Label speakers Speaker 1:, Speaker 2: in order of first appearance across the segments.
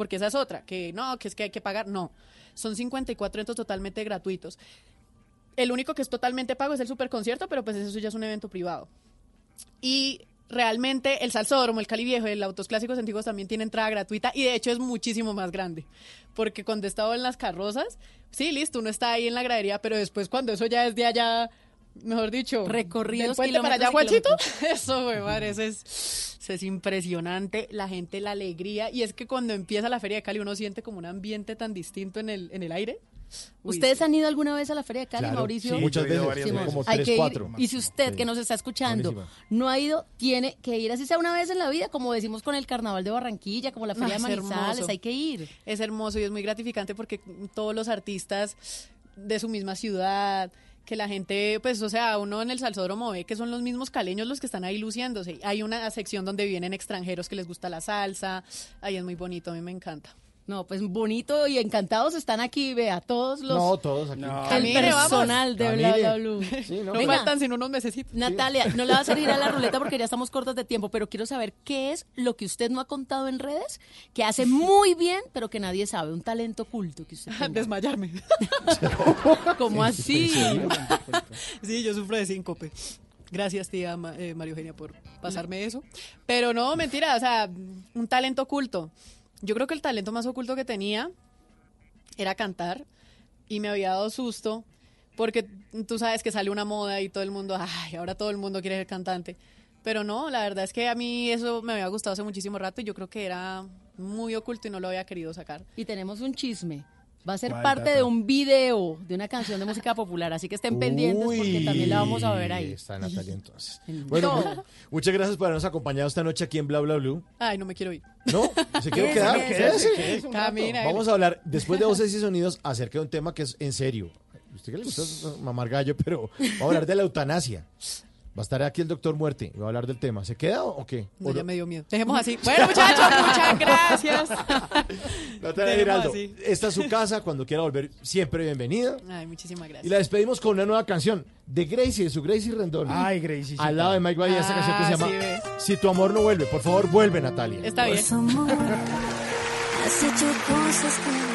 Speaker 1: porque esa es otra, que no, que es que hay que pagar, no. Son 54 eventos totalmente gratuitos. El único que es totalmente pago es el superconcierto, pero pues eso ya es un evento privado. Y realmente el Salsódromo, el Cali Viejo el Autos Clásicos Antiguos también tiene entrada gratuita y de hecho es muchísimo más grande. Porque cuando he en las carrozas, sí, listo, uno está ahí en la gradería, pero después cuando eso ya es de allá, mejor dicho,
Speaker 2: Recorridos,
Speaker 1: del puente para allá, Juanchito, eso, güey, madre, eso es, eso es impresionante, la gente, la alegría, y es que cuando empieza la Feria de Cali uno siente como un ambiente tan distinto en el, en el aire. Uy,
Speaker 2: ¿Ustedes
Speaker 1: sí.
Speaker 2: han ido alguna vez a la Feria de Cali,
Speaker 3: Claro,
Speaker 2: Mauricio?
Speaker 3: sí, muchas
Speaker 4: he ido
Speaker 3: veces, como
Speaker 2: Hay
Speaker 3: tres,
Speaker 2: que ir.
Speaker 3: cuatro.
Speaker 2: Y si usted
Speaker 3: Sí.
Speaker 2: que nos está escuchando
Speaker 3: Buenísima.
Speaker 2: no ha ido, tiene que ir así sea una vez en la vida, como decimos con el Carnaval de Barranquilla, como la Feria
Speaker 1: Ah,
Speaker 2: de
Speaker 1: es
Speaker 2: Manizales, hay que ir.
Speaker 1: es hermoso y es muy gratificante porque todos los artistas de su misma ciudad, que la gente, pues, o sea, uno en el Salsódromo ve que son los mismos caleños los que están ahí luciéndose. Hay una sección donde vienen extranjeros que les gusta la salsa, ahí es muy bonito, a mí me encanta.
Speaker 2: No, pues bonito y encantados están aquí, vea, todos los
Speaker 3: No, todos aquí.
Speaker 4: No.
Speaker 2: el personal de Bla. Bla.
Speaker 3: Sí, ¿no?
Speaker 1: No
Speaker 2: Venga.
Speaker 1: faltan sino unos mesecitos.
Speaker 2: Natalia, no le va a hacer ir a la ruleta porque ya estamos cortos de tiempo, pero quiero saber qué es lo que usted no ha contado en redes, que hace muy bien, pero que nadie sabe, un talento oculto que usted tenga.
Speaker 1: Desmayarme.
Speaker 2: ¿Cómo así?
Speaker 1: Sí, yo sufro de síncope. Gracias, tía eh, María Eugenia, por pasarme eso. Pero no, mentira, o sea, un talento oculto. Yo creo que el talento más oculto que tenía era cantar y me había dado susto porque tú sabes que sale una moda y todo el mundo, ay, ahora todo el mundo quiere ser cantante. Pero no, la verdad es que a mí eso me había gustado hace muchísimo rato y yo creo que era muy oculto y no lo había querido sacar.
Speaker 2: Y tenemos un chisme. Va a ser
Speaker 4: ¿Cuál,
Speaker 2: parte
Speaker 4: Tata?
Speaker 2: de un video de una canción de música popular, así que estén pendientes porque también la vamos a ver ahí.
Speaker 3: Está Natalia entonces.
Speaker 2: En-
Speaker 3: Bueno,
Speaker 2: No.
Speaker 3: mu- muchas gracias por habernos acompañado esta noche aquí en Bla Bla Blue.
Speaker 1: Ay, no me quiero ir.
Speaker 3: ¿No? ¿Se quiere quedar?
Speaker 2: quédese,
Speaker 3: Quédese.
Speaker 1: Camina.
Speaker 3: Vamos a hablar, después de voces y sonidos, acerca de un tema que es en serio. Usted que le gusta mamar gallo, pero vamos a hablar de la eutanasia. Va a estar aquí el doctor Muerte y va a hablar del tema. ¿Se queda o qué?
Speaker 1: No,
Speaker 3: ¿O
Speaker 1: ya
Speaker 3: no?
Speaker 1: me dio miedo. Dejemos así. Bueno, muchachos, muchas gracias.
Speaker 3: Natalia Giraldo,
Speaker 1: así.
Speaker 3: esta es su casa. Cuando quiera volver, siempre bienvenida.
Speaker 1: Ay, muchísimas
Speaker 3: Y
Speaker 1: gracias.
Speaker 3: la despedimos con una nueva canción de Gracie, de su Gracie Rendón.
Speaker 4: Ay, Gracie.
Speaker 3: Al lado de Mike Bahía, esta
Speaker 1: Ah,
Speaker 3: canción que se llama
Speaker 1: sí, ves.
Speaker 3: Si tu amor no vuelve. Por favor, vuelve, Natalia.
Speaker 1: Está bien.
Speaker 5: Amor, has hecho cosas que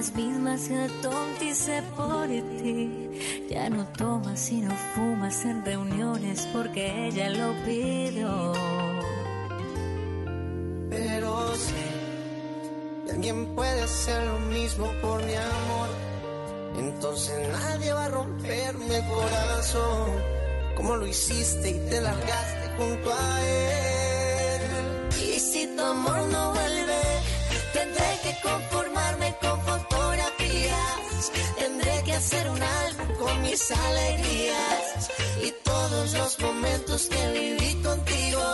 Speaker 5: las mismas que tontice por ti. Ya no tomas sino fumas en reuniones porque ella lo pidió.
Speaker 6: Pero sé que alguien puede hacer lo mismo por mi amor. Entonces nadie va a romperme el corazón. Como lo hiciste y te largaste junto a él.
Speaker 5: Y si tu amor no vuelve, tendré que conformarme hacer un álbum con mis alegrías y todos los momentos que viví contigo.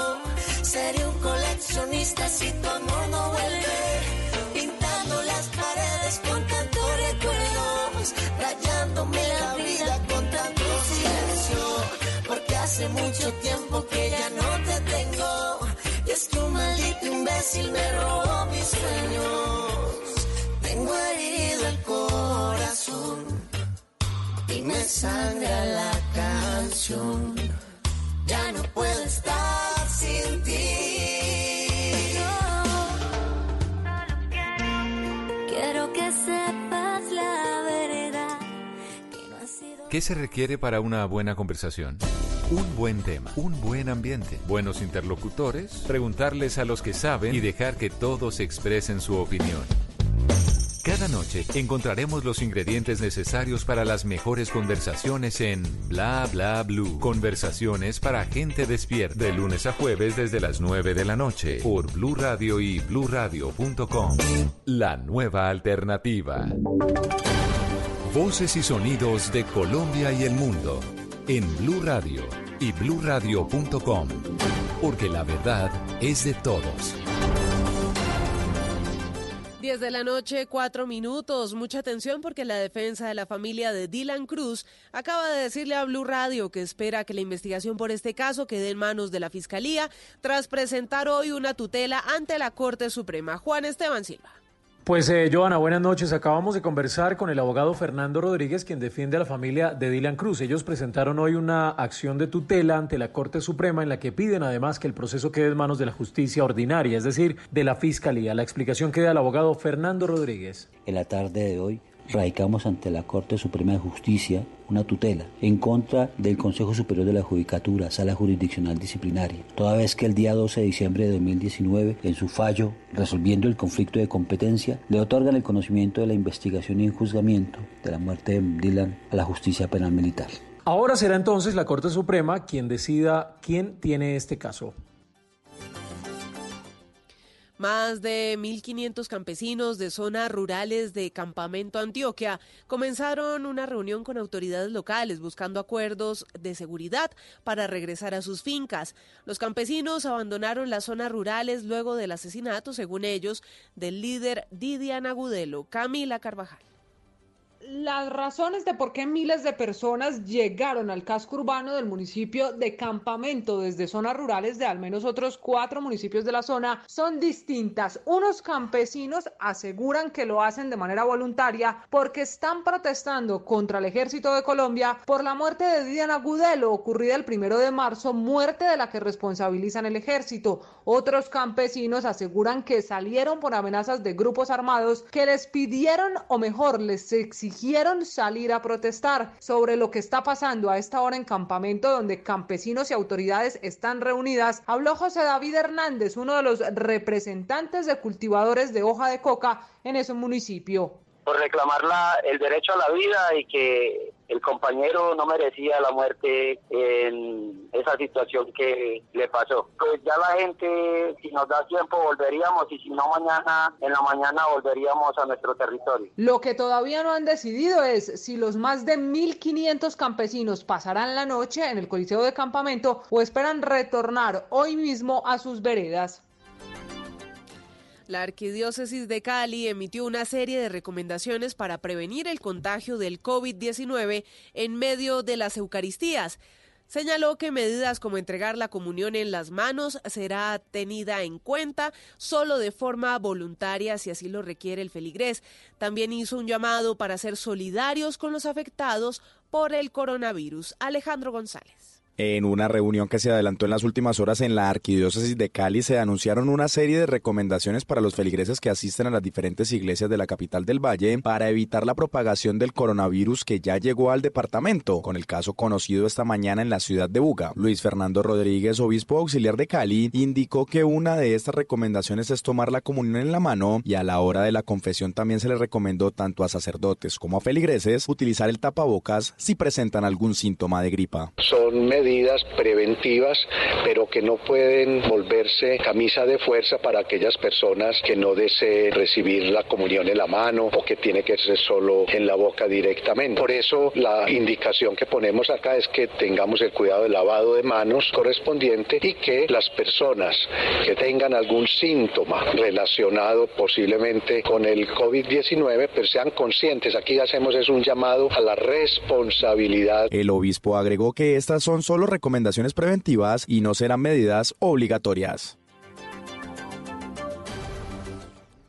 Speaker 5: Seré un coleccionista si tu amor no vuelve. Pintando las paredes con tantos recuerdos, rayándome la vida con tanto silencio. Porque hace mucho tiempo que ya no te tengo. Y es que un maldito imbécil me robó mis sueños. Tengo herido el corazón y me sangra la canción. Ya no puedo estar sin ti. Quiero que sepas la verdad. Que no ha sido.
Speaker 7: ¿Qué se requiere para una buena conversación? Un buen tema, un buen ambiente, buenos interlocutores, preguntarles a los que saben y dejar que todos expresen su opinión. Cada noche encontraremos los ingredientes necesarios para las mejores conversaciones en Bla Bla Blue. Conversaciones para gente despierta. De lunes a jueves desde las 9 de la noche por Blue Radio y bluradio.com. La nueva alternativa. Voces y sonidos de Colombia y el mundo en Blue Radio y bluradio.com, porque la verdad es de todos.
Speaker 8: 10 de la noche, 4 minutos. Mucha atención porque la defensa de la familia de Dylan Cruz acaba de decirle a Blue Radio que espera que la investigación por este caso quede en manos de la Fiscalía tras presentar hoy una tutela ante la Corte Suprema. Juan Esteban Silva.
Speaker 9: Pues eh, Joana, buenas noches. Acabamos de conversar con el abogado Fernando Rodríguez, quien defiende a la familia de Dylan Cruz. Ellos presentaron hoy una acción de tutela ante la Corte Suprema en la que piden además que el proceso quede en manos de la justicia ordinaria, es decir, de la Fiscalía. La explicación queda al abogado Fernando Rodríguez.
Speaker 10: En la tarde de hoy radicamos ante la Corte Suprema de Justicia una tutela en contra del Consejo Superior de la Judicatura, Sala Jurisdiccional Disciplinaria, toda vez que el día 12 de diciembre de 2019, en su fallo resolviendo el conflicto de competencia, le otorgan el conocimiento de la investigación y juzgamiento de la muerte de Dylan a la justicia penal militar.
Speaker 9: Ahora será entonces la Corte Suprema quien decida quién tiene este caso.
Speaker 8: Más de 1.500 campesinos de zonas rurales de Campamento Antioquia comenzaron una reunión con autoridades locales buscando acuerdos de seguridad para regresar a sus fincas. Los campesinos abandonaron las zonas rurales luego del asesinato, según ellos, del líder Didian Agudelo, Camila Carvajal
Speaker 11: las razones de por qué miles de personas llegaron al casco urbano del municipio de Campamento desde zonas rurales de al menos otros cuatro municipios de la zona son distintas. Unos campesinos aseguran que lo hacen de manera voluntaria porque están protestando contra el ejército de Colombia por la muerte de Diana Agudelo ocurrida el primero de marzo, muerte de la que responsabilizan el ejército. Otros campesinos aseguran que salieron por amenazas de grupos armados que les pidieron o mejor les exigieron salir a protestar sobre lo que está pasando a esta hora en campamento donde campesinos y autoridades están reunidas. Habló José David Hernández, uno de los representantes de cultivadores de hoja de coca en ese municipio
Speaker 12: por reclamar la, el derecho a la vida y que el compañero no merecía la muerte en esa situación que le pasó. Pues ya la gente, si nos da tiempo, volveríamos y si no mañana, en la mañana volveríamos a nuestro territorio.
Speaker 11: Lo que todavía no han decidido es si los más de 1.500 campesinos pasarán la noche en el Coliseo de Campamento o esperan retornar hoy mismo a sus veredas.
Speaker 8: La Arquidiócesis de Cali emitió una serie de recomendaciones para prevenir el contagio del COVID-19 en medio de las Eucaristías. Señaló que medidas como entregar la comunión en las manos será tenida en cuenta solo de forma voluntaria si así lo requiere el feligrés. También hizo un llamado para ser solidarios con los afectados por el coronavirus. Alejandro González.
Speaker 13: En una reunión que se adelantó en las últimas horas en la Arquidiócesis de Cali se anunciaron una serie de recomendaciones para los feligreses que asisten a las diferentes iglesias de la capital del Valle para evitar la propagación del coronavirus que ya llegó al departamento, con el caso conocido esta mañana en la ciudad de Buga. Luis Fernando Rodríguez, obispo auxiliar de Cali, indicó que una de estas recomendaciones es tomar la comunión en la mano y a la hora de la confesión también se le recomendó tanto a sacerdotes como a feligreses utilizar el tapabocas si presentan algún síntoma de gripa.
Speaker 14: Medidas preventivas, pero que no pueden volverse camisa de fuerza para aquellas personas que no deseen recibir la comunión en la mano o que tiene que ser solo en la boca directamente. Por eso la indicación que ponemos acá es que tengamos el cuidado del lavado de manos correspondiente y que las personas que tengan algún síntoma relacionado posiblemente con el COVID-19 pues sean conscientes. Aquí hacemos es un llamado a la responsabilidad.
Speaker 13: El obispo agregó que estas son solo solo recomendaciones preventivas y no serán medidas obligatorias.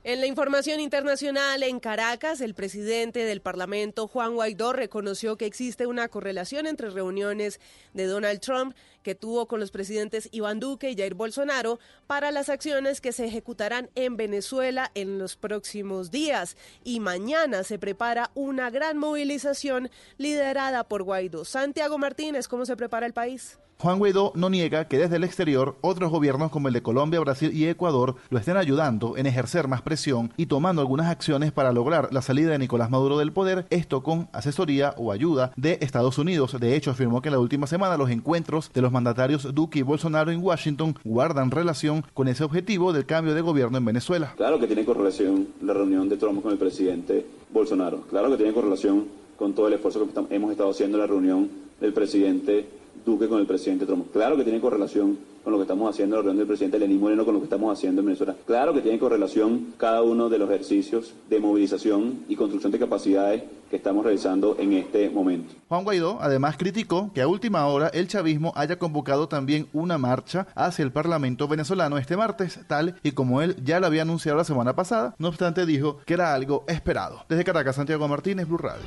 Speaker 8: En la información internacional, en Caracas, el presidente del Parlamento, Juan Guaidó, reconoció que existe una correlación entre reuniones de Donald Trump que tuvo con los presidentes Iván Duque y Jair Bolsonaro para las acciones que se ejecutarán en Venezuela en los próximos días. Y mañana se prepara una gran movilización liderada por Guaidó. Santiago Martínez, ¿cómo se prepara el país?
Speaker 15: Juan Guaidó no niega que desde el exterior otros gobiernos como el de Colombia, Brasil y Ecuador lo estén ayudando en ejercer más presión y tomando algunas acciones para lograr la salida de Nicolás Maduro del poder, esto con asesoría o ayuda de Estados Unidos. De hecho, afirmó que en la última semana los encuentros de los mandatarios Duque y Bolsonaro en Washington guardan relación con ese objetivo del cambio de gobierno en Venezuela.
Speaker 16: Claro que tiene correlación la reunión de Trump con el presidente Bolsonaro. Claro que tiene correlación con todo el esfuerzo que hemos estado haciendo en la reunión del presidente Duque con el presidente Trump. Claro que tiene correlación con lo que estamos haciendo en la reunión del presidente Lenín Moreno, con lo que estamos haciendo en Venezuela. Claro que tiene correlación cada uno de los ejercicios de movilización y construcción de capacidades que estamos realizando en este momento.
Speaker 15: Juan Guaidó además criticó que a última hora el chavismo haya convocado también una marcha hacia el Parlamento venezolano este martes, tal y como él ya lo había anunciado la semana pasada. No obstante, dijo que era algo esperado. Desde Caracas, Santiago Martínez, Blue Radio.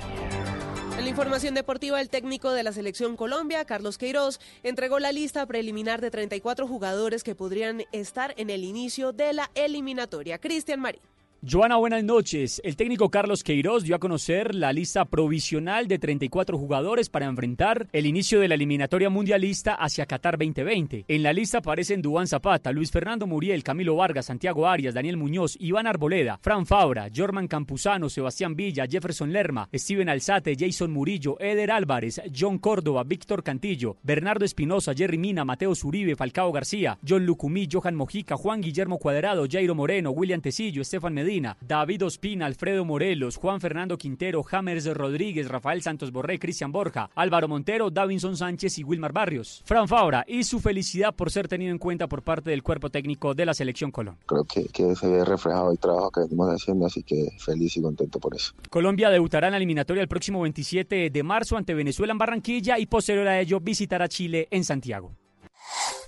Speaker 8: Información deportiva, el técnico de la selección Colombia, Carlos Queiroz, entregó la lista preliminar de 34 jugadores que podrían estar en el inicio de la eliminatoria. Cristian Marín.
Speaker 17: Joana, buenas noches. El técnico Carlos Queiroz dio a conocer la lista provisional de 34 jugadores para enfrentar el inicio de la eliminatoria mundialista hacia Qatar 2020. En la lista aparecen Dubán Zapata, Luis Fernando Muriel, Camilo Vargas, Santiago Arias, Daniel Muñoz, Iván Arboleda, Fran Fabra, Jorman Campuzano, Sebastián Villa, Jefferson Lerma, Steven Alzate, Jason Murillo, Eder Álvarez, John Córdoba, Víctor Cantillo, Bernardo Espinosa, Jerry Mina, Mateo Zuribe, Falcao García, John Lucumí, Johan Mojica, Juan Guillermo Cuadrado, Jairo Moreno, William Tecillo, Estefan Medina, David Ospina, Alfredo Morelos, Juan Fernando Quintero, James Rodríguez, Rafael Santos Borré, Cristian Borja, Álvaro Montero, Davinson Sánchez y Wilmar Barrios. Fran Fabra y su felicidad por ser tenido en cuenta por parte del cuerpo técnico de la selección Colón.
Speaker 18: Creo que, que se ve reflejado el trabajo que venimos haciendo, así que feliz y contento por eso.
Speaker 17: Colombia debutará en la eliminatoria el próximo 27 de marzo ante Venezuela en Barranquilla y posterior a ello visitará Chile en Santiago.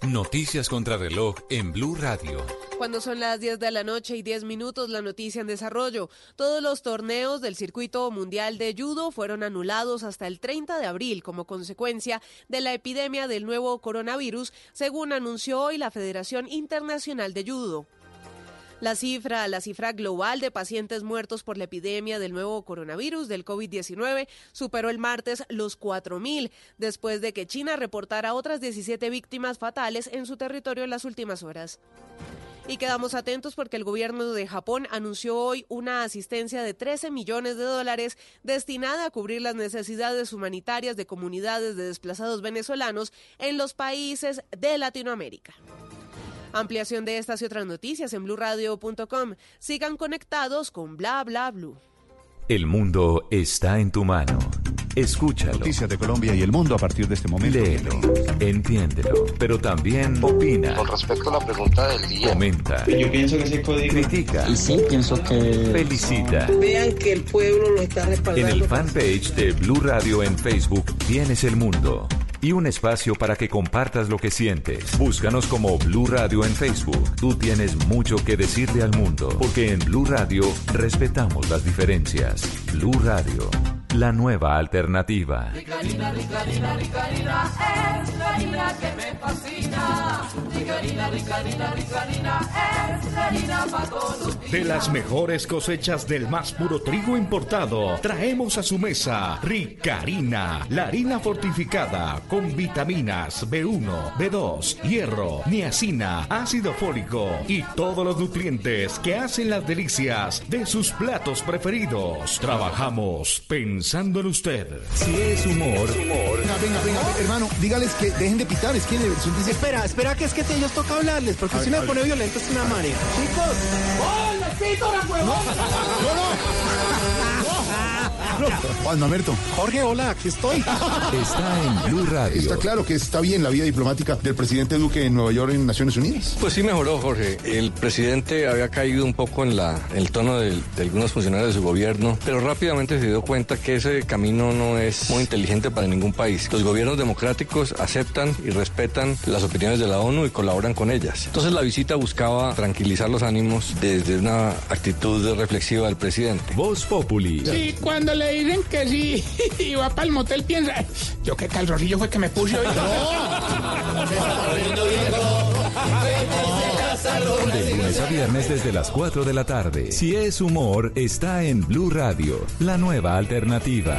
Speaker 7: Noticias contra reloj en Blue Radio.
Speaker 8: Cuando son las 10 de la noche y 10 minutos, la noticia en desarrollo. Todos los torneos del circuito mundial de judo fueron anulados hasta el 30 de abril como consecuencia de la epidemia del nuevo coronavirus, según anunció hoy la Federación Internacional de Judo. La cifra, la cifra global de pacientes muertos por la epidemia del nuevo coronavirus del COVID-19 superó el martes los 4.000, después de que China reportara otras 17 víctimas fatales en su territorio en las últimas horas. Y quedamos atentos porque el gobierno de Japón anunció hoy una asistencia de 13 millones de dólares destinada a cubrir las necesidades humanitarias de comunidades de desplazados venezolanos en los países de Latinoamérica. Ampliación de estas y otras noticias en blurradio.com. Sigan conectados con bla bla blue.
Speaker 7: El mundo está en tu mano. Escúchalo.
Speaker 19: Noticias de Colombia y el mundo a partir de este momento.
Speaker 7: Léelo, entiéndelo, pero también opina.
Speaker 20: Con respecto a la pregunta del día.
Speaker 7: Comenta.
Speaker 20: Yo pienso que ese código.
Speaker 7: Critica.
Speaker 20: Y sí, pienso que.
Speaker 7: Felicita.
Speaker 21: Vean que el pueblo lo está respaldando.
Speaker 7: En el fanpage de Blue Radio en Facebook tienes el mundo y un espacio para que compartas lo que sientes. Búscanos como Blue Radio en Facebook. Tú tienes mucho que decirle al mundo, porque en Blue Radio respetamos las diferencias. Blue Radio, la nueva alternativa.
Speaker 5: Ricarina, ricarina, ricarina, es la harina que me fascina. Ricarina, ricarina, ricarina, es la harina para todos.
Speaker 22: De las mejores cosechas del más puro trigo importado, traemos a su mesa Ricarina, la harina fortificada con vitaminas B1, B2, hierro, niacina, ácido fólico y todos los nutrientes que hacen las delicias de sus platos preferidos. Trabajamos pensando en usted.
Speaker 19: Si es humor. Venga, venga, venga, hermano, dígales que dejen de pitar, es que en versión dice...
Speaker 23: Espera, espera, que es que ellos toca hablarles, porque si me pone violento es una marea. Chicos, ¡hola, pito, la huevón!
Speaker 19: Juan Mamerto.
Speaker 23: Jorge, hola, aquí estoy.
Speaker 7: Está en Blue Radio.
Speaker 19: Está claro que está bien la vida diplomática del presidente Duque en Nueva York en Naciones Unidas.
Speaker 24: Pues sí mejoró, Jorge. El presidente había caído un poco en la, en el tono del- de, algunos funcionarios de su gobierno, pero rápidamente se dio cuenta que ese camino no es muy inteligente para ningún país. Los gobiernos democráticos aceptan y respetan las opiniones de la ONU y colaboran con ellas. Entonces la visita buscaba tranquilizar los ánimos desde una actitud reflexiva del presidente.
Speaker 7: Voz Populi.
Speaker 23: Sí, cuando le dicen que sí y va para el motel piensa, yo qué calzoncillo fue que me puse hoy.
Speaker 7: De lunes a viernes desde las 4 de la tarde. Si es humor, está en Blue Radio, la nueva alternativa.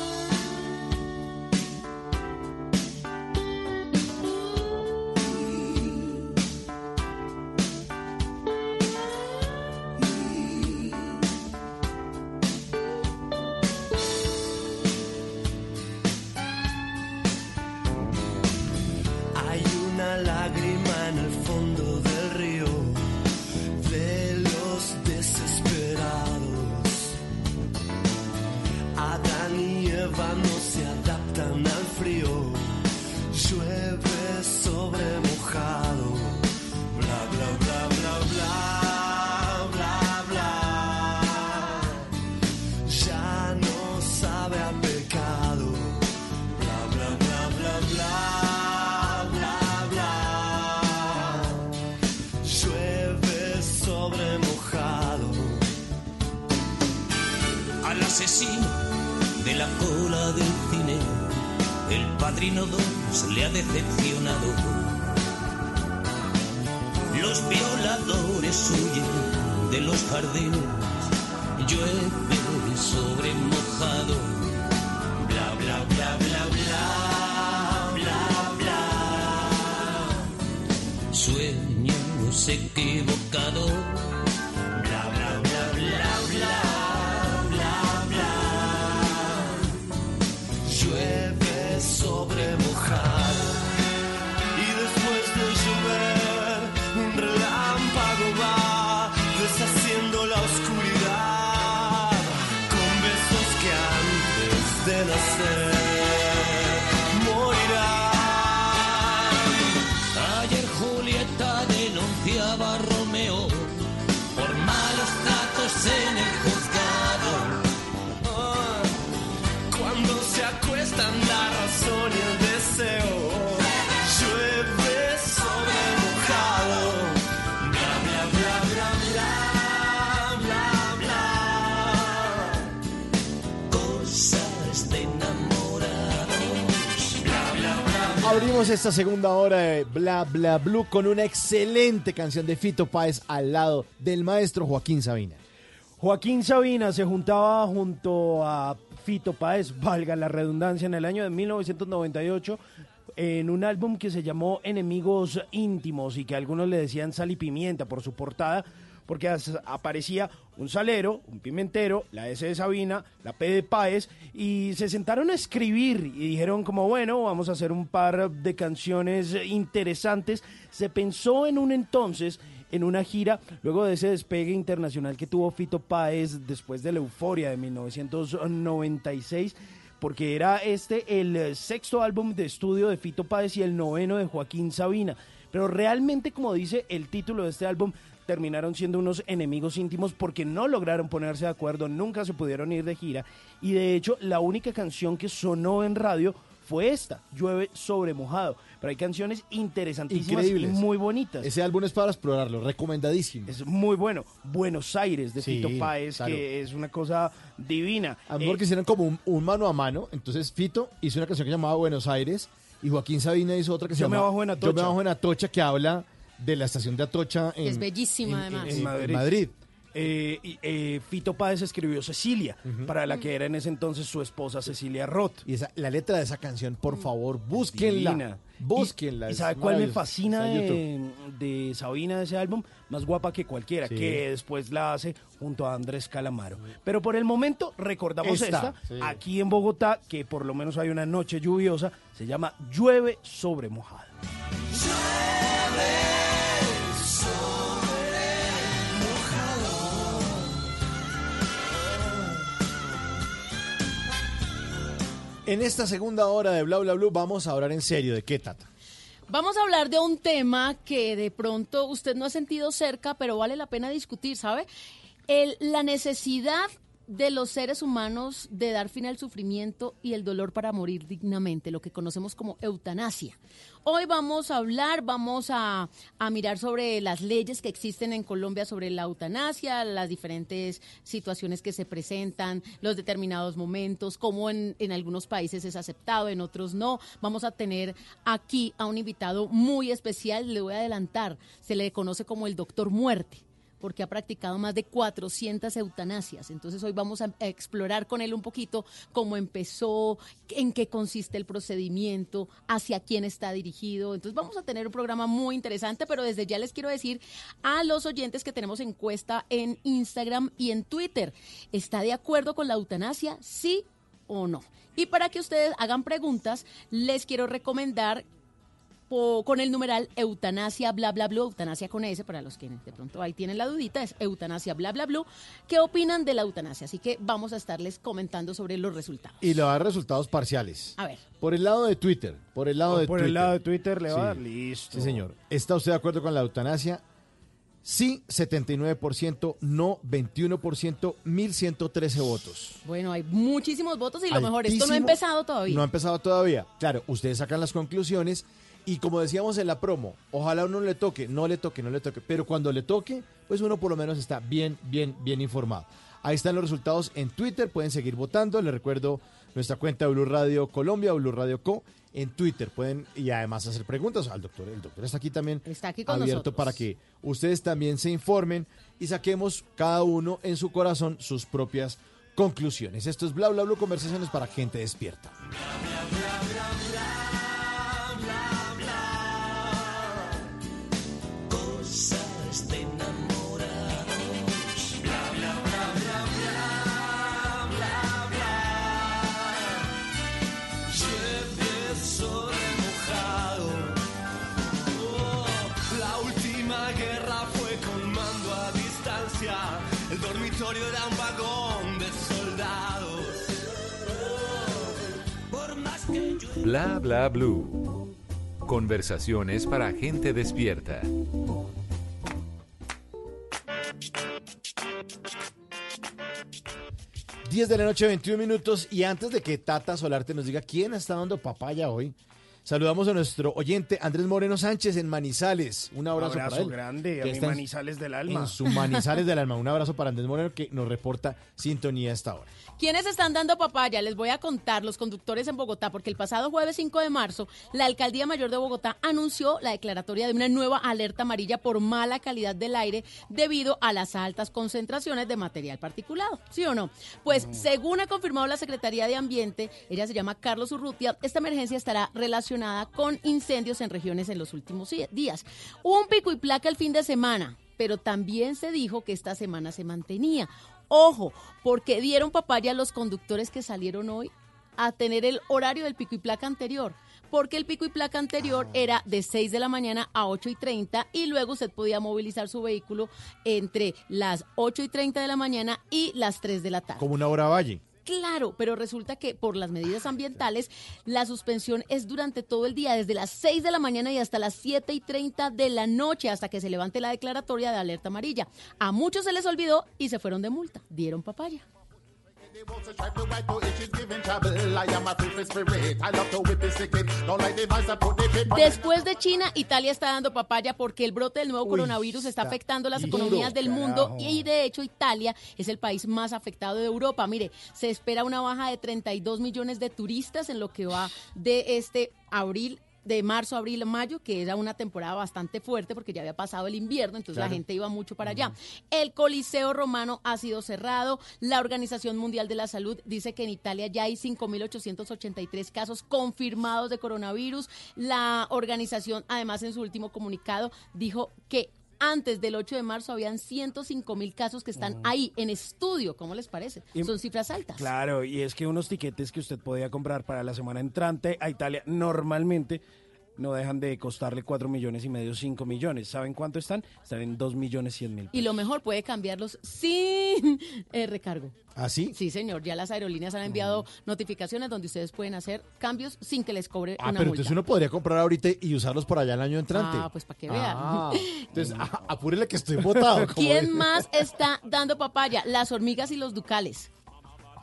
Speaker 25: Una
Speaker 26: padrino 2 le ha decepcionado. Los violadores huyen de los jardines. Llueve sobre mojado.
Speaker 3: Esta segunda hora de Bla Bla Blue con una excelente canción de Fito Páez al lado del maestro Joaquín Sabina.
Speaker 4: Joaquín Sabina se juntaba junto a Fito Páez, valga la redundancia, en el año de 1998 en un álbum que se llamó Enemigos Íntimos y que algunos le decían sal y pimienta por su portada, porque aparecía un salero, un pimentero, la S de Sabina, la P de Páez, y se sentaron a escribir y dijeron como, bueno, vamos a hacer un par de canciones interesantes. Se pensó en un entonces en una gira, luego de ese despegue internacional que tuvo Fito Páez después de la euforia de 1996, porque era este el sexto álbum de estudio de Fito Páez y el noveno de Joaquín Sabina. Pero realmente, como dice el título de este álbum, terminaron siendo unos enemigos íntimos porque no lograron ponerse de acuerdo, nunca se pudieron ir de gira y de hecho la única canción que sonó en radio fue esta, Llueve sobre mojado. Pero hay canciones interesantísimas,
Speaker 3: Increíbles.
Speaker 4: muy bonitas.
Speaker 3: Ese álbum es para explorarlo, recomendadísimo.
Speaker 4: Es muy bueno. Buenos Aires de
Speaker 3: Sí,
Speaker 4: Fito Páez,
Speaker 3: claro.
Speaker 4: que es una cosa divina.
Speaker 3: A mejor
Speaker 4: Eh,
Speaker 3: que hicieron como un, un mano a mano. Entonces Fito hizo una canción que llamaba Buenos Aires y Joaquín Sabina hizo otra que se
Speaker 4: Yo me
Speaker 3: llama
Speaker 4: bajo en
Speaker 3: Yo me bajo en Atocha que habla de la estación de Atocha en,
Speaker 2: es bellísima,
Speaker 3: en-
Speaker 2: además.
Speaker 3: en-
Speaker 4: en
Speaker 3: en
Speaker 4: Madrid.
Speaker 3: Madrid.
Speaker 4: Eh, y, eh, Fito Páez escribió Cecilia, para la que era en ese entonces su esposa Cecilia Roth.
Speaker 3: Y esa, la letra de esa canción, por favor, búsquenla.
Speaker 4: Divina.
Speaker 3: Búsquenla.
Speaker 4: ¿Y, sabe cuál me fascina de, de Sabina de ese álbum? Más guapa que cualquiera,
Speaker 3: Sí.
Speaker 4: que después la hace junto a Andrés Calamaro. Pero por el momento recordamos
Speaker 3: Esta,
Speaker 4: esta,
Speaker 3: sí.
Speaker 4: aquí en Bogotá, que por lo menos hay una noche lluviosa, se llama Llueve sobre mojado.
Speaker 3: En esta segunda hora de Bla Bla Blue vamos a hablar en serio de qué tata.
Speaker 2: Vamos a hablar de un tema que de pronto usted no ha sentido cerca, pero vale la pena discutir, ¿sabe? La necesidad de los seres humanos de dar fin al sufrimiento y el dolor para morir dignamente, lo que conocemos como eutanasia. Hoy vamos a hablar, vamos a, a mirar sobre las leyes que existen en Colombia sobre la eutanasia, las diferentes situaciones que se presentan, los determinados momentos, cómo en, en algunos países es aceptado, en otros no. Vamos a tener aquí a un invitado muy especial, le voy a adelantar, se le conoce como el doctor muerte porque ha practicado más de 400 eutanasias. Entonces hoy vamos a explorar con él un poquito cómo empezó, en qué consiste el procedimiento, hacia quién está dirigido. Entonces vamos a tener un programa muy interesante, pero desde ya les quiero decir a los oyentes que tenemos encuesta en Instagram y en Twitter. ¿Está de acuerdo con la eutanasia? Sí o no. Y para que ustedes hagan preguntas, les quiero recomendar po- con el numeral eutanasia bla bla bla, eutanasia con S para los que de pronto ahí tienen la dudita, es eutanasia bla bla bla. ¿Qué opinan de la eutanasia? Así que vamos a estarles comentando sobre los resultados.
Speaker 3: Y le va a dar resultados parciales.
Speaker 2: A ver.
Speaker 3: Por el lado de Twitter, por el lado
Speaker 4: O
Speaker 3: de
Speaker 4: por
Speaker 3: Twitter.
Speaker 4: el lado de Twitter le va a dar listo.
Speaker 3: Sí, señor. ¿Está usted de acuerdo con la eutanasia? Sí, 79%, no 21%, 1113 votos.
Speaker 2: Bueno, hay muchísimos votos y lo mejor, esto no ha empezado todavía.
Speaker 3: No ha empezado todavía. Claro, ustedes sacan las conclusiones y como decíamos en la promo, ojalá uno le toque, no le toque, no le toque, pero cuando le toque, pues uno por lo menos está bien, bien, bien informado. Ahí están los resultados en Twitter, pueden seguir votando. Les recuerdo nuestra cuenta de Blue Radio Colombia, Blue Radio Co. En Twitter pueden y además hacer preguntas al doctor. El doctor está aquí también
Speaker 2: Está aquí con
Speaker 3: abierto
Speaker 2: nosotros.
Speaker 3: para que ustedes también se informen y saquemos cada uno en su corazón sus propias conclusiones. Esto es Bla Bla Blue, conversaciones para gente despierta.
Speaker 26: Cosas Bla bla
Speaker 7: blue. Conversaciones para gente despierta.
Speaker 3: Diez de la noche, 21 minutos. Y antes de que Tata Solarte nos diga quién está dando papaya hoy, saludamos a nuestro oyente Andrés Moreno Sánchez en Manizales. Un abrazo,
Speaker 4: Abrazo
Speaker 3: para él.
Speaker 4: grande a
Speaker 3: que
Speaker 4: mi
Speaker 3: está en-
Speaker 4: Manizales del alma.
Speaker 3: En su Manizales del alma. Un abrazo para Andrés Moreno que nos reporta sintonía a esta hora.
Speaker 2: ¿Quiénes están dando papaya? Les voy a contar los conductores en Bogotá, porque el pasado jueves 5 de marzo, la Alcaldía Mayor de Bogotá anunció la declaratoria de una nueva alerta amarilla por mala calidad del aire debido a las altas concentraciones de material particulado. ¿Sí o no? Pues según ha confirmado la Secretaría de Ambiente, ella se llama Carlos Urrutia, esta emergencia estará relacionada con incendios en regiones en los últimos días. Hubo un pico y placa el fin de semana, pero también se dijo que esta semana se mantenía. Ojo, porque dieron papaya a los conductores que salieron hoy a tener el horario del pico y placa anterior. Porque el pico y placa anterior era de 6 de la mañana a 8 y 30 y luego usted podía movilizar su vehículo entre las 8 y 30 de la mañana y las 3 de la tarde.
Speaker 3: Como una hora valle.
Speaker 2: Claro, pero resulta que por las medidas ambientales, la suspensión es durante todo el día, desde las 6 de la mañana y hasta las 7 y 30 de la noche, hasta que se levante la declaratoria de alerta amarilla. A muchos se les olvidó y se fueron de multa. Dieron papaya. Después de China, Italia está dando papaya porque el brote del nuevo
Speaker 27: Uy,
Speaker 2: coronavirus está
Speaker 27: está
Speaker 2: afectando las
Speaker 27: duro,
Speaker 2: economías del mundo
Speaker 27: carajo.
Speaker 2: y de hecho Italia es el país más afectado de Europa. Mire, se espera una baja de 32 millones de turistas en lo que va de este abril de marzo, abril, mayo, que era una temporada bastante fuerte porque ya había pasado el invierno, entonces la gente iba mucho para allá. El Coliseo Romano ha sido cerrado. La Organización Mundial de la Salud dice que en Italia ya hay 5.883 casos confirmados de coronavirus. La organización, además, en su último comunicado, dijo que antes del 8 de marzo habían 105 mil casos que están ahí en estudio. ¿Cómo les parece?
Speaker 4: Y-
Speaker 2: Son cifras altas.
Speaker 4: Claro, y es que unos tiquetes que usted podía comprar para la semana entrante a Italia normalmente no dejan de costarle 4 millones y medio, 5 millones. ¿Saben cuánto están? Están en 2 millones 100 mil.
Speaker 2: Y lo mejor puede cambiarlos sin eh, recargo.
Speaker 3: ¿Ah, sí?
Speaker 2: Sí, señor. Ya las aerolíneas han enviado notificaciones donde ustedes pueden hacer cambios sin que les cobre
Speaker 3: Ah,
Speaker 2: una
Speaker 3: pero
Speaker 2: multa.
Speaker 3: entonces uno podría comprar ahorita y usarlos por allá el año entrante.
Speaker 2: Ah, pues para que vean.
Speaker 3: Ah, entonces, apúrele que estoy votado. como
Speaker 2: ¿Quién
Speaker 3: dice.
Speaker 2: más está dando papaya? Las hormigas y los ducales.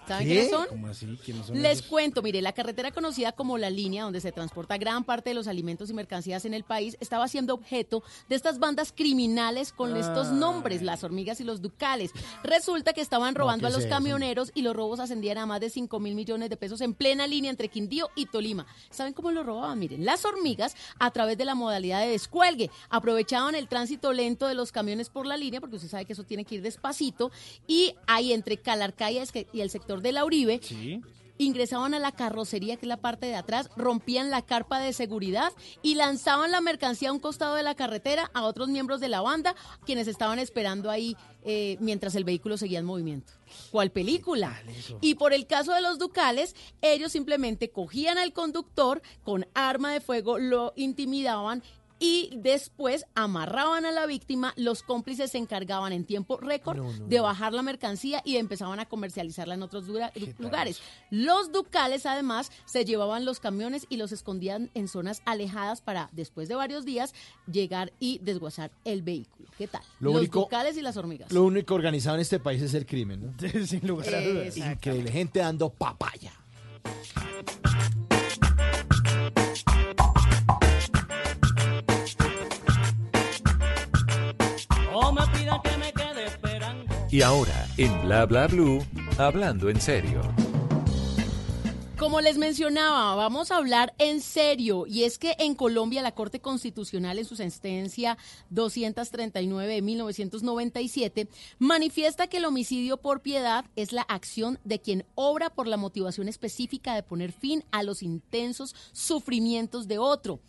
Speaker 2: ¿Saben
Speaker 4: ¿Qué?
Speaker 2: quiénes son?
Speaker 4: ¿Cómo así? ¿Quiénes son
Speaker 2: Les
Speaker 4: esos?
Speaker 2: cuento, mire, la carretera conocida como la línea donde se transporta gran parte de los alimentos y mercancías en el país estaba siendo objeto de estas bandas criminales con estos nombres, las hormigas y los ducales. Resulta que estaban robando
Speaker 27: ¿qué
Speaker 2: a los
Speaker 27: es
Speaker 2: camioneros y los robos ascendían a más de 5 mil millones de pesos en plena línea entre Quindío y Tolima. ¿Saben cómo lo robaban? Miren, las hormigas a través de la modalidad de descuelgue aprovechaban el tránsito lento de los camiones por la línea, porque usted sabe que eso tiene que ir despacito, y ahí entre Calarcaya y el sector de la Uribe, ingresaban a la carrocería, que es la parte de atrás, rompían la carpa de seguridad y lanzaban la mercancía a un costado de la carretera a otros miembros de la banda, quienes estaban esperando ahí eh, mientras el vehículo seguía en movimiento. ¿Cuál película? Y por el caso de los ducales, ellos simplemente cogían al conductor con arma de fuego, lo intimidaban y después amarraban a la víctima, los cómplices se encargaban en tiempo récord de bajar la mercancía y empezaban a comercializarla en otros dura- lugares. Los ducales además se llevaban los camiones y los escondían en zonas alejadas para después de varios días llegar y desguazar el vehículo. ¿Qué tal?
Speaker 3: Lo
Speaker 2: los
Speaker 3: único-
Speaker 2: ducales y las hormigas.
Speaker 3: Lo único organizado en este país es el crimen, ¿no?
Speaker 4: Sin lugar a dudas.
Speaker 3: Increíble, gente dando papaya.
Speaker 27: Me pida que me quede esperando.
Speaker 7: Y ahora, en Bla Bla Blue, hablando en serio.
Speaker 2: Como les mencionaba, vamos a hablar en serio y es que en Colombia la Corte Constitucional en su sentencia 239 de 1997 manifiesta que el homicidio por piedad es la acción de quien obra por la motivación específica de poner fin a los intensos sufrimientos de otro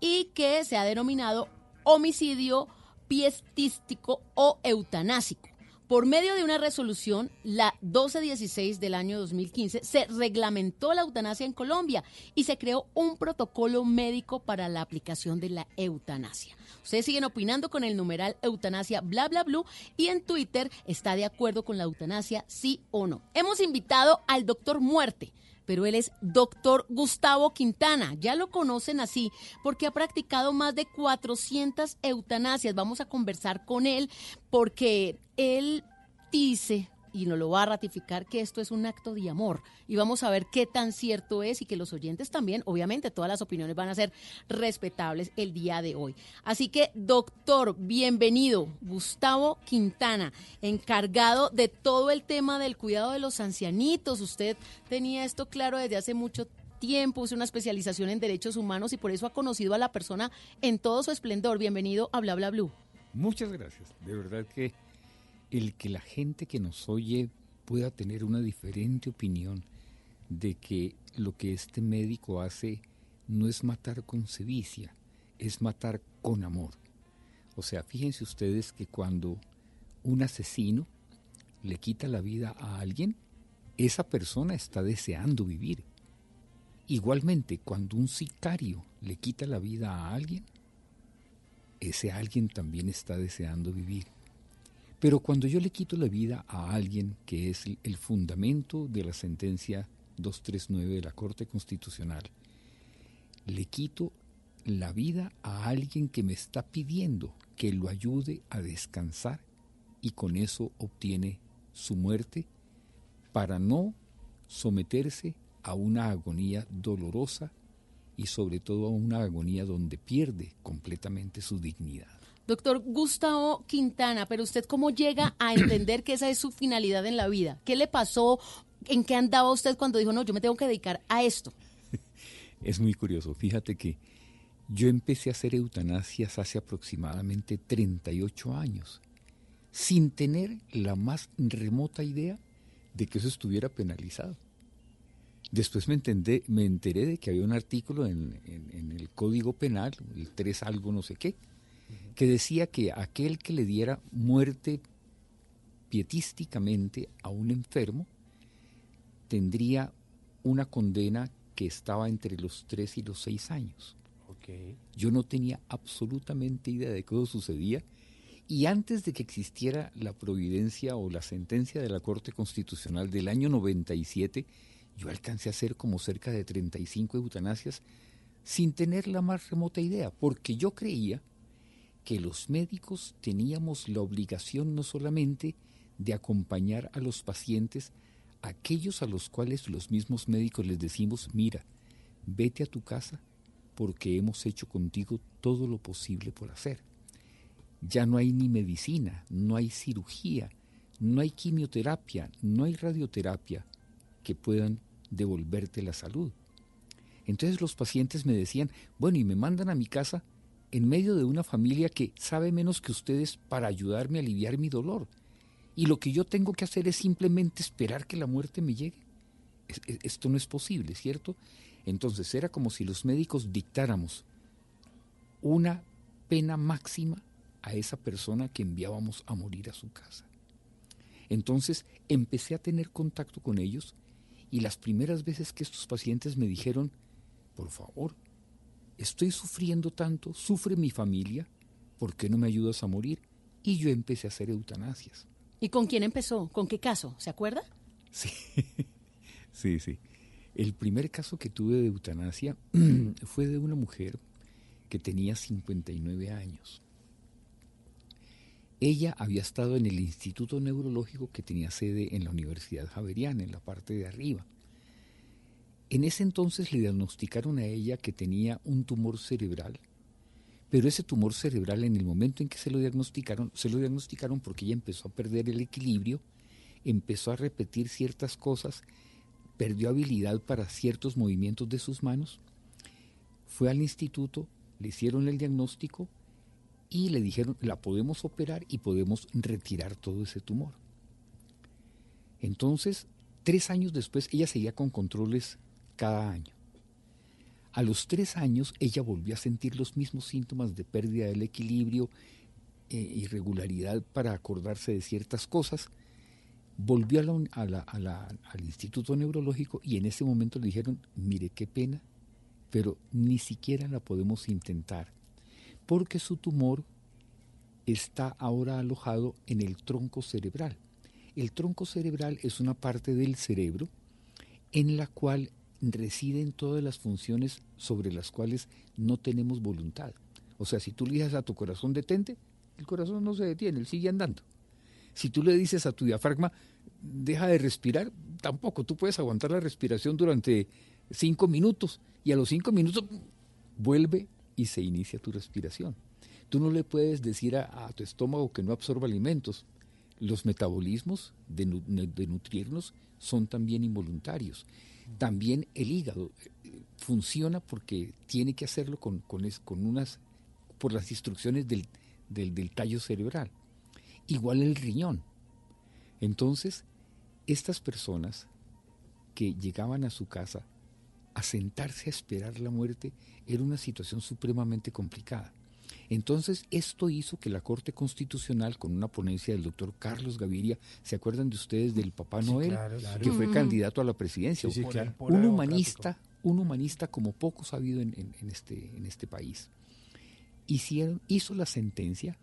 Speaker 2: y que se ha denominado homicidio piestístico o eutanásico. Por medio de una resolución, la 1216 del año 2015, se reglamentó la eutanasia en Colombia y se creó un protocolo médico para la aplicación de la eutanasia. Ustedes siguen opinando con el numeral eutanasia bla bla blue y en Twitter está de acuerdo con la eutanasia sí o no. Hemos invitado al doctor Muerte pero él es doctor Gustavo Quintana. Ya lo conocen así porque ha practicado más de 400 eutanasias. Vamos a conversar con él porque él dice y nos lo va a ratificar que esto es un acto de amor y vamos a ver qué tan cierto es y que los oyentes también, obviamente todas las opiniones van a ser respetables el día de hoy. Así que, doctor, bienvenido, Gustavo Quintana, encargado de todo el tema del cuidado de los ancianitos. Usted tenía esto claro desde hace mucho tiempo, hizo una especialización en derechos humanos y por eso ha conocido a la persona en todo su esplendor. Bienvenido a Bla Bla Blue.
Speaker 28: Muchas gracias. De verdad que el que la gente que nos oye pueda tener una diferente opinión de que lo que este médico hace no es matar con sevicia, es matar con amor. O sea, fíjense ustedes que cuando un asesino le quita la vida a alguien, esa persona está deseando vivir. Igualmente, cuando un sicario le quita la vida a alguien, ese alguien también está deseando vivir. Pero cuando yo le quito la vida a alguien, que es el, fundamento de la sentencia 239 de la Corte Constitucional, le quito la vida a alguien que me está pidiendo que lo ayude a descansar y con eso obtiene su muerte para no someterse a una agonía dolorosa y sobre todo a una agonía donde pierde completamente su dignidad.
Speaker 2: Doctor Gustavo Quintana, pero usted cómo llega a entender que esa es su finalidad en la vida? ¿Qué le pasó? ¿En qué andaba usted cuando dijo, no, yo me tengo que dedicar a esto?
Speaker 28: Es muy curioso. Fíjate que yo empecé a hacer eutanasias hace aproximadamente 38 años, sin tener la más remota idea de que eso estuviera penalizado. Después me, entendé, me enteré de que había un artículo en, en- en el Código Penal, el 3 algo no sé qué, que decía que aquel que le diera muerte pietísticamente a un enfermo tendría una condena que estaba entre los 3 y los 6 años. Yo no tenía absolutamente idea de cómo sucedía y antes de que existiera la providencia o la sentencia de la Corte Constitucional del año 97, yo alcancé a hacer como cerca de 35 eutanasias sin tener la más remota idea, porque yo creía que los médicos teníamos la obligación no solamente de acompañar a los pacientes aquellos a los cuales los mismos médicos les decimos, mira, vete a tu casa porque hemos hecho contigo todo lo posible por hacer. Ya no hay ni medicina, no hay cirugía, no hay quimioterapia, no hay radioterapia que puedan devolverte la salud. Entonces los pacientes me decían, bueno, y me mandan a mi casa en medio de una familia que sabe menos que ustedes para ayudarme a aliviar mi dolor. Y lo que yo tengo que hacer es simplemente esperar que la muerte me llegue. Es- es- Esto no es posible, ¿cierto? Entonces era como si los médicos dictáramos una pena máxima a esa persona que enviábamos a morir a su casa. Entonces empecé a tener contacto con ellos y las primeras veces que estos pacientes me dijeron, por favor, estoy sufriendo tanto, sufre mi familia, ¿por qué no me ayudas a morir? Y yo empecé a hacer eutanasias.
Speaker 2: ¿Y con quién empezó? ¿Con qué caso? ¿Se acuerda?
Speaker 28: Sí, sí, sí. El primer caso que tuve de eutanasia fue de una mujer que tenía 59 años. Ella había estado en el Instituto Neurológico que tenía sede en la Universidad Javeriana, en la parte de arriba. En ese entonces le diagnosticaron a ella que tenía un tumor cerebral, pero ese tumor cerebral en el momento en que se lo diagnosticaron, se lo diagnosticaron porque ella empezó a perder el equilibrio, empezó a repetir ciertas cosas, perdió habilidad para ciertos movimientos de sus manos, fue al instituto, le hicieron el diagnóstico y le dijeron, la podemos operar y podemos retirar todo ese tumor. Entonces, tres años después, ella seguía con controles cada año. A los tres años, ella volvió a sentir los mismos síntomas de pérdida del equilibrio, eh, irregularidad para acordarse de ciertas cosas. Volvió a la- a al Instituto Neurológico y en ese momento le dijeron, mire qué pena, pero ni siquiera la podemos intentar, porque su tumor está ahora alojado en el tronco cerebral. El tronco cerebral es una parte del cerebro en la cual residen todas las funciones sobre las cuales no tenemos voluntad. O sea, si tú le dices a tu corazón detente, el corazón no se detiene, él sigue andando. Si tú le dices a tu diafragma deja de respirar, tampoco. Tú puedes aguantar la respiración durante cinco minutos y a los cinco minutos vuelve y se inicia tu respiración. Tú no le puedes decir a, tu estómago que no absorba alimentos. Los metabolismos de nutrirnos son también involuntarios. También el hígado eh, funciona porque tiene que hacerlo con, con, con unas, por las instrucciones del, del, del tallo cerebral. Igual el riñón. Entonces, estas personas que llegaban a su casa a sentarse a esperar la muerte era una situación supremamente complicada. Entonces, esto hizo que la Corte Constitucional, con una ponencia del doctor Carlos Gaviria, ¿se acuerdan de ustedes del Papá
Speaker 4: Sí,
Speaker 28: Noel?
Speaker 4: claro, claro.
Speaker 28: Que fue candidato a la presidencia.
Speaker 4: Sí, sí, claro.
Speaker 28: Un humanista, un humanista como pocos ha habido en, en- en este, en este país. Hicieron, hizo la sentencia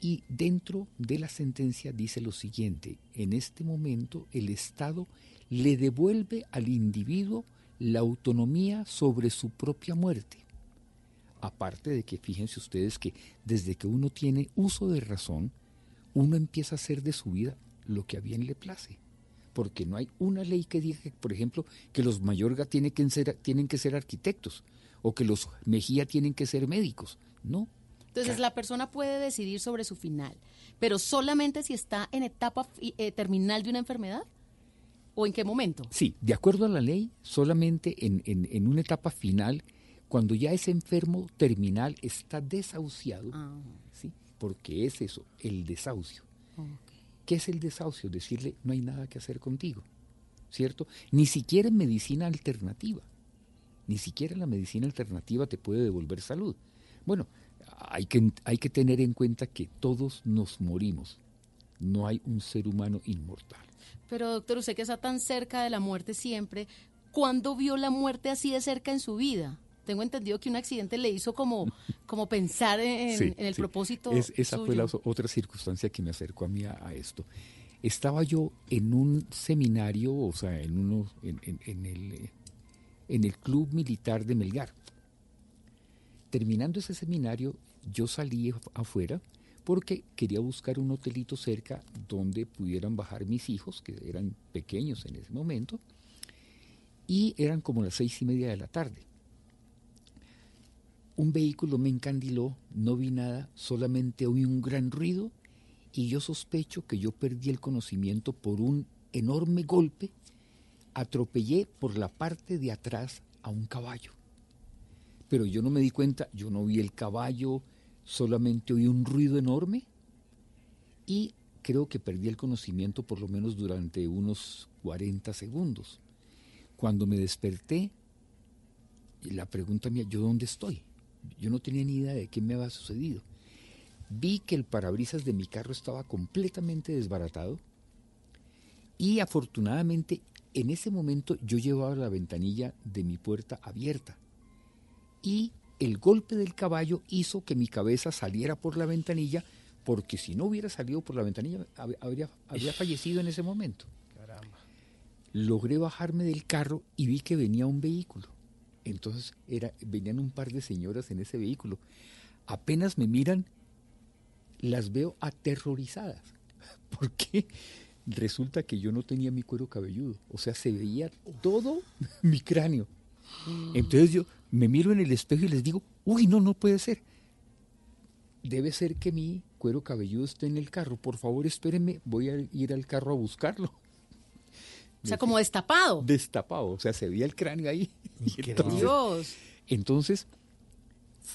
Speaker 28: y dentro de la sentencia dice lo siguiente, en este momento el Estado le devuelve al individuo la autonomía sobre su propia muerte. Aparte de que fíjense ustedes que desde que uno tiene uso de razón, uno empieza a hacer de su vida lo que a bien le place. Porque no hay una ley que diga, por ejemplo, que los Mayorga tienen que, ser, tienen que ser arquitectos o que los Mejía tienen que ser médicos. No,
Speaker 2: Entonces la persona puede decidir sobre su final, pero solamente si está en etapa eh, terminal de una enfermedad o en qué momento.
Speaker 28: Sí, de acuerdo a la ley, solamente en, en- en una etapa final, cuando ya ese enfermo terminal está desahuciado, ¿sí? porque es eso, el desahucio. ¿Qué es el desahucio? Decirle, no hay nada que hacer contigo, ¿cierto? Ni siquiera en medicina alternativa, ni siquiera la medicina alternativa te puede devolver salud. Bueno, hay que, hay que tener en cuenta que todos nos morimos, no hay un ser humano inmortal.
Speaker 2: Pero doctor, usted que está tan cerca de la muerte siempre, ¿cuándo vio la muerte así de cerca en su vida? Tengo entendido que un accidente le hizo como, como pensar en,
Speaker 28: Sí,
Speaker 2: en el
Speaker 28: sí.
Speaker 2: propósito.
Speaker 28: Es- esa fue la otra circunstancia que me acercó a mí a, a esto. Estaba yo en un seminario, o sea, en, uno, en, en- en el, en el Club Militar de Melgar. Terminando ese seminario, yo salí af- afuera porque quería buscar un hotelito cerca donde pudieran bajar mis hijos, que eran pequeños en ese momento, y eran como las seis y media de la tarde. Un vehículo me encandiló, no vi nada, solamente oí un gran ruido y yo sospecho que yo perdí el conocimiento por un enorme golpe, atropellé por la parte de atrás a un caballo. Pero yo no me di cuenta, yo no vi el caballo, solamente oí un ruido enorme y creo que perdí el conocimiento por lo menos durante unos 40 segundos. Cuando me desperté, la pregunta mía, ¿yo dónde estoy? Yo no tenía ni idea de qué me había sucedido. Vi que el parabrisas de mi carro estaba completamente desbaratado y afortunadamente en ese momento yo llevaba la ventanilla de mi puerta abierta y el golpe del caballo hizo que mi cabeza saliera por la ventanilla porque si no hubiera salido por la ventanilla hab- habría, habría fallecido en ese momento. Logré bajarme del carro y vi que venía un vehículo. Entonces era, venían un par de señoras en ese vehículo. Apenas me miran, las veo aterrorizadas. Porque resulta que yo no tenía mi cuero cabelludo. O sea, se veía todo mi cráneo. Entonces yo me miro en el espejo y les digo, uy, no, no puede ser. Debe ser que mi cuero cabelludo esté en el carro. Por favor, espérenme, voy a ir al carro a buscarlo.
Speaker 2: O sea, como destapado.
Speaker 28: Destapado, o sea, se veía el cráneo ahí. Y entonces,
Speaker 2: Dios.
Speaker 28: entonces,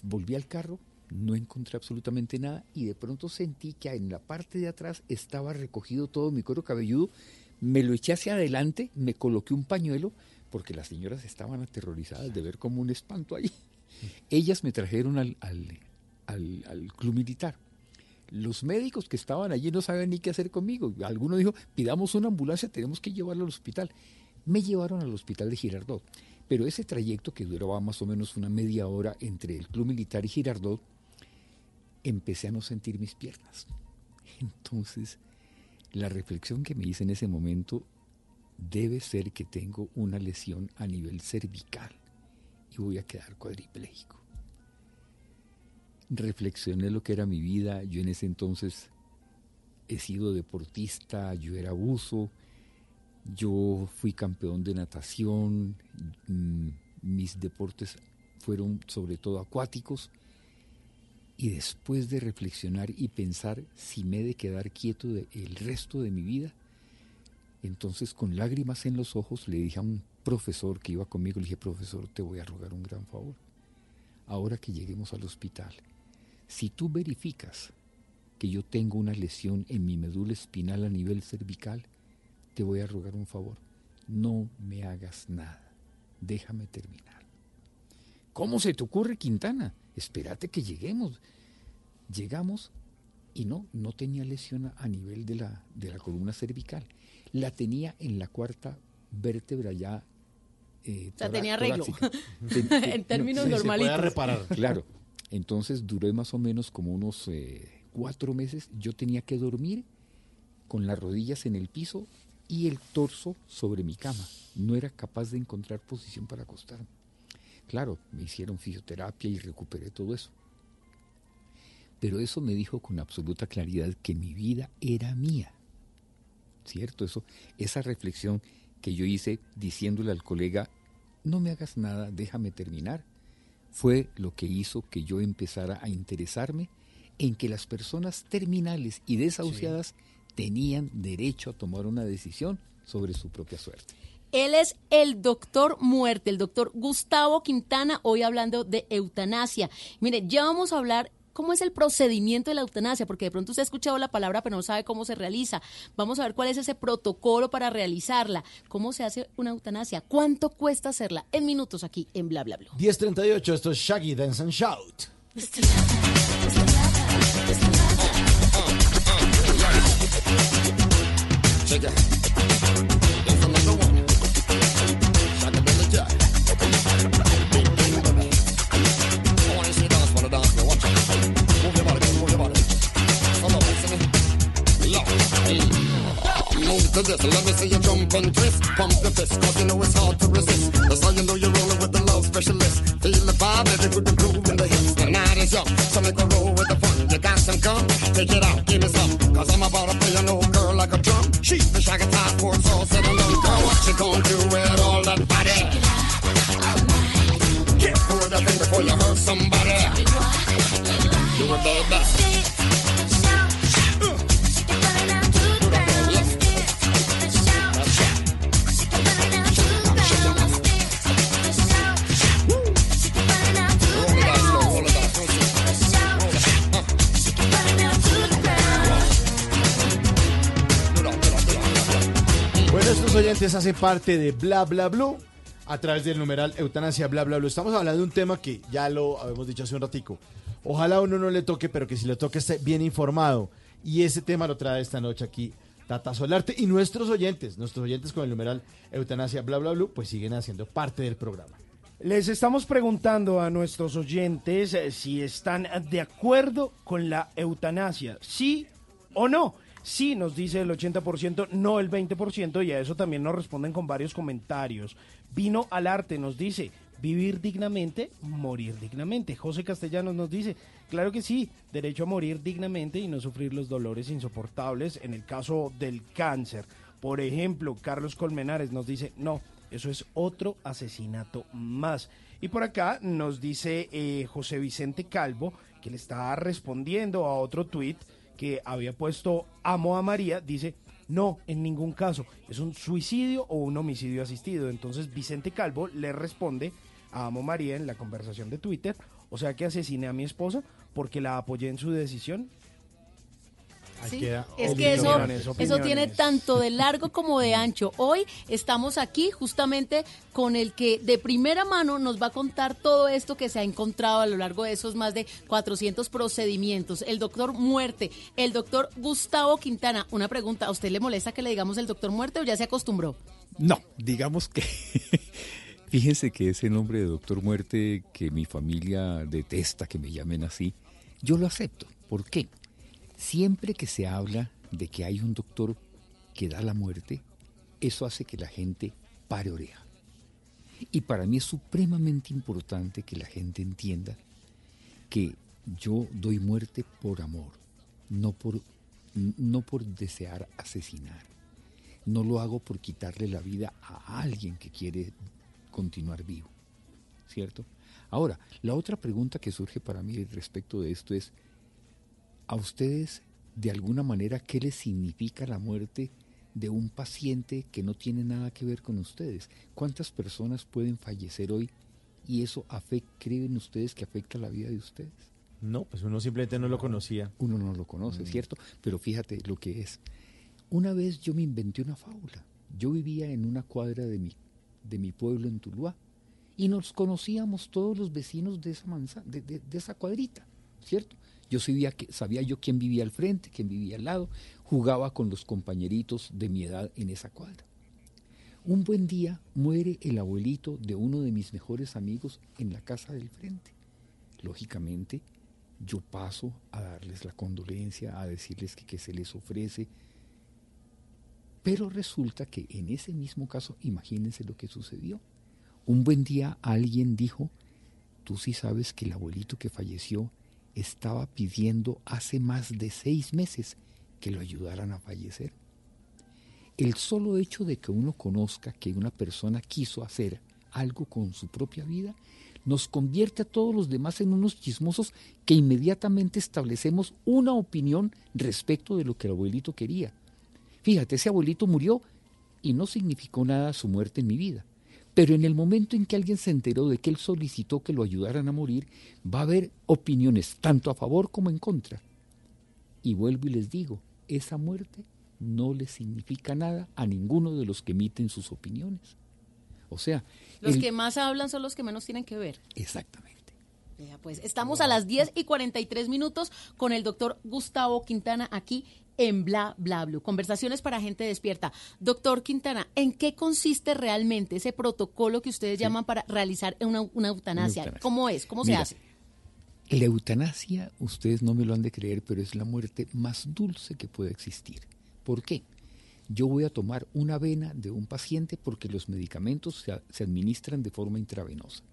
Speaker 28: volví al carro, no encontré absolutamente nada y de pronto sentí que en la parte de atrás estaba recogido todo mi cuero cabelludo. Me lo eché hacia adelante, me coloqué un pañuelo porque las señoras estaban aterrorizadas de ver como un espanto ahí. Ellas me trajeron al, al- al- al club militar. Los médicos que estaban allí no sabían ni qué hacer conmigo. Alguno dijo, pidamos una ambulancia, tenemos que llevarlo al hospital. Me llevaron al hospital de Girardot. Pero ese trayecto que duraba más o menos una media hora entre el club militar y Girardot, empecé a no sentir mis piernas. Entonces, la reflexión que me hice en ese momento debe ser que tengo una lesión a nivel cervical y voy a quedar cuadripléjico. Reflexioné lo que era mi vida. Yo en ese entonces he sido deportista, yo era buzo, yo fui campeón de natación, mm, mis deportes fueron sobre todo acuáticos. Y después de reflexionar y pensar si me he de quedar quieto el resto de mi vida, entonces con lágrimas en los ojos le dije a un profesor que iba conmigo, le dije, profesor, te voy a rogar un gran favor. Ahora que lleguemos al hospital, si tú verificas que yo tengo una lesión en mi médula espinal a nivel cervical, te voy a rogar un favor. No me hagas nada. Déjame terminar. ¿Cómo se te ocurre, Quintana? Espérate que lleguemos. Llegamos y no, no tenía lesión a- nivel de la, de la columna cervical. La tenía en la cuarta vértebra ya. eh,
Speaker 2: O sea,
Speaker 28: tora-
Speaker 2: tenía arreglo.
Speaker 28: torácica. Ten- ten-
Speaker 2: En términos
Speaker 28: sí, se puede
Speaker 3: reparar.
Speaker 28: Claro. Entonces duré más o menos como unos eh, cuatro meses. Yo tenía que dormir con las rodillas en el piso y el torso sobre mi cama. No era capaz de encontrar posición para acostarme. Claro, me hicieron fisioterapia y recuperé todo eso. Pero eso me dijo con absoluta claridad que mi vida era mía. ¿Cierto? Eso, esa reflexión que yo hice diciéndole al colega, no me hagas nada, déjame terminar, fue lo que hizo que yo empezara a interesarme en que las personas terminales y desahuciadas tenían derecho a tomar una decisión sobre su propia suerte.
Speaker 2: Él es el doctor muerte, el doctor Gustavo Quintana, hoy hablando de eutanasia. Mire, ya vamos a hablar cómo es el procedimiento de la eutanasia, porque de pronto usted ha escuchado la palabra pero no sabe cómo se realiza. Vamos a ver cuál es ese protocolo para realizarla, cómo se hace una eutanasia, cuánto cuesta hacerla. En minutos aquí en Bla Bla Bla.
Speaker 3: 1038, esto es Shaggy Dance and Shout.
Speaker 29: To this, let me see you jump and twist. Pump the fist, cause you know it's hard to resist. That's how you know you're rolling with the love specialist. Feel the vibe, put the groove in the hips. The night is young, so make a roll with the fun. You got some gum, Take it out, give me some. Cause I'm about to play an old girl like a drum. She's the shaggy task force all said and done. Girl, what you gonna do with all that body? Get for the thing before you hurt somebody. Do it, baby.
Speaker 3: Oyentes hacen parte de Bla Bla Blue a través del numeral Eutanasia Bla Bla Blue. Estamos hablando de un tema que ya lo habíamos dicho hace un ratico. Ojalá a uno no le toque, pero que si le toque esté bien informado. Y ese tema lo trae esta noche aquí Tata Solarte y nuestros oyentes, nuestros oyentes con el numeral Eutanasia Bla Bla Blue, pues siguen haciendo parte del programa.
Speaker 4: Les estamos preguntando a nuestros oyentes eh, si están de acuerdo con la eutanasia, sí o no. Sí, nos dice el 80%, no el 20%, y a eso también nos responden con varios comentarios. Vino al arte nos dice, vivir dignamente, morir dignamente. José Castellanos nos dice, claro que sí, derecho a morir dignamente y no sufrir los dolores insoportables en el caso del cáncer. Por ejemplo, Carlos Colmenares nos dice, no, eso es otro asesinato más. Y por acá nos dice eh, José Vicente Calvo, que le está respondiendo a otro tuit que había puesto amo a María, dice, no, en ningún caso, es un suicidio o un homicidio asistido. Entonces Vicente Calvo le responde a amo María en la conversación de Twitter, o sea que asesiné a mi esposa porque la apoyé en su decisión. Ahí
Speaker 2: Sí,
Speaker 4: queda.
Speaker 2: Es que eso,
Speaker 4: Opiniones,
Speaker 2: eso
Speaker 4: opiniones.
Speaker 2: tiene tanto de largo como de ancho. Hoy estamos aquí justamente con el que de primera mano nos va a contar todo esto que se ha encontrado a lo largo de esos más de 400 procedimientos. El doctor Muerte, el doctor Gustavo Quintana. Una pregunta, ¿a usted le molesta que le digamos el doctor Muerte o ya se acostumbró?
Speaker 28: No, digamos que. Fíjense que ese nombre de Doctor Muerte que mi familia detesta que me llamen así, yo lo acepto. ¿Por qué? Siempre que se habla de que hay un doctor que da la muerte, eso hace que la gente pare oreja. Y para mí es supremamente importante que la gente entienda que yo doy muerte por amor, no por, no por desear asesinar. No lo hago por quitarle la vida a alguien que quiere continuar vivo. ¿Cierto? Ahora, la otra pregunta que surge para mí respecto de esto es, ¿a ustedes de alguna manera qué les significa la muerte de un paciente que no tiene nada que ver con ustedes? ¿Cuántas personas pueden fallecer hoy y eso afect- creen ustedes que afecta la vida de ustedes?
Speaker 3: No, pues uno simplemente no lo conocía.
Speaker 28: Uno no lo conoce, ¿cierto? Pero fíjate lo que es. Una vez yo me inventé una fábula. Yo vivía en una cuadra de mi, de mi pueblo en Tuluá y nos conocíamos todos los vecinos de esa, manza- de, de- de esa cuadrita, ¿cierto? Yo sabía, yo quién vivía al frente, quién vivía al lado, jugaba con los compañeritos de mi edad en esa cuadra. Un buen día muere el abuelito de uno de mis mejores amigos en la casa del frente. Lógicamente, yo paso a darles la condolencia, a decirles que, que se les ofrece. Pero resulta que en ese mismo caso, imagínense lo que sucedió. Un buen día alguien dijo, tú sí sabes que el abuelito que falleció estaba pidiendo hace más de seis meses que lo ayudaran a fallecer. El solo hecho de que uno conozca que una persona quiso hacer algo con su propia vida nos convierte a todos los demás en unos chismosos que inmediatamente establecemos una opinión respecto de lo que el abuelito quería. Fíjate, ese abuelito murió y no significó nada su muerte en mi vida. Pero en el momento en que alguien se enteró de que él solicitó que lo ayudaran a morir, va a haber opiniones tanto a favor como en contra. Y vuelvo y les digo, esa muerte no le significa nada a ninguno de los que emiten sus opiniones. O sea,
Speaker 2: Los
Speaker 28: el-
Speaker 2: que más hablan son los que menos tienen que ver.
Speaker 28: Exactamente.
Speaker 2: Vea, pues estamos a las 10 y 43 minutos con el doctor Gustavo Quintana aquí en Bla Bla Blue. Conversaciones para gente despierta. Doctor Quintana, ¿en qué consiste realmente ese protocolo que ustedes llaman para realizar una, una eutanasia?
Speaker 28: eutanasia.
Speaker 2: ¿Cómo es? ¿Cómo se hace?
Speaker 28: La eutanasia, ustedes no me lo han de creer, pero es la muerte más dulce que puede existir. ¿Por qué? Yo voy a tomar una vena de un paciente porque los medicamentos se, se administran de forma intravenosa.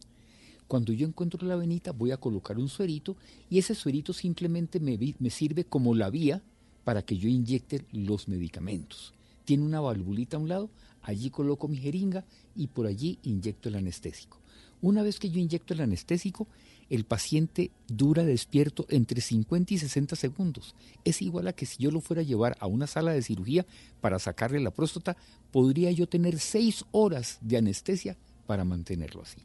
Speaker 28: Cuando yo encuentro la venita, voy a colocar un suerito y ese suerito simplemente me, me sirve como la vía para que yo inyecte los medicamentos. Tiene una valvulita a un lado, allí coloco mi jeringa y por allí inyecto el anestésico. Una vez que yo inyecto el anestésico, el paciente dura despierto entre 50 y 60 segundos. Es igual a que si yo lo fuera a llevar a una sala de cirugía para sacarle la próstata, podría yo tener 6 horas de anestesia para mantenerlo así.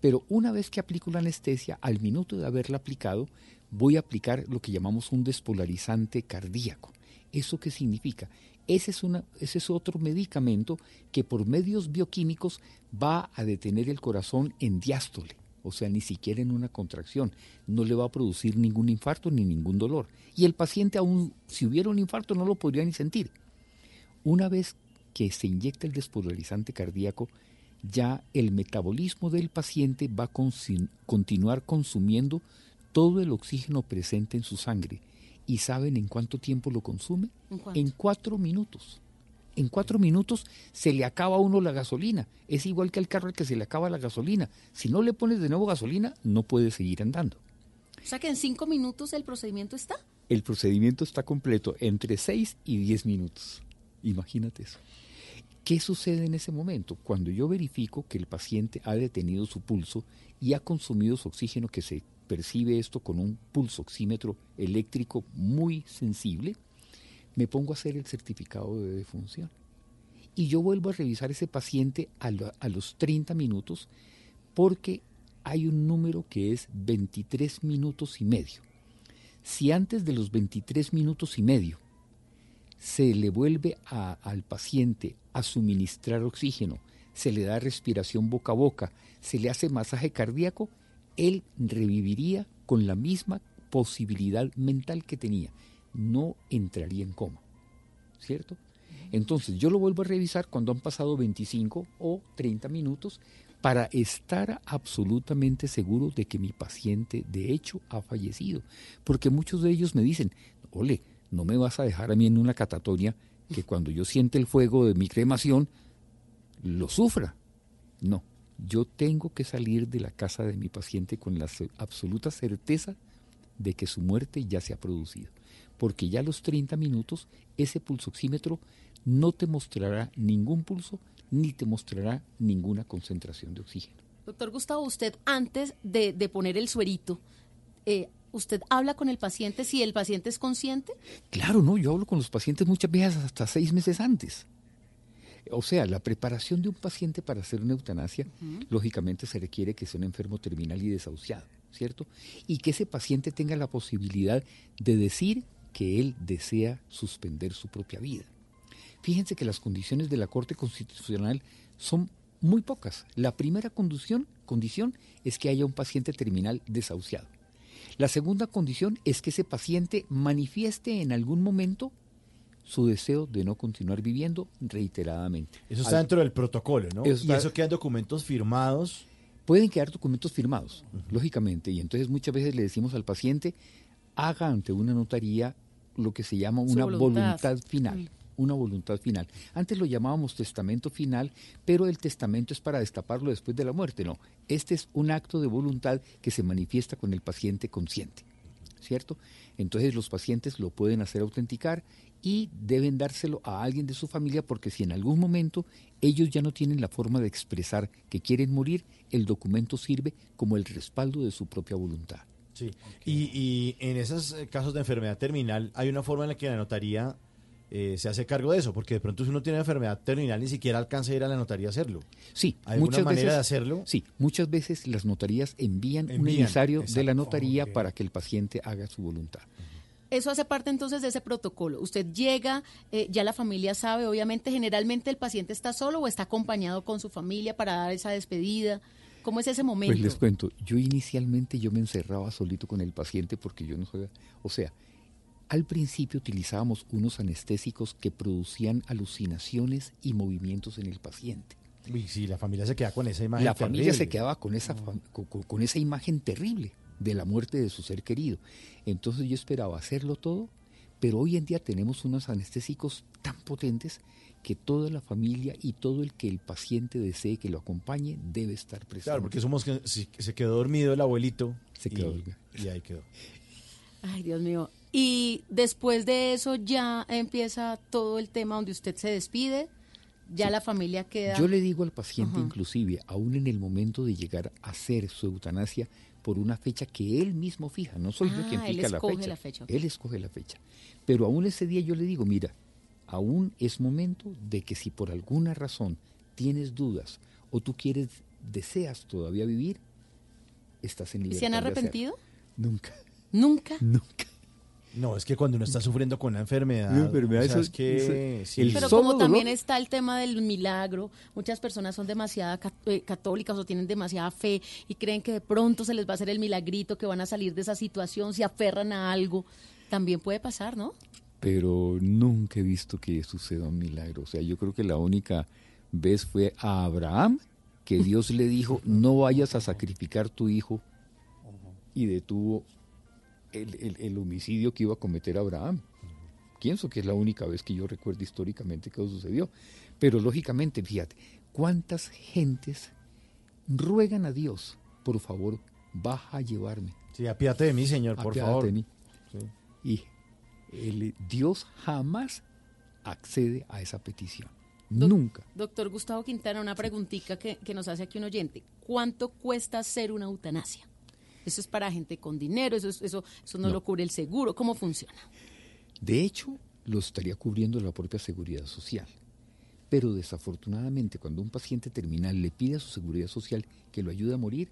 Speaker 28: Pero una vez que aplico la anestesia, al minuto de haberla aplicado, voy a aplicar lo que llamamos un despolarizante cardíaco. ¿Eso qué significa? Ese es, ese es otro medicamento que por medios bioquímicos va a detener el corazón en diástole, o sea, ni siquiera en una contracción. No le va a producir ningún infarto ni ningún dolor. Y el paciente, aún si hubiera un infarto, no lo podría ni sentir. Una vez que se inyecta el despolarizante cardíaco, ya el metabolismo del paciente va a continuar consumiendo todo el oxígeno presente en su sangre. ¿Y saben en cuánto tiempo lo consume?
Speaker 2: ¿En
Speaker 28: cuatro minutos. En cuatro minutos se le acaba a uno la gasolina. Es igual que al carro al que se le acaba la gasolina. Si no le pones de nuevo gasolina, no puede seguir andando.
Speaker 2: O sea que en cinco minutos el procedimiento está.
Speaker 28: El procedimiento está completo entre 6 y 10 minutos. Imagínate eso. ¿Qué sucede en ese momento? Cuando yo verifico que el paciente ha detenido su pulso y ha consumido su oxígeno, que se percibe esto con un pulsoxímetro eléctrico muy sensible, me pongo a hacer el certificado de defunción. Y yo vuelvo a revisar ese paciente a, a los 30 minutos porque hay un número que es 23 minutos y medio. Si antes de los 23 minutos y medio se le vuelve al paciente a suministrar oxígeno, se le da respiración boca a boca, se le hace masaje cardíaco, él reviviría con la misma posibilidad mental que tenía. No entraría en coma. ¿Cierto? Entonces yo lo vuelvo a revisar cuando han pasado 25 o 30 minutos para estar absolutamente seguro de que mi paciente de hecho ha fallecido. Porque muchos de ellos me dicen, ole, no me vas a dejar a mí en una catatonia que cuando yo siente el fuego de mi cremación lo sufra. No, yo tengo que salir de la casa de mi paciente con la absoluta certeza de que su muerte ya se ha producido. Porque ya a los 30 minutos ese pulsoxímetro no te mostrará ningún pulso ni te mostrará ninguna concentración de oxígeno.
Speaker 2: Doctor Gustavo, usted antes de, de poner el suerito, eh, ¿usted habla con el paciente si el paciente es consciente?
Speaker 28: Claro, no, yo hablo con los pacientes muchas veces hasta seis meses antes. O sea, la preparación de un paciente para hacer una eutanasia, lógicamente se requiere que sea un enfermo terminal y desahuciado, ¿cierto? Y que ese paciente tenga la posibilidad de decir que él desea suspender su propia vida. Fíjense que las condiciones de la Corte Constitucional son muy pocas. La primera condición, condición es que haya un paciente terminal desahuciado. La segunda condición es que ese paciente manifieste en algún momento su deseo de no continuar viviendo reiteradamente.
Speaker 3: Eso está
Speaker 28: Al-
Speaker 3: dentro del protocolo, ¿no?
Speaker 28: Eso
Speaker 3: y eso quedan documentos firmados.
Speaker 28: Pueden quedar documentos firmados, lógicamente, y entonces muchas veces le decimos al paciente, haga ante una notaría lo que se llama una
Speaker 2: voluntad.
Speaker 28: voluntad, final. Una voluntad final. Antes lo llamábamos testamento final, pero el testamento es para destaparlo después de la muerte. No, este es un acto de voluntad que se manifiesta con el paciente consciente. ¿Cierto? Entonces los pacientes lo pueden hacer autenticar y deben dárselo a alguien de su familia porque si en algún momento ellos ya no tienen la forma de expresar que quieren morir, el documento sirve como el respaldo de su propia voluntad.
Speaker 3: Sí. Y, y en esos casos de enfermedad terminal, hay una forma en la que la notaría eh, se hace cargo de eso, porque de pronto si uno tiene enfermedad terminal ni siquiera alcanza a ir a la notaría a hacerlo.
Speaker 28: Sí,
Speaker 3: ¿Hay
Speaker 28: muchas
Speaker 3: manera
Speaker 28: veces,
Speaker 3: de hacerlo?
Speaker 28: Sí, muchas veces las notarías envían, un emisario de la notaría para que el paciente haga su voluntad.
Speaker 2: Eso hace parte entonces de ese protocolo. Usted llega, eh, ya la familia sabe, obviamente, generalmente el paciente está solo o está acompañado con su familia para dar esa despedida. ¿Cómo es ese momento?
Speaker 28: Pues les cuento, yo inicialmente yo me encerraba solito con el paciente porque yo no sabía, o sea, al principio utilizábamos unos anestésicos que producían alucinaciones y movimientos en el paciente.
Speaker 3: Y sí, la familia se queda con esa imagen.
Speaker 28: La familia
Speaker 3: terrible.
Speaker 28: se quedaba con esa, con, con- esa imagen terrible de la muerte de su ser querido. Entonces yo esperaba hacerlo todo, pero hoy en día tenemos unos anestésicos tan potentes que toda la familia y todo el que el paciente desee que lo acompañe debe estar presente.
Speaker 3: Claro, porque somos que si- se quedó dormido el abuelito.
Speaker 28: Se
Speaker 3: y-
Speaker 28: quedó dormido.
Speaker 3: Y ahí quedó.
Speaker 2: Ay, Dios mío. Y después de eso ya empieza todo el tema donde usted se despide, ya la familia queda...
Speaker 28: Yo le digo al paciente,
Speaker 2: Ajá.
Speaker 28: inclusive, aún en el momento de llegar a hacer su eutanasia, por una fecha que él mismo fija, no soy yo
Speaker 2: Ah,
Speaker 28: quien fija la
Speaker 2: escoge
Speaker 28: fecha.
Speaker 2: la fecha.
Speaker 28: Él escoge la fecha. Pero aún ese día yo le digo, mira, aún es momento de que si por alguna razón tienes dudas o tú quieres, deseas todavía vivir, estás en
Speaker 2: ¿Y
Speaker 28: libertad.
Speaker 2: ¿Se han
Speaker 28: de
Speaker 2: arrepentido?
Speaker 28: Nunca.
Speaker 2: Nunca.
Speaker 28: Nunca.
Speaker 3: No, es que cuando uno está sufriendo con una enfermedad.
Speaker 28: Una enfermedad,
Speaker 3: o sea,
Speaker 28: eso-
Speaker 3: es que.
Speaker 28: eso-
Speaker 3: sí.
Speaker 28: el
Speaker 2: Pero como también
Speaker 28: dolor-
Speaker 2: está el tema del milagro, muchas personas son demasiado eh, católicas o tienen demasiada fe y creen que de pronto se les va a hacer el milagrito, que van a salir de esa situación, se aferran a algo. También puede pasar, ¿no?
Speaker 28: pero nunca he visto que suceda un milagro. O sea, yo creo que la única vez fue a Abraham que Dios le dijo, no vayas a sacrificar tu hijo y detuvo el, el- el homicidio que iba a cometer Abraham. Pienso que es la única vez que yo recuerdo históricamente que eso sucedió. Pero lógicamente, fíjate, ¿cuántas gentes ruegan a Dios, por favor, baja a llevarme?
Speaker 3: Sí, apiádate de mí, señor, por
Speaker 28: Apiádate
Speaker 3: favor.
Speaker 28: de mí.
Speaker 3: Sí.
Speaker 28: Y el- Dios jamás accede a esa petición. Nunca.
Speaker 2: Doctor Gustavo Quintana, una preguntita que, que nos hace aquí un oyente. ¿Cuánto cuesta hacer una eutanasia? Eso es para gente con dinero, eso, es- eso, eso no,
Speaker 28: No.
Speaker 2: lo cubre el seguro. ¿Cómo funciona?
Speaker 28: De hecho, lo estaría cubriendo la propia seguridad social. Pero desafortunadamente, cuando un paciente terminal le pide a su seguridad social que lo ayude a morir,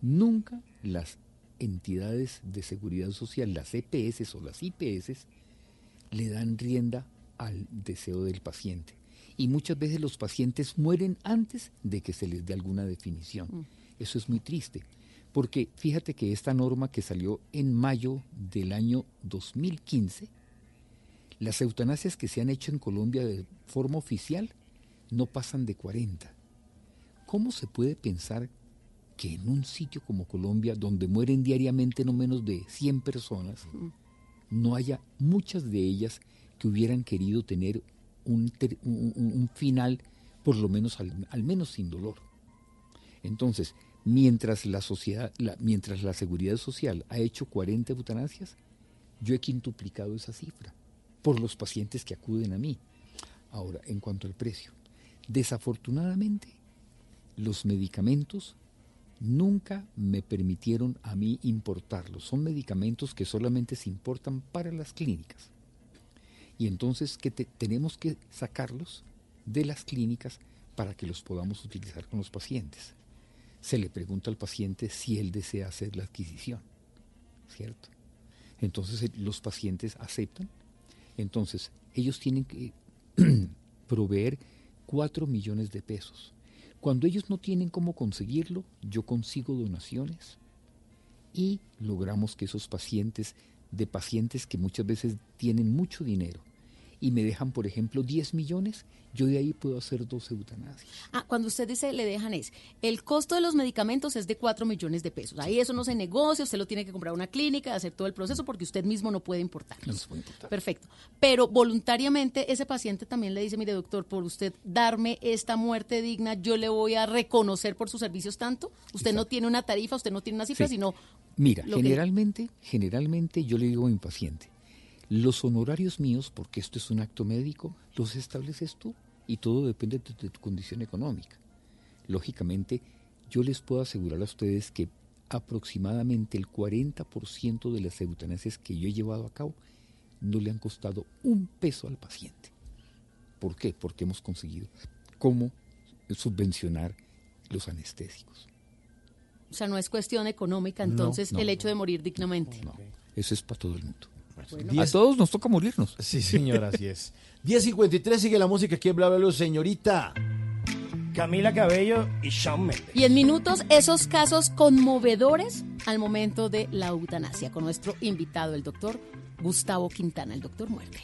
Speaker 28: nunca las entidades de seguridad social, las EPS o las IPS, le dan rienda al deseo del paciente. Y muchas veces los pacientes mueren antes de que se les dé alguna definición. Eso es muy triste, porque fíjate que esta norma que salió en mayo del año 2015, las eutanasias que se han hecho en Colombia de forma oficial no pasan de 40. ¿Cómo se puede pensar que en un sitio como Colombia, donde mueren diariamente no menos de 100 personas, no haya muchas de ellas que hubieran querido tener un, final, por lo menos al, al menos sin dolor? Entonces, mientras la sociedad, mientras la seguridad social ha hecho 40 eutanasias, yo he quintuplicado esa cifra por los pacientes que acuden a mí. Ahora, en cuanto al precio, desafortunadamente, los medicamentos nunca me permitieron a mí importarlos. Son medicamentos que solamente se importan para las clínicas. Y entonces que te- tenemos que sacarlos de las clínicas para que los podamos utilizar con los pacientes. Se le pregunta al paciente si él desea hacer la adquisición, ¿cierto? Entonces los pacientes aceptan. Entonces ellos tienen que proveer 4 millones de pesos. Cuando ellos no tienen cómo conseguirlo, yo consigo donaciones y logramos que esos pacientes, de pacientes que muchas veces tienen mucho dinero y me dejan, por ejemplo, 10 millones, yo de ahí puedo hacer dos eutanasias.
Speaker 2: Ah, cuando usted dice le dejan es, el costo de los medicamentos es de 4 millones de pesos. Ahí eso no se negocia, usted lo tiene que comprar a una clínica, hacer todo el proceso porque usted mismo no puede importar.
Speaker 28: No se puede importar.
Speaker 2: Perfecto. Pero voluntariamente ese paciente también le dice, mire doctor, por usted darme esta muerte digna, yo le voy a reconocer por sus servicios tanto. Usted no tiene una tarifa, usted no tiene una cifra,
Speaker 28: Sí.
Speaker 2: sino...
Speaker 28: Mira,
Speaker 2: que-
Speaker 28: generalmente, generalmente yo le digo a mi paciente, los honorarios míos, porque esto es un acto médico, los estableces tú y todo depende de, de tu condición económica. Lógicamente, yo les puedo asegurar a ustedes que aproximadamente el 40% de las eutanasias que yo he llevado a cabo no le han costado un peso al paciente. ¿Por qué? Porque hemos conseguido cómo subvencionar los anestésicos.
Speaker 2: O sea, no es cuestión económica,
Speaker 28: No,
Speaker 2: entonces,
Speaker 28: no,
Speaker 2: el hecho de morir dignamente.
Speaker 28: Eso es para todo el mundo. A
Speaker 3: Diez-
Speaker 28: todos nos toca morirnos.
Speaker 3: Sí, señor, así es. 10.53 sigue la música aquí en Bla Bla Blue, señorita.
Speaker 4: Camila Cabello y Shawn Mendes.
Speaker 2: Y en minutos, esos casos conmovedores al momento de la eutanasia, con nuestro invitado, el doctor Gustavo Quintana, el doctor Muerte.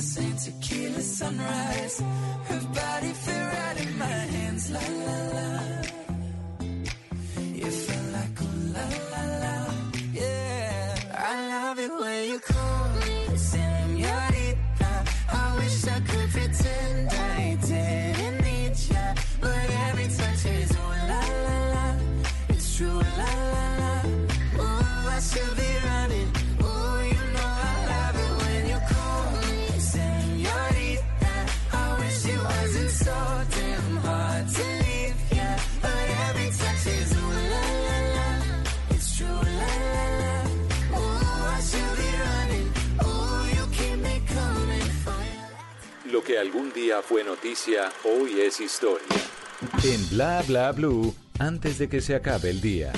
Speaker 25: Same tequila sunrise. Her body fit right in my hands, la la.
Speaker 7: Que algún día fue noticia, hoy es historia. En Bla Bla Blue, antes de que se acabe el día.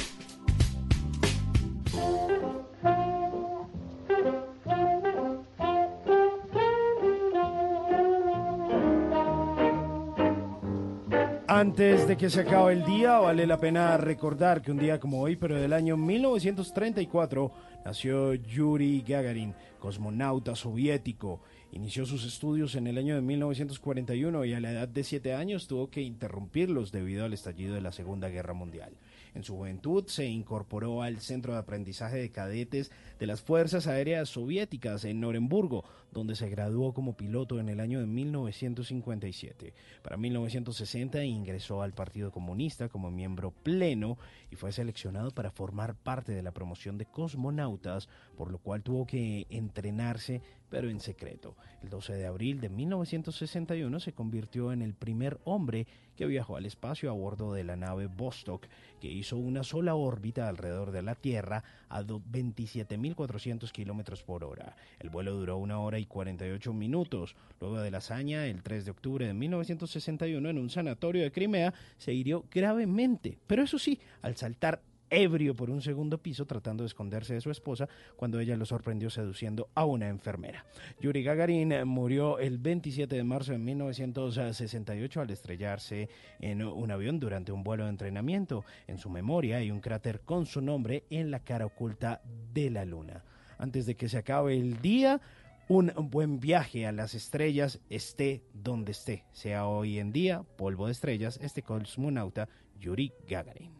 Speaker 4: Antes de que se acabe el día, vale la pena recordar que un día como hoy, pero del año 1934, nació Yuri Gagarin, cosmonauta soviético. Inició sus estudios en el año de 1941 y a la edad de 7 años tuvo que interrumpirlos debido al estallido de la Segunda Guerra Mundial. En su juventud se incorporó al Centro de Aprendizaje de Cadetes de las Fuerzas Aéreas Soviéticas en Noremburgo, donde se graduó como piloto en el año de 1957. Para 1960 ingresó al Partido Comunista como miembro pleno y fue seleccionado para formar parte de la promoción de cosmonautas, por lo cual tuvo que entrenarse pero en secreto. El 12 de abril de 1961 se convirtió en el primer hombre que viajó al espacio a bordo de la nave Vostok, que hizo una sola órbita alrededor de la Tierra a do- 27.400 kilómetros por hora. El vuelo duró una hora y 48 minutos. Luego de la hazaña, el 3 de octubre de 1961, en un sanatorio de Crimea, se hirió gravemente, pero eso sí, al saltar ebrio por un segundo piso tratando de esconderse de su esposa cuando ella lo sorprendió seduciendo a una enfermera. Yuri Gagarin eh, murió el 27 de marzo de 1968 al estrellarse en un avión durante un vuelo de entrenamiento. En su memoria hay un cráter con su nombre en la cara oculta de la luna. Antes de que se acabe el día, un buen viaje a las estrellas esté donde esté, sea hoy en día polvo de estrellas, este cosmonauta Yuri Gagarin.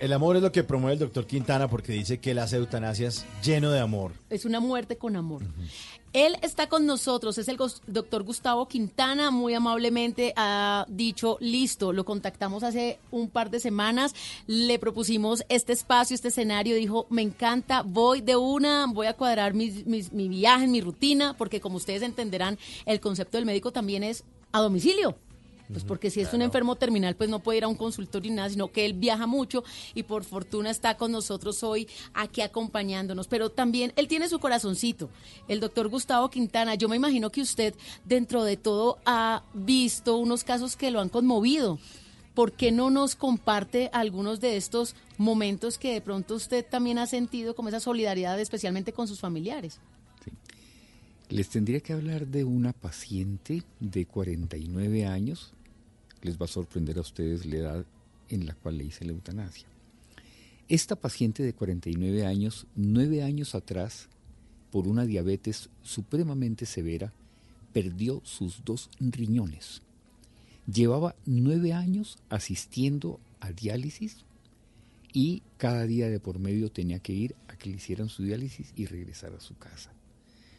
Speaker 25: El amor, es lo que
Speaker 3: promueve el doctor Quintana porque dice que las eutanasias lleno de amor.
Speaker 2: Es una muerte con amor. Él está con nosotros, es el doctor Gustavo Quintana, muy amablemente ha dicho, listo, lo contactamos hace un par de semanas, le propusimos este espacio, este escenario, dijo, me encanta, voy de una, voy a cuadrar mis- mi viaje, mi rutina, porque como ustedes entenderán, el concepto del médico también es a domicilio. Pues porque si es un enfermo terminal, pues no puede ir a un consultorio ni nada, sino que él viaja mucho y por fortuna está con nosotros hoy aquí acompañándonos. Pero también él tiene su corazoncito, el doctor Gustavo Quintana. Yo me imagino que usted, dentro de todo, ha visto unos casos que lo han conmovido. ¿Por qué no nos comparte algunos de estos momentos que de pronto usted también ha sentido como esa solidaridad, especialmente con sus familiares?
Speaker 28: Les tendría que hablar de una paciente de 49 años. Les va a sorprender a ustedes la edad en la cual le hice la eutanasia. Esta paciente de 49 años, nueve años atrás, por una diabetes supremamente severa, perdió sus dos riñones. Llevaba nueve años asistiendo a diálisis y cada día de por medio tenía que ir a que le hicieran su diálisis y regresar a su casa.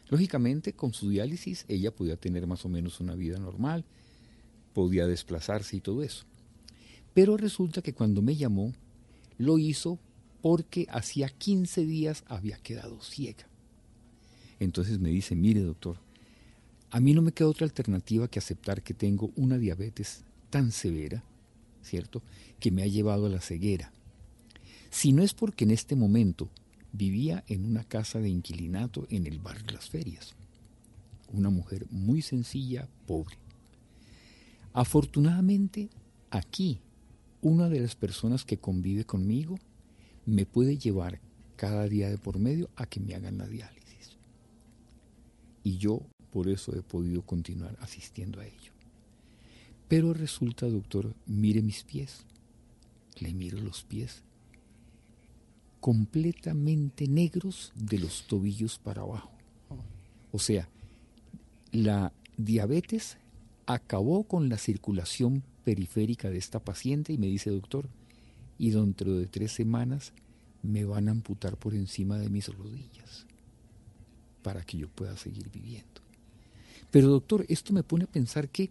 Speaker 28: Lógicamente, con su diálisis ella podía tener más o menos una vida normal, podía desplazarse y todo eso. Pero resulta que cuando me llamó, lo hizo porque hacía 15 días había quedado ciega. Entonces me dice, mire doctor, a mí no me queda otra alternativa que aceptar que tengo una diabetes tan severa, ¿cierto?, que me ha llevado a la ceguera. Si no es porque en este momento vivía en una casa de inquilinato en el barrio Las Ferias. Una mujer muy sencilla, pobre. Afortunadamente, aquí, una de las personas que convive conmigo me puede llevar cada día de por medio a que me hagan la diálisis. Y yo por eso he podido continuar asistiendo a ello. Pero resulta, doctor, mire mis pies. Le miro los pies completamente negros de los tobillos para abajo. O sea, la diabetes acabó con la circulación periférica de esta paciente y me dice, doctor, y dentro de tres semanas me van a amputar por encima de mis rodillas para que yo pueda seguir viviendo. Pero doctor, esto me pone a pensar que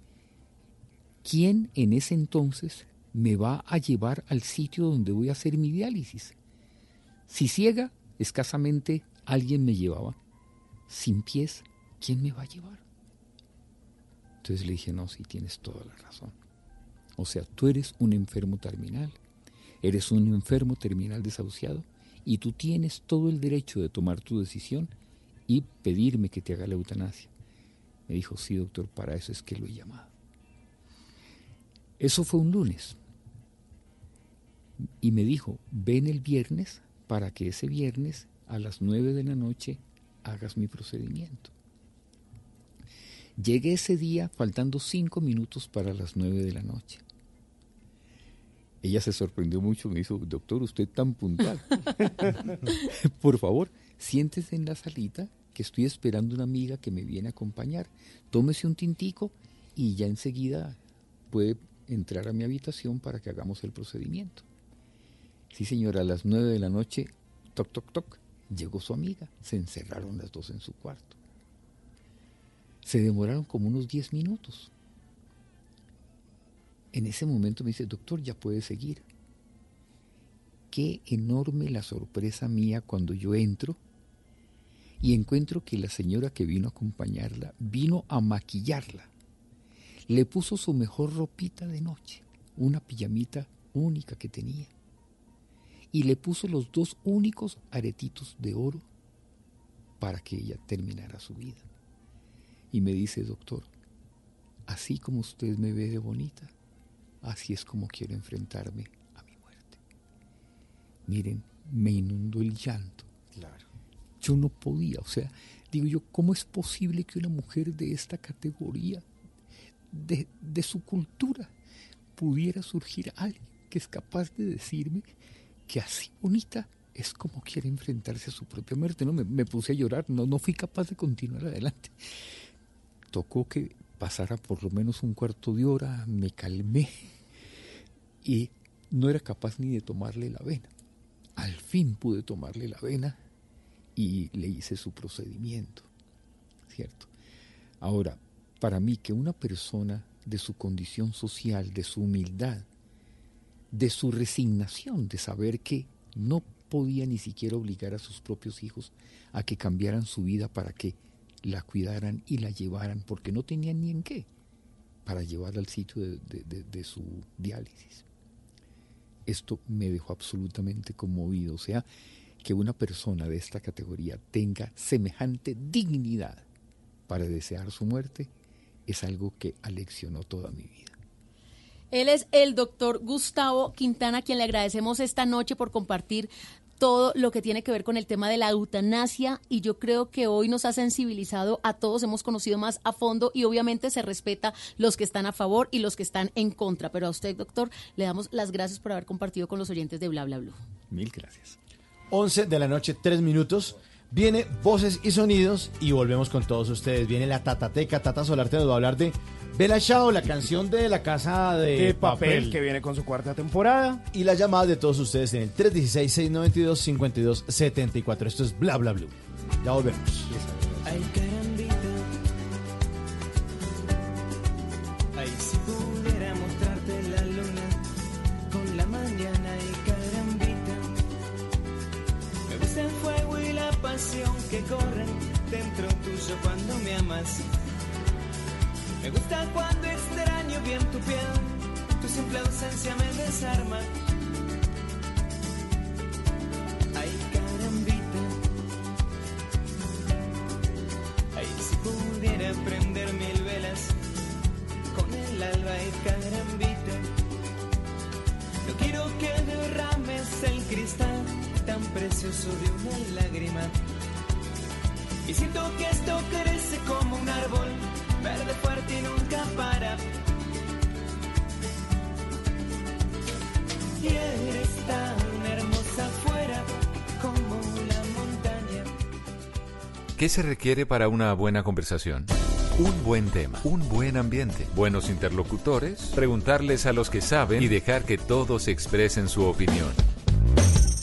Speaker 28: ¿quién en ese entonces me va a llevar al sitio donde voy a hacer mi diálisis? Si ciega, escasamente alguien me llevaba. Sin pies, ¿quién me va a llevar? Entonces le dije, no, sí, tienes toda la razón. O sea, tú eres un enfermo terminal, eres un enfermo terminal desahuciado y tú tienes todo el derecho de tomar tu decisión y pedirme que te haga la eutanasia. Me dijo, sí, doctor, para eso es que lo he llamado. Eso fue un lunes. Y me dijo, ven el viernes para que ese viernes a las 9 de la noche hagas mi procedimiento. Llegué ese día faltando cinco minutos para las 9 de la noche. Ella se sorprendió mucho, me dijo, doctor, usted tan puntual. Por favor, siéntese en la salita que estoy esperando una amiga que me viene a acompañar. Tómese un tintico y ya enseguida puede entrar a mi habitación para que hagamos el procedimiento. Sí, señora, a las nueve de la noche, toc, toc, toc, llegó su amiga. Se encerraron las dos en su cuarto. Se demoraron como unos diez minutos. En ese momento me dice, doctor, ya puede seguir. Qué enorme la sorpresa mía cuando yo entro y encuentro que la señora que vino a acompañarla vino a maquillarla. Le puso su mejor ropita de noche, una pijamita única que tenía y le puso los dos únicos aretitos de oro para que ella terminara su vida. Y me dice, doctor, así como usted me ve de bonita, así es como quiero enfrentarme a mi muerte. Miren, me inundó el llanto. Claro. Yo no podía, o sea, digo yo, ¿cómo es posible que una mujer de esta categoría, de, de su cultura, pudiera surgir alguien que es capaz de decirme que así bonita es como quiere enfrentarse a su propia muerte. ¿no? Me, puse a llorar, no, no fui capaz de continuar adelante. Tocó que pasara por lo menos un cuarto de hora, me calmé y no era capaz ni de tomarle la vena. Al fin pude tomarle la vena y le hice su procedimiento, ¿cierto? Ahora, para mí que una persona de su condición social, de su humildad, de su resignación de saber que no podía ni siquiera obligar a sus propios hijos a que cambiaran su vida para que la cuidaran y la llevaran, porque no tenían ni en qué, para llevarla al sitio de, su diálisis. Esto me dejó absolutamente conmovido, o sea, que una persona de esta categoría tenga semejante dignidad para desear su muerte es algo que aleccionó toda mi vida.
Speaker 2: Él es el doctor Gustavo Quintana, a quien le agradecemos esta noche por compartir todo lo que tiene que ver con el tema de la eutanasia y yo creo que hoy nos ha sensibilizado a todos, hemos conocido más a fondo y obviamente se respeta los que están a favor y los que están en contra. Pero a usted, doctor, le damos las gracias por haber compartido con los oyentes de Bla Bla Blue.
Speaker 28: Mil gracias.
Speaker 3: 11 de la noche, tres minutos. Viene Voces y Sonidos y volvemos con todos ustedes. Viene la Tatateca, Tata Solarte nos va a hablar de Bella Chao, la canción de la casa de,
Speaker 4: de papel, que viene con su cuarta temporada.
Speaker 3: Y las llamadas de todos ustedes en el 316-692-5274. Esto es Bla Bla Blue. Ya volvemos.
Speaker 30: Ay, que corren dentro tuyo cuando me amas. Me gusta cuando extraño bien tu piel, tu simple ausencia me desarma. Ay, carambita. Ay, si pudiera prender mil velas con el alba y carambita. No quiero que derrames el cristal tan precioso de una lágrima. Y siento que esto crece como un árbol, verde fuerte y nunca para. Y eres tan hermosa afuera como la montaña.
Speaker 7: ¿Qué se requiere para una buena conversación? Un buen tema, un buen ambiente, buenos interlocutores, preguntarles a los que saben y dejar que todos expresen su opinión.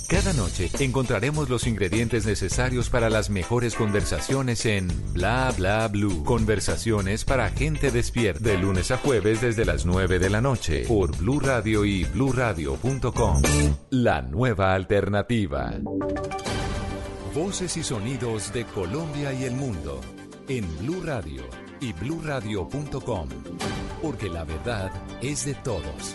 Speaker 7: Cada noche encontraremos los ingredientes necesarios para las mejores conversaciones en Bla Bla Blue. Conversaciones para gente despierta. De lunes a jueves desde las 9 de la noche por Blue Radio y bluradio.com. La nueva alternativa. Voces y sonidos de Colombia y el mundo en Blue Radio y bluradio.com. Porque la verdad es de todos.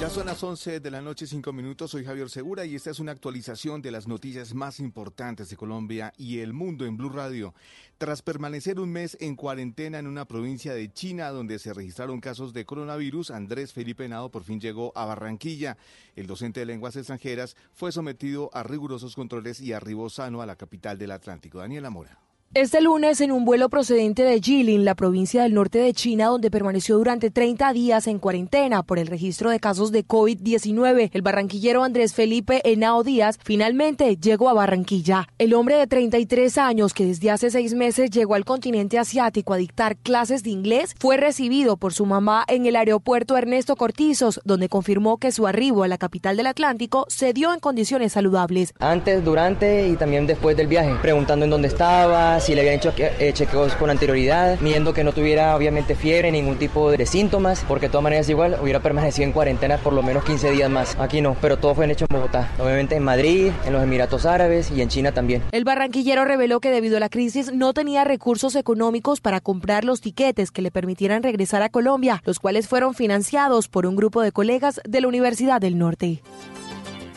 Speaker 19: Ya son las 11 de la noche, 5 minutos. Soy Javier Segura y esta es una actualización de las noticias más importantes de Colombia y el mundo en Blue Radio. Tras permanecer un mes en cuarentena en una provincia de China donde se registraron casos de coronavirus, Andrés Felipe Nado por fin llegó a Barranquilla. El docente de lenguas extranjeras fue sometido a rigurosos controles y arribó sano a la capital del Atlántico. Daniela Mora.
Speaker 31: Este lunes, en un vuelo procedente de Jilin, la provincia del norte de China, donde permaneció durante 30 días en cuarentena por el registro de casos de COVID-19, el barranquillero Andrés Felipe Henao Díaz finalmente llegó a Barranquilla. El hombre de 33 años, que desde hace seis meses llegó al continente asiático a dictar clases de inglés, fue recibido por su mamá en el aeropuerto Ernesto Cortizos, donde confirmó que su arribo a la capital del Atlántico se dio en condiciones saludables.
Speaker 32: Antes, durante y también después del viaje, preguntando en dónde estaba, si le habían hecho eh, chequeos con anterioridad, viendo que no tuviera obviamente fiebre, ningún tipo de síntomas, porque de todas maneras igual hubiera permanecido en cuarentena por lo menos 15 días más. Aquí no, pero todo fue hecho en Bogotá, obviamente en Madrid, en los Emiratos Árabes y en China también.
Speaker 31: El barranquillero reveló que debido a la crisis no tenía recursos económicos para comprar los tiquetes que le permitieran regresar a Colombia, los cuales fueron financiados por un grupo de colegas de la Universidad del Norte.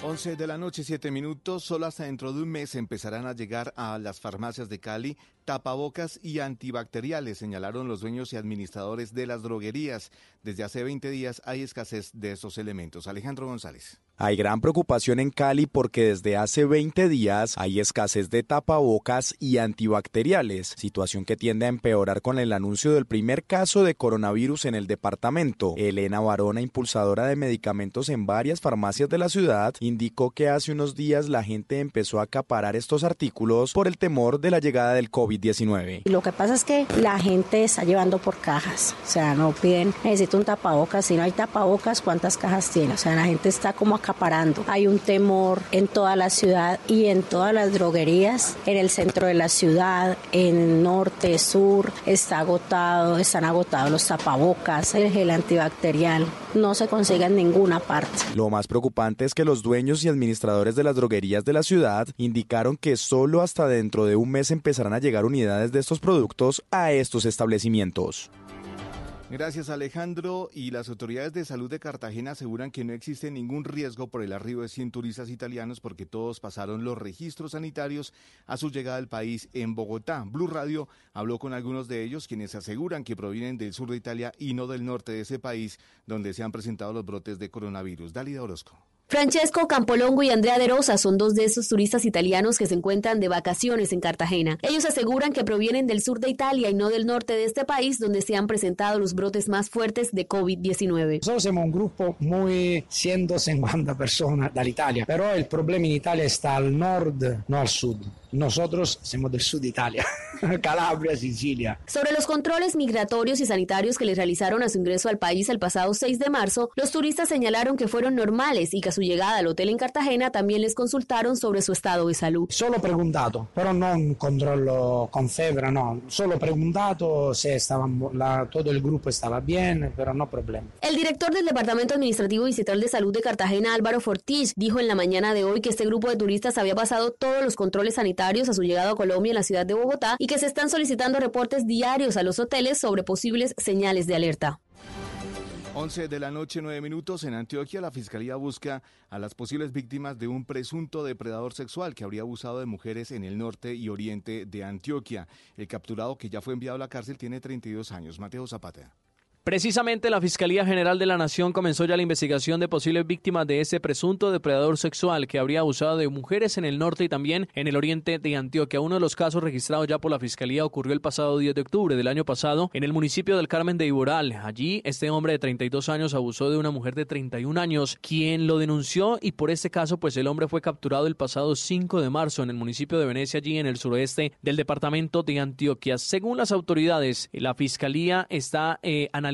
Speaker 19: 11 de la noche, 7 minutos. Solo hasta dentro de un mes empezarán a llegar a las farmacias de Cali tapabocas y antibacteriales, señalaron los dueños y administradores de las droguerías. Desde hace 20 días hay escasez de estos elementos. Alejandro González.
Speaker 13: Hay gran preocupación en Cali porque desde hace 20 días hay escasez de tapabocas y antibacteriales, situación que tiende a empeorar con el anuncio del primer caso de coronavirus en el departamento. Elena Barona, impulsadora de medicamentos en varias farmacias de la ciudad, indicó que hace unos días la gente empezó a acaparar estos artículos por el temor de la llegada del COVID-19.
Speaker 33: Lo que pasa es que la gente está llevando por cajas, o sea, no piden, necesito un tapabocas, si no hay tapabocas, ¿cuántas cajas tiene? O sea, la gente está como Hay un temor en toda la ciudad y en todas las droguerías, en el centro de la ciudad, en norte, sur, está agotado, están agotados los tapabocas, el gel antibacterial, no se consigue en ninguna parte.
Speaker 13: Lo más preocupante es que los dueños y administradores de las droguerías de la ciudad indicaron que solo hasta dentro de un mes empezarán a llegar unidades de estos productos a estos establecimientos.
Speaker 19: Gracias Alejandro. Y las autoridades de salud de Cartagena aseguran que no existe ningún riesgo por el arribo de 100 turistas italianos porque todos pasaron los registros sanitarios a su llegada al país en Bogotá. Blue Radio habló con algunos de ellos quienes aseguran que provienen del sur de Italia y no del norte de ese país donde se han presentado los brotes de coronavirus. Dalida Orozco.
Speaker 34: Francesco Campolongo y Andrea De Rosa son dos de esos turistas italianos que se encuentran de vacaciones en Cartagena. Ellos aseguran que provienen del sur de Italia y no del norte de este país, donde se han presentado los brotes más fuertes de COVID-19.
Speaker 35: Nosotros somos un grupo muy 150 personas dall'Italia, pero el problema en Italia está al norte, no al sur.
Speaker 36: nosotros somos del sur de Italia, Calabria, Sicilia.
Speaker 37: Sobre los controles migratorios y sanitarios que le realizaron a su ingreso al país el pasado 6 de marzo, los turistas señalaron que fueron normales y que a su llegada al hotel en Cartagena también les consultaron sobre su estado de salud.
Speaker 36: Solo preguntato, però non controllo con febbre, no. Solo preguntato se estaban, la- todo el grupo estaba bien, pero no problema.
Speaker 37: El director del Departamento Administrativo Distrital de Salud de Cartagena, Álvaro Fortich, dijo en la mañana de hoy que este grupo de turistas había pasado todos los controles sanitarios a su llegada a Colombia en la ciudad de Bogotá y que se están solicitando reportes diarios a los hoteles sobre posibles señales de alerta.
Speaker 19: 11 de la noche, 9 minutos. En Antioquia, la fiscalía busca a las posibles víctimas de un presunto depredador sexual que habría abusado de mujeres en el norte y oriente de Antioquia. El capturado, que ya fue enviado a la cárcel, tiene 32 años. Mateo Zapata.
Speaker 38: Precisamente la Fiscalía General de la Nación comenzó ya la investigación de posibles víctimas de ese presunto depredador sexual que habría abusado de mujeres en el norte y también en el oriente de Antioquia. Uno de los casos registrados ya por la Fiscalía ocurrió el pasado 10 de octubre del año pasado en el municipio del Carmen de Iboral. Allí este hombre de 32 años abusó de una mujer de 31 años, quien lo denunció y por este caso pues el hombre fue capturado el pasado 5 de marzo en el municipio de Venecia, allí en el suroeste del departamento de Antioquia. Según las autoridades, la Fiscalía está eh, analizando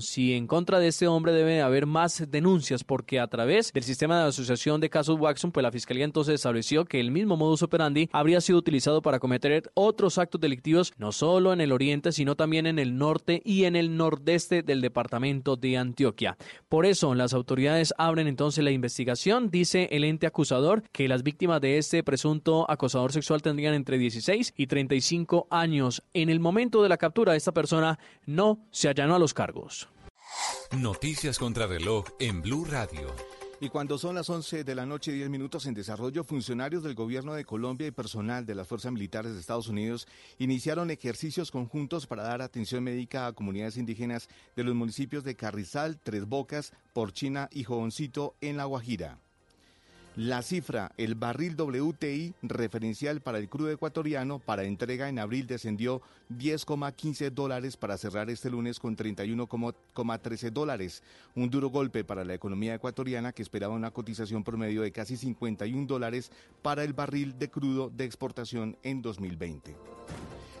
Speaker 38: si en contra de este hombre debe haber más denuncias, porque a través del sistema de asociación de casos Watson, pues la Fiscalía entonces estableció que el mismo modus operandi habría sido utilizado para cometer otros actos delictivos, no solo en el oriente, sino también en el norte y en el nordeste del departamento de Antioquia. Por eso, las autoridades abren entonces la investigación. Dice el ente acusador que las víctimas de este presunto acosador sexual tendrían entre 16 y 35 años. En el momento de la captura, esta persona no se allanó a los cargos.
Speaker 7: Noticias contra reloj en Blue Radio.
Speaker 19: Y cuando son las 11 de la noche, 10 minutos en desarrollo, funcionarios del gobierno de Colombia y personal de las fuerzas militares de Estados Unidos iniciaron ejercicios conjuntos para dar atención médica a comunidades indígenas de los municipios de Carrizal, Tres Bocas, Porchina y Jovoncito en La Guajira. La cifra, el barril WTI referencial para el crudo ecuatoriano para entrega en abril descendió 10,15 dólares para cerrar este lunes con 31,13 dólares. Un duro golpe para la economía ecuatoriana que esperaba una cotización promedio de casi 51 dólares para el barril de crudo de exportación en 2020.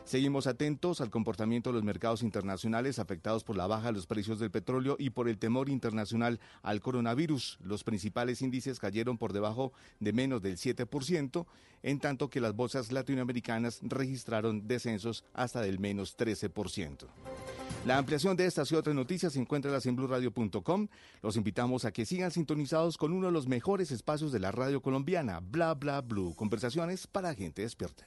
Speaker 19: Seguimos atentos al comportamiento de los mercados internacionales afectados por la baja de los precios del petróleo y por el temor internacional al coronavirus. Los principales índices cayeron por debajo de menos del 7%, en tanto que las bolsas latinoamericanas registraron descensos hasta del menos 13%. La ampliación de estas y otras noticias se encuentra en blurradio.com. Los invitamos a que sigan sintonizados con uno de los mejores espacios de la radio colombiana, Bla Bla Blue, conversaciones para gente despierta.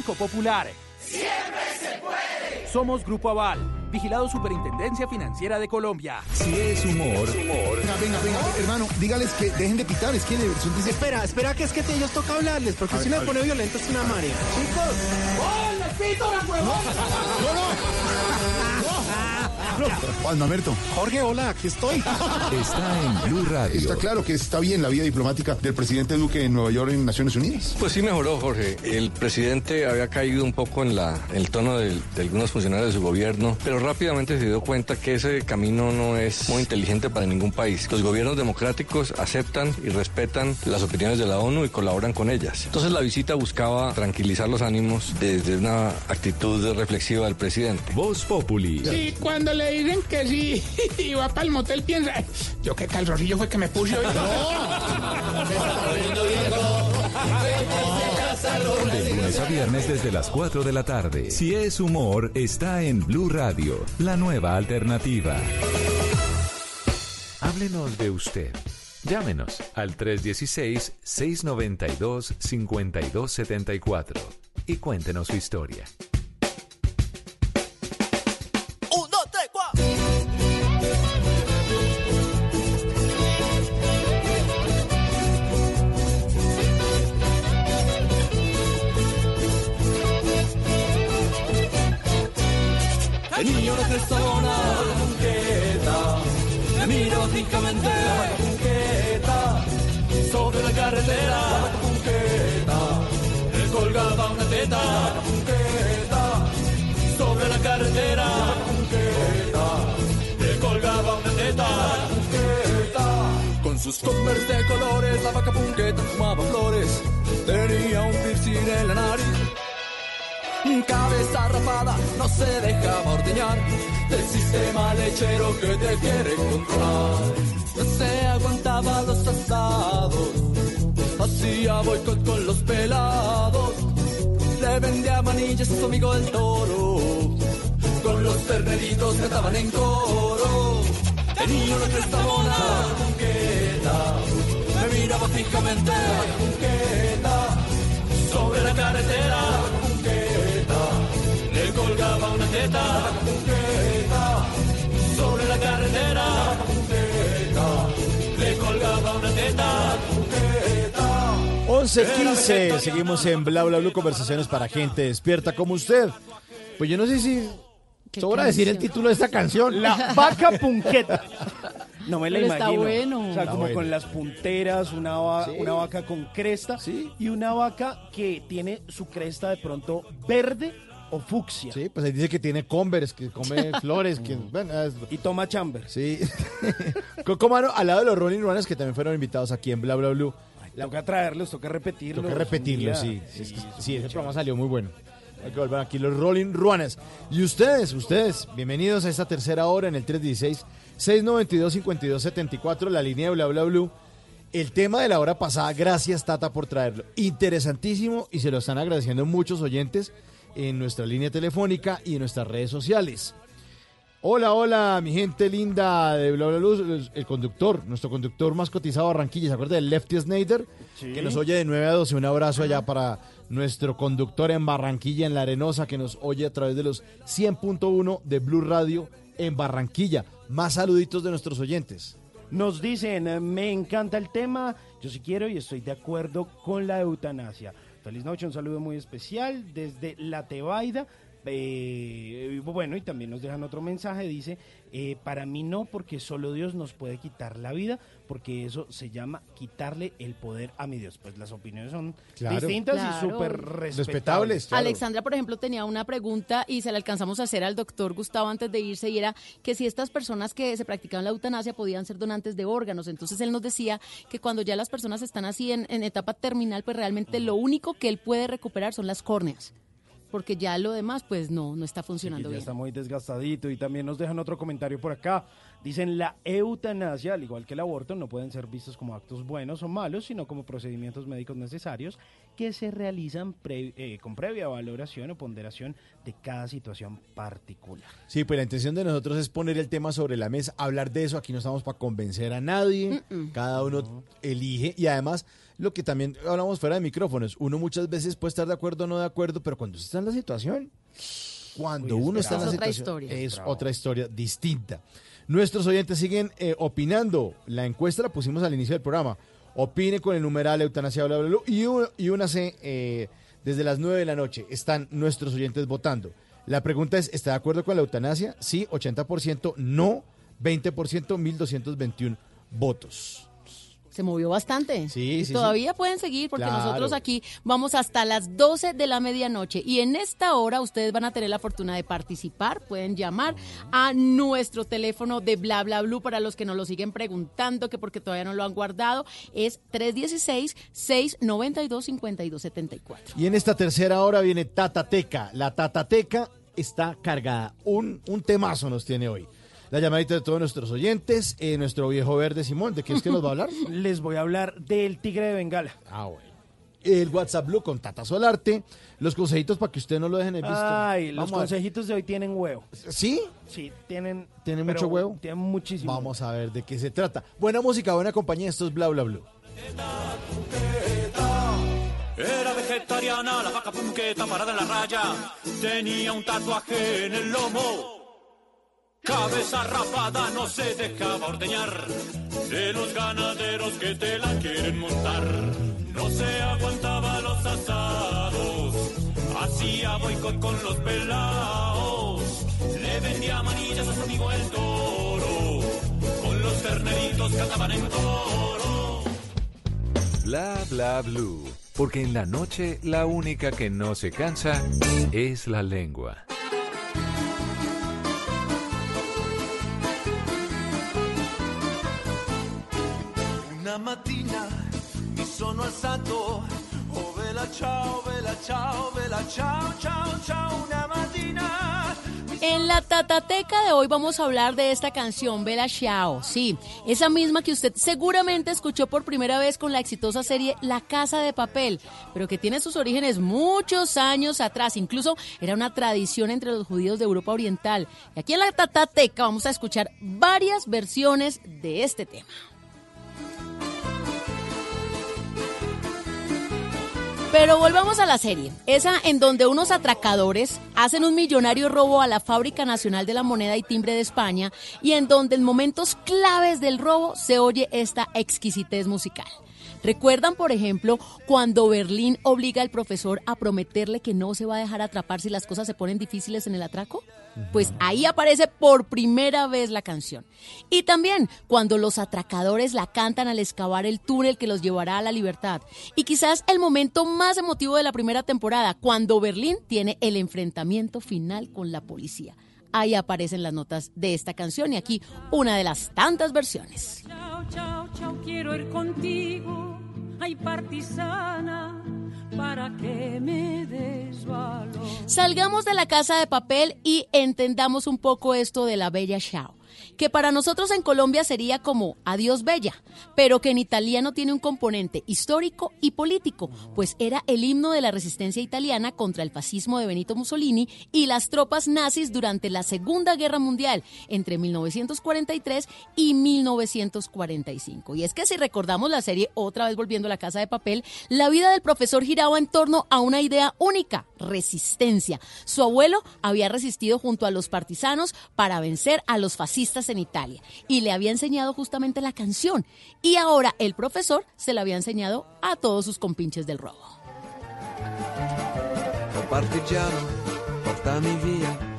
Speaker 39: Popular.
Speaker 25: Siempre se puede.
Speaker 39: Somos Grupo Aval, vigilado Superintendencia Financiera de Colombia.
Speaker 7: Si es humor,
Speaker 40: Venga, venga, venga, hermano, dígales que dejen de pitar, es que diversión dice...
Speaker 4: Espera, espera, que es que te ellos toca hablarles, porque si me pone violento es una marea. Chicos,
Speaker 39: ¡Oh, les pito la huevón!
Speaker 40: Juan Mamerto.
Speaker 4: Jorge, hola, aquí estoy.
Speaker 7: está en Blue Radio.
Speaker 40: Está claro que está bien la vida diplomática del presidente Duque en Nueva York en Naciones Unidas.
Speaker 41: Pues sí mejoró, Jorge. El presidente había caído un poco en la, en el tono del- de, algunos funcionarios de su gobierno, pero rápidamente se dio cuenta que ese camino no es muy inteligente para ningún país. Los gobiernos democráticos aceptan y respetan las opiniones de la ONU y colaboran con ellas. Entonces la visita buscaba tranquilizar los ánimos desde una actitud reflexiva del presidente.
Speaker 7: Voz Populi.
Speaker 23: Sí, cuando le dicen que sí y va para el motel piensa, yo qué calzoncillo fue que me puse hoy.
Speaker 7: De lunes a viernes desde las 4 de la tarde. Si es humor, está en Blue Radio, la nueva alternativa. Háblenos de usted. Llámenos al 316-692-5274 y cuéntenos su historia.
Speaker 42: El niño de Crestona, punqueta, me miro fijamente, punqueta, sobre la carretera, punqueta, le colgaba una teta, punqueta, sobre la carretera, punqueta, le colgaba una teta, punqueta, con sus converse de colores, la vaca punqueta fumaba flores, tenía un piercing en la nariz. Cabeza rapada, no se dejaba ordeñar del sistema lechero que te quiere controlar. No se aguantaba los asados, hacía boicot con los pelados. Le vendía manillas a su amigo el toro, con los terneritos que estaban en coro. Niño de Crestabona, punqueta, me miraba fijamente, punqueta, sobre la carretera, colgaba una teta, punqueta, sobre la carretera, punqueta, le colgaba una teta, punqueta.
Speaker 3: 11.15, seguimos en Bla Bla Blue, conversaciones para gente despierta como usted. Pues yo no sé si sobra decir el título de esta canción.
Speaker 4: La vaca punqueta. No me la
Speaker 43: Pero está
Speaker 4: imagino.
Speaker 43: bueno.
Speaker 4: O sea,
Speaker 43: Está
Speaker 4: como
Speaker 43: bueno.
Speaker 4: con las punteras, una, va-
Speaker 3: Sí.
Speaker 4: una vaca con cresta y una vaca que tiene su cresta de pronto verde o fucsia.
Speaker 3: Sí, pues ahí dice que tiene Converse, que come flores, que bueno, es-
Speaker 4: Y toma chamber.
Speaker 3: Sí. Cocomano, al lado de los Rolling Runners que también fueron invitados aquí en Bla Bla Blue.
Speaker 4: Toca traerlos, toca repetirlos.
Speaker 3: Tengo que repetirlo,
Speaker 4: un
Speaker 3: sí.
Speaker 4: día.
Speaker 3: Sí, es que- sí, ese programa salió muy bueno. Hay que volver aquí los Rolling Runners. Y ustedes, ustedes, bienvenidos a esta tercera hora en el 316-692-5274, la línea de Bla Bla. El tema de la hora pasada, gracias Tata por traerlo. Interesantísimo y se lo están agradeciendo muchos oyentes en nuestra línea telefónica y en nuestras redes sociales. Hola, hola, mi gente linda de Bla Bla Blue, el conductor, nuestro conductor más cotizado de Barranquilla, ¿se acuerda del Lefty Snyder?
Speaker 4: Sí.
Speaker 3: Que nos oye de 9 a 12, un abrazo allá para nuestro conductor en Barranquilla, en La Arenosa, que nos oye a través de los 100.1 de Blue Radio en Barranquilla. Más saluditos de nuestros oyentes.
Speaker 4: Nos dicen, eh, me encanta el tema, yo sí quiero y estoy de acuerdo con la eutanasia. Feliz noche, un saludo muy especial desde La Tebaida. Eh, bueno, y también nos dejan otro mensaje, dice, eh, para mí no, porque solo Dios nos puede quitar la vida, porque eso se llama quitarle el poder a mi Dios. Pues las opiniones son
Speaker 3: Claro.
Speaker 4: distintas
Speaker 43: Claro.
Speaker 4: y súper respetables.
Speaker 3: claro.
Speaker 43: Alexandra, por ejemplo, tenía una pregunta y se la alcanzamos a hacer al doctor Gustavo antes de irse y era que si estas personas que se practicaban la eutanasia podían ser donantes de órganos. Entonces él nos decía que cuando ya las personas están así en, en etapa terminal, pues realmente lo único que él puede recuperar son las córneas. Porque ya lo demás, pues no, no está funcionando
Speaker 4: ya
Speaker 43: bien.
Speaker 4: está muy desgastadito y también nos dejan otro comentario por acá. Dicen la eutanasia, al igual que el aborto, no pueden ser vistos como actos buenos o malos, sino como procedimientos médicos necesarios que se realizan pre- eh, con previa valoración o ponderación de cada situación particular.
Speaker 3: Sí, pues la intención de nosotros es poner el tema sobre la mesa, hablar de eso. Aquí no estamos para convencer a nadie. Cada uno elige. Y además, lo que también hablamos fuera de micrófonos, uno muchas veces puede estar de acuerdo o no de acuerdo, pero cuando usted está en la situación, cuando
Speaker 43: Uy,
Speaker 3: uno está en la.
Speaker 43: Es otra
Speaker 3: situación,
Speaker 43: historia.
Speaker 3: es
Speaker 43: bravo.
Speaker 3: otra historia distinta. Nuestros oyentes siguen eh, opinando. La encuesta la pusimos al inicio del programa. Opine con el numeral eutanasia, bla, bla, bla. Y, u- y únase eh, desde las 9 de la noche. Están nuestros oyentes votando. La pregunta es, ¿está de acuerdo con la eutanasia? Sí, 80%, no, 20%, 1221 votos.
Speaker 43: Se movió bastante.
Speaker 3: Sí,
Speaker 43: y
Speaker 3: sí,
Speaker 43: todavía pueden seguir porque
Speaker 3: Claro.
Speaker 43: nosotros aquí vamos hasta las 12 de la medianoche y en esta hora ustedes van a tener la fortuna de participar. Pueden llamar a nuestro teléfono de bla bla blue para los que nos lo siguen preguntando que porque todavía no lo han guardado es 316 692 5274.
Speaker 3: Y en esta tercera hora viene Tatateca. La Tatateca está cargada. Un, un temazo nos tiene hoy. La llamadita de todos nuestros oyentes. eh, nuestro viejo verde Simón, ¿de qué es que nos va a hablar?
Speaker 4: Les voy a hablar del tigre de Bengala.
Speaker 3: Ah, bueno. el WhatsApp Blue con Tata Solarte, los consejitos para que usted no lo dejen en visto.
Speaker 4: Ay, los
Speaker 3: Vamos a ver.
Speaker 4: consejitos de hoy tienen huevo.
Speaker 3: ¿Sí?
Speaker 4: Sí, tienen.
Speaker 3: ¿Tienen
Speaker 4: pero
Speaker 3: mucho huevo?
Speaker 4: Tienen muchísimo.
Speaker 3: Vamos a ver de qué se trata. Buena música, buena compañía, esto es Bla Bla Blue.
Speaker 42: Era vegetariana, la vaca punqueta parada en la raya. Tenía un tatuaje en el lomo. Cabeza rapada, no se dejaba ordeñar. De los ganaderos que te la quieren montar. No se aguantaba los asados. Hacía boicot con los pelaos. Le vendía manillas a su amigo el toro. Con los terneritos cantaban en coro.
Speaker 7: Bla bla blue. Porque en la noche la única que no se cansa es la lengua.
Speaker 42: Mi sono una.
Speaker 2: En la tatateca de hoy vamos a hablar de esta canción, Bella Ciao. Sí, esa misma que usted seguramente escuchó por primera vez con la exitosa serie La Casa de Papel, pero que tiene sus orígenes muchos años atrás. Incluso era una tradición entre los judíos de Europa Oriental. Y aquí en la tatateca vamos a escuchar varias versiones de este tema. Pero volvamos a la serie, esa en donde unos atracadores hacen un millonario robo a la Fábrica Nacional de la Moneda y Timbre de España y en donde en momentos claves del robo se oye esta exquisitez musical. ¿Recuerdan, por ejemplo, cuando Berlín obliga al profesor a prometerle que no se va a dejar atrapar si las cosas se ponen difíciles en el atraco? Pues ahí aparece por primera vez la canción. Y también cuando los atracadores la cantan al excavar el túnel que los llevará a la libertad. Y quizás el momento más emotivo de la primera temporada, cuando Berlín tiene el enfrentamiento final con la policía. Ahí aparecen las notas de esta canción y aquí una de las tantas versiones.
Speaker 44: Chao, chao, chao, quiero ir contigo. Ay, partisana, para que me des valor.
Speaker 2: Salgamos de la casa de papel y entendamos un poco esto de la bella Chao, que para nosotros en Colombia sería como adiós bella, pero que en italiano tiene un componente histórico y político, pues era el himno de la resistencia italiana contra el fascismo de Benito Mussolini y las tropas nazis durante la Segunda Guerra Mundial entre 1943 y 1945. Y es que si recordamos la serie, otra vez volviendo a la casa de papel, la vida del profesor giraba en torno a una idea única, resistencia. Su abuelo había resistido junto a los partisanos para vencer a los fascistas en Italia y le había enseñado justamente la canción. Y ahora el profesor se la había enseñado a todos sus compinches del robo.
Speaker 42: Oh partigiano, portami.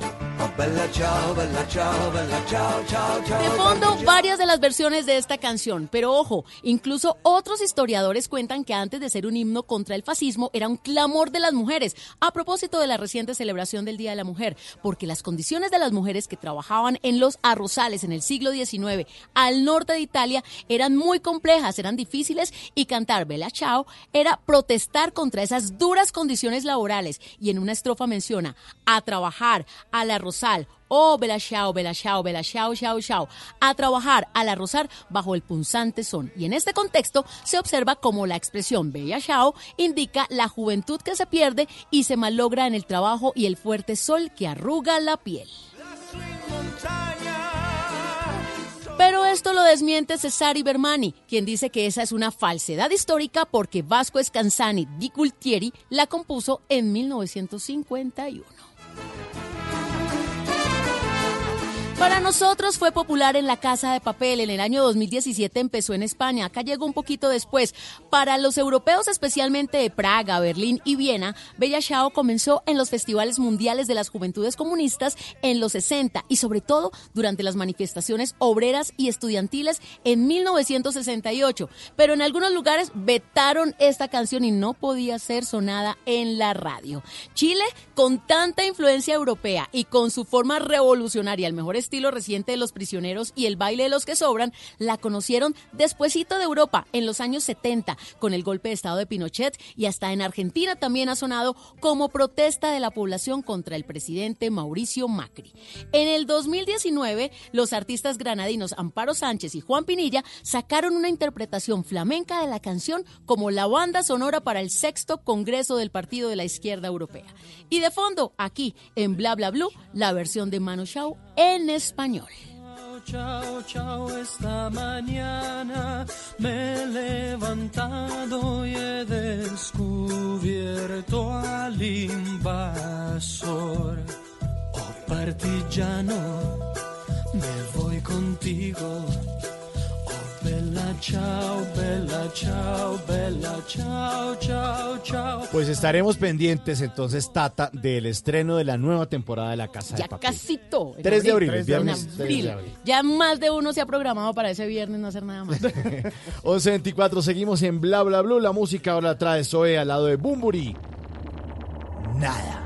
Speaker 2: De fondo, varias de las versiones de esta canción, pero ojo, incluso otros historiadores cuentan que antes de ser un himno contra el fascismo era un clamor de las mujeres, a propósito de la reciente celebración del Día de la Mujer, porque las condiciones de las mujeres que trabajaban en los arrozales en el siglo XIX al norte de Italia eran muy complejas, eran difíciles y cantar Bella Ciao era protestar contra esas duras condiciones laborales. Y en una estrofa menciona a trabajar, al arrozal, Oh, bella chao, bella chao, bella chao, chao. A trabajar, al arrozar bajo el punzante son. Y en este contexto se observa como la expresión bella chao indica la juventud que se pierde y se malogra en el trabajo y el fuerte sol que arruga la piel. Pero esto lo desmiente Cesari Bermani, quien dice que esa es una falsedad histórica porque Vasco Scansani di Cultieri la compuso en 1951. Para nosotros fue popular en la Casa de Papel. En el año 2017 empezó en España. Acá llegó un poquito después. Para los europeos, especialmente de Praga, Berlín y Viena, Bella Ciao comenzó en los festivales mundiales de las juventudes comunistas en los 60 y sobre todo durante las manifestaciones obreras y estudiantiles en 1968. Pero en algunos lugares vetaron esta canción y no podía ser sonada en la radio. Chile, con tanta influencia europea y con su forma revolucionaria, el mejor estilo reciente de los prisioneros y el baile de los que sobran, la conocieron despuesito de Europa, en los años 70, con el golpe de estado de Pinochet y hasta en Argentina también ha sonado como protesta de la población contra el presidente Mauricio Macri. En el 2019, los artistas granadinos Amparo Sánchez y Juan Pinilla sacaron una interpretación flamenca de la canción como la banda sonora para el sexto Congreso del Partido de la Izquierda Europea. Y de fondo, aquí en Bla Bla Blue, la versión de Manu Chao en español.
Speaker 3: Chao, chao, esta mañana me he levantado y he descubierto al invasor. Oh partillano, me voy contigo. Bella chao, bella chao, bella chao, chao, chao.
Speaker 42: Pues estaremos pendientes entonces, Tata, del estreno de la nueva temporada de La Casa
Speaker 2: Ya
Speaker 42: de Papel.
Speaker 2: casito. en
Speaker 42: 3 de abril, viernes 3
Speaker 2: abril.
Speaker 42: de abril.
Speaker 2: Ya más de uno se ha programado para ese viernes no hacer nada más.
Speaker 42: 11.24, seguimos en Bla Bla Blue. La música ahora la trae Zoe al lado de Bumburi. Nada.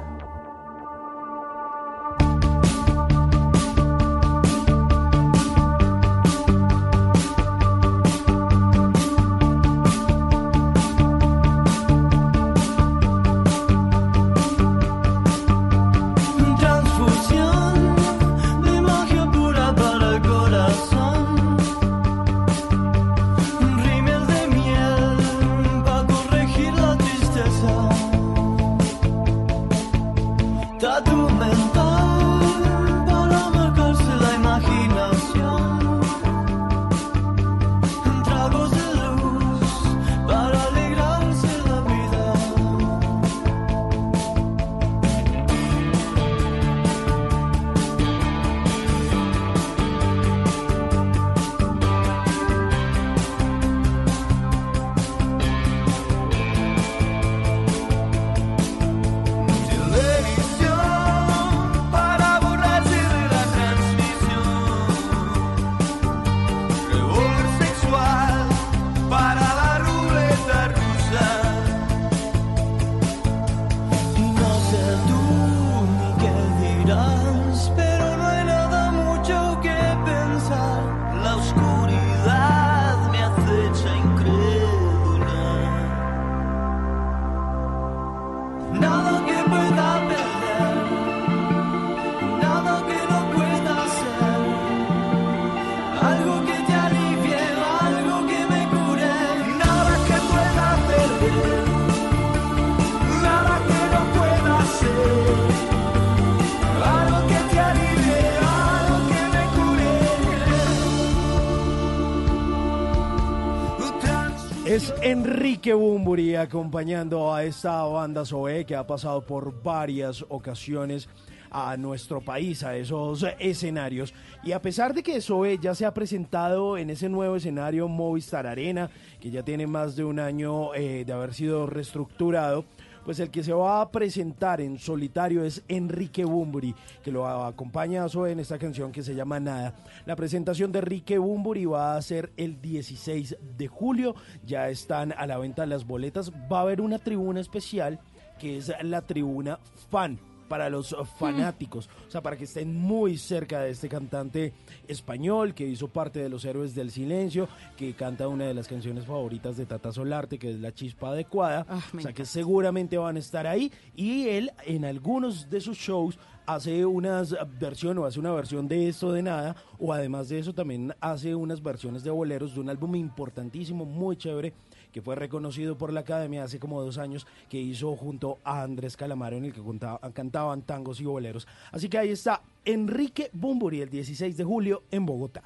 Speaker 4: Enrique Bumburi acompañando a esta banda Zoe que ha pasado por varias ocasiones a nuestro país, a esos escenarios. Y a pesar de que Zoe ya se ha presentado en ese nuevo escenario Movistar Arena, que ya tiene más de un año eh, de haber sido reestructurado, pues el que se va a presentar en solitario es Enrique Bumburi, que lo acompaña a Zoe en esta canción que se llama Nada. La presentación de Enrique Bumburi va a ser el 16 de julio, ya están a la venta las boletas, va a haber una tribuna especial que es la tribuna fan para los fanáticos, o sea, para que estén muy cerca de este cantante español que hizo parte de los Héroes del Silencio, que canta una de las canciones favoritas de Tata Solarte, que es La Chispa Adecuada, o sea, que seguramente van a estar ahí. Y él en algunos de sus shows hace unas versiones o hace una versión de esto de nada o además de eso también hace unas versiones de boleros de un álbum importantísimo muy chévere que fue reconocido por la academia hace como dos años que hizo junto a Andrés Calamaro en el que contaba- cantaban tangos y boleros así que ahí está Enrique Bumburi el 16 de julio en Bogotá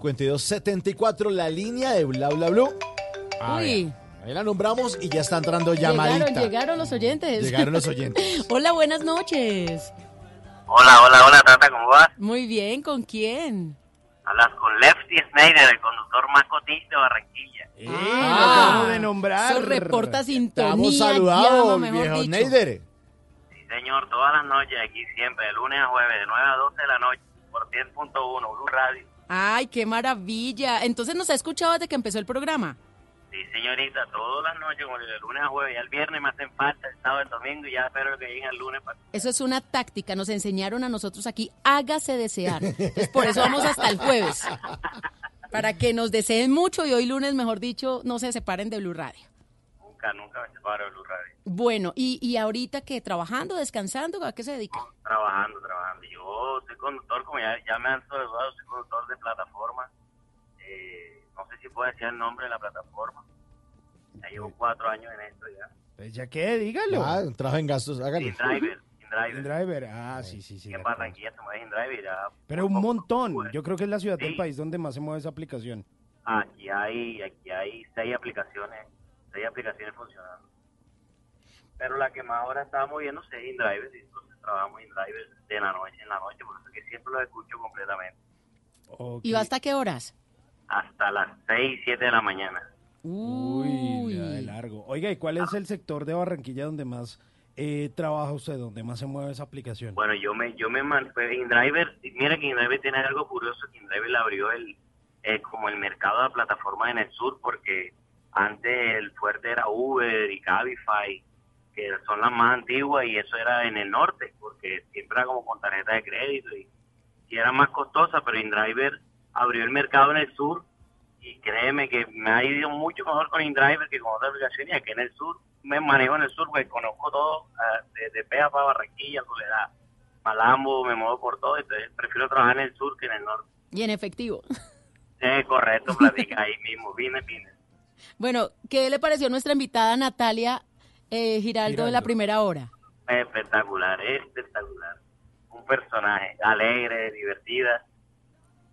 Speaker 42: ...316-692-5274... ...la línea de Bla Bla Blue.
Speaker 2: Uy.
Speaker 42: Ahí la nombramos y ya está entrando
Speaker 2: Llegaron,
Speaker 42: llamadita.
Speaker 2: llegaron los oyentes.
Speaker 42: Llegaron los oyentes.
Speaker 2: Hola, buenas noches.
Speaker 45: Hola, hola, hola, Tata, ¿cómo vas?
Speaker 2: Muy bien, ¿con quién?
Speaker 45: Hablas con Lefty Snyder, el conductor más cotiz de Barranquilla.
Speaker 4: lo acabo de nombrar.
Speaker 2: Eso reporta sintonía.
Speaker 42: Estamos saludados, viejo
Speaker 2: dicho.
Speaker 42: Neider.
Speaker 45: Sí, señor, todas las noches aquí siempre, de lunes a jueves, de 9 a 12 de la noche, por 10.1, Blue Radio.
Speaker 43: Ay, qué maravilla. Entonces nos ha escuchado desde que empezó el programa.
Speaker 45: Sí, señorita, todas las noches, como de lunes a jueves, ya el viernes me hacen falta, el sábado, el domingo, y ya espero que lleguen el lunes para...
Speaker 43: Eso es una táctica. Nos enseñaron a nosotros aquí, hágase desear. Entonces, por eso vamos hasta el jueves. Para que nos deseen mucho y hoy lunes, mejor dicho, no se separen de Blue Radio.
Speaker 45: Nunca, nunca me separo de Blue Radio.
Speaker 43: Bueno, y, y ahorita que trabajando, descansando, ¿a qué se dedica?
Speaker 45: Trabajando, trabajando. Yo soy conductor, como ya, ya me han saludado, soy conductor de plataforma. Eh, si puedo decir el nombre de la plataforma. Ya llevo cuatro años en esto ya.
Speaker 4: Pues ya qué, dígalo.
Speaker 3: Ah, trabajo en gastos, hágalo.
Speaker 45: InDriver, InDriver.
Speaker 4: InDriver, ah, sí, sí, sí.
Speaker 45: En Barranquilla se mueve InDriver ya.
Speaker 4: Pero un montón. Yo creo que es la ciudad del país donde más se mueve esa aplicación.
Speaker 45: Aquí hay, aquí hay seis aplicaciones, seis aplicaciones funcionando. Pero la que más ahora está moviéndose es InDriver, y entonces trabajamos InDriver de la noche en la noche, por eso es que siempre lo escucho completamente.
Speaker 43: ¿Y va hasta qué horas?
Speaker 45: Hasta las seis, siete de la mañana.
Speaker 4: Uy, ya de largo. Oiga, ¿y cuál es el sector de Barranquilla donde más eh, trabaja usted, donde más se mueve esa aplicación?
Speaker 45: Bueno, yo me, yo me pues, InDriver, mira que InDriver tiene algo curioso, que InDriver le abrió el, eh, como el mercado de la plataforma en el sur, porque antes el fuerte era Uber y Cabify, que son las más antiguas, y eso era en el norte, porque siempre era como con tarjeta de crédito y, y era más costosa, pero InDriver abrió el mercado en el sur, y créeme que me ha ido mucho mejor con InDriver que con otras aplicaciones, y aquí en el sur, me manejo en el sur, porque conozco todo, ah, desde Pea para Barranquilla, Soledad, Malambo, me muevo por todo, entonces prefiero trabajar en el sur que en el norte.
Speaker 43: Y en efectivo.
Speaker 45: Eh, correcto, platica ahí mismo, vine, vine.
Speaker 43: Bueno, ¿qué le pareció nuestra invitada Natalia eh, Giraldo en la
Speaker 45: Giraldo.
Speaker 43: primera hora?
Speaker 45: Espectacular, espectacular. Un personaje alegre, divertida,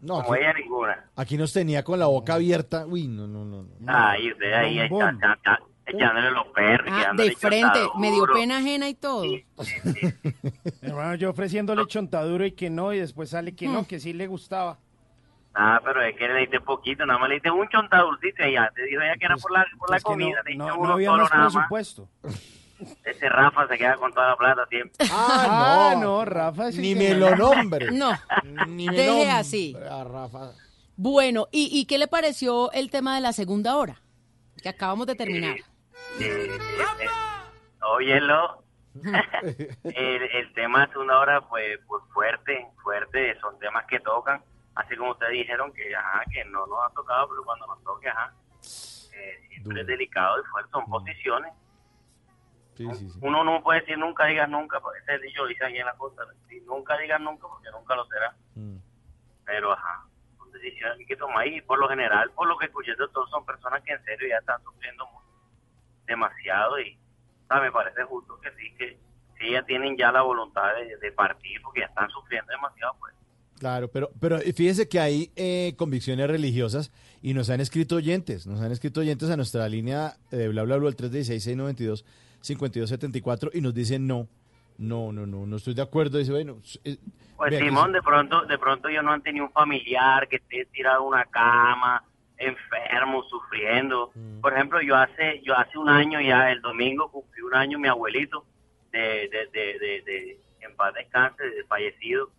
Speaker 3: No,
Speaker 45: como
Speaker 3: aquí,
Speaker 45: ella ninguna.
Speaker 3: aquí nos tenía con la boca abierta. Uy, no, no, no. no.
Speaker 45: Ahí, usted ahí echa- echa- echa- echándole los perros.
Speaker 43: Ah, de frente, me dio pena ajena y todo.
Speaker 4: Hermano, yo ofreciéndole chontaduro y que no, y después sale que
Speaker 43: Hmm.
Speaker 4: no, que sí le gustaba.
Speaker 45: Ah, pero es que le diste poquito, nada más le diste un chontadurcito y ya te dijo ella que era por la, por la
Speaker 4: Es que no-
Speaker 45: comida,
Speaker 4: no, no
Speaker 45: uno
Speaker 4: había más
Speaker 45: nada más. Ese Rafa se queda con toda la plata siempre.
Speaker 4: Ah, no, Rafa. es el
Speaker 3: Ni me lo nombre.
Speaker 43: No,
Speaker 3: Ni me
Speaker 43: deje
Speaker 3: nombre
Speaker 43: así.
Speaker 3: a Rafa.
Speaker 43: Bueno, ¿y, ¿y qué le pareció el tema de la segunda hora? Que acabamos de terminar.
Speaker 45: Eh, eh, eh, óyelo. el, el tema de segunda hora, pues, pues fuerte, fuerte, son temas que tocan, así como ustedes dijeron que, ajá, que no nos ha tocado, pero cuando nos toque, ajá, eh, siempre es delicado y fuerte, son posiciones. Uno no puede decir nunca digas nunca, porque ese dicho dice aquí en la costa. Nunca digas nunca, porque nunca lo será.
Speaker 3: Mm.
Speaker 45: Pero, ajá, son decisiones que hay que tomar. Y por lo general, por lo que escuché de todos, son personas que en serio ya están sufriendo mucho, demasiado. Y me parece justo que sí, que si ya tienen ya la voluntad de, partir, porque ya están sufriendo demasiado, pues
Speaker 3: Claro, pero, pero fíjese que hay eh, convicciones religiosas y nos han escrito oyentes, nos han escrito oyentes a nuestra línea de bla bla bla al 316 692 5274 y nos dice no. No, no, no, no estoy de acuerdo. Dice, bueno, eh,
Speaker 45: pues Simón, de pronto, de pronto ellos no han tenido un familiar que esté tirado una cama, enfermo, sufriendo. Mm. Por ejemplo, yo hace, yo hace un año ya, el domingo cumplí un año mi abuelito de, de, de, de, en paz descanse, fallecido,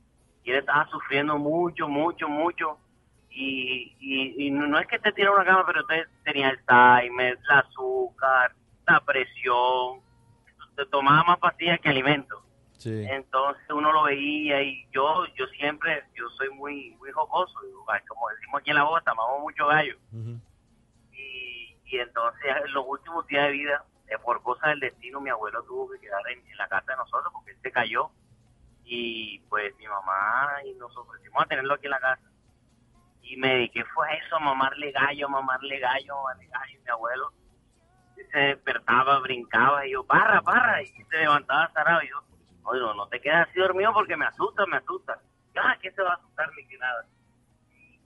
Speaker 45: y él estaba sufriendo mucho, mucho, mucho. Y, y, y no es que te tirado una cama, pero usted tenía el Alzheimer, el azúcar, la presión, se tomaba más pastillas que alimentos.
Speaker 3: Sí.
Speaker 45: Entonces uno lo veía y yo yo siempre, yo soy muy muy jocoso, como decimos aquí en la Bogotá, amamos mucho gallo. Y, y entonces en los últimos días de vida, eh, por cosas del destino, mi abuelo tuvo que quedar en, en la casa de nosotros porque él se cayó. Y pues mi mamá y nos ofrecimos a tenerlo aquí en la casa. Y me dediqué fue a eso, a mamarle gallo, a mamarle gallo, a mamarle gallo. Y mi abuelo se despertaba, brincaba y yo, barra, barra, y se levantaba zarado. Y yo, oye, no, no te quedas así dormido porque me asusta, me asusta. Ah, ¿qué se va a asustar ni que nada?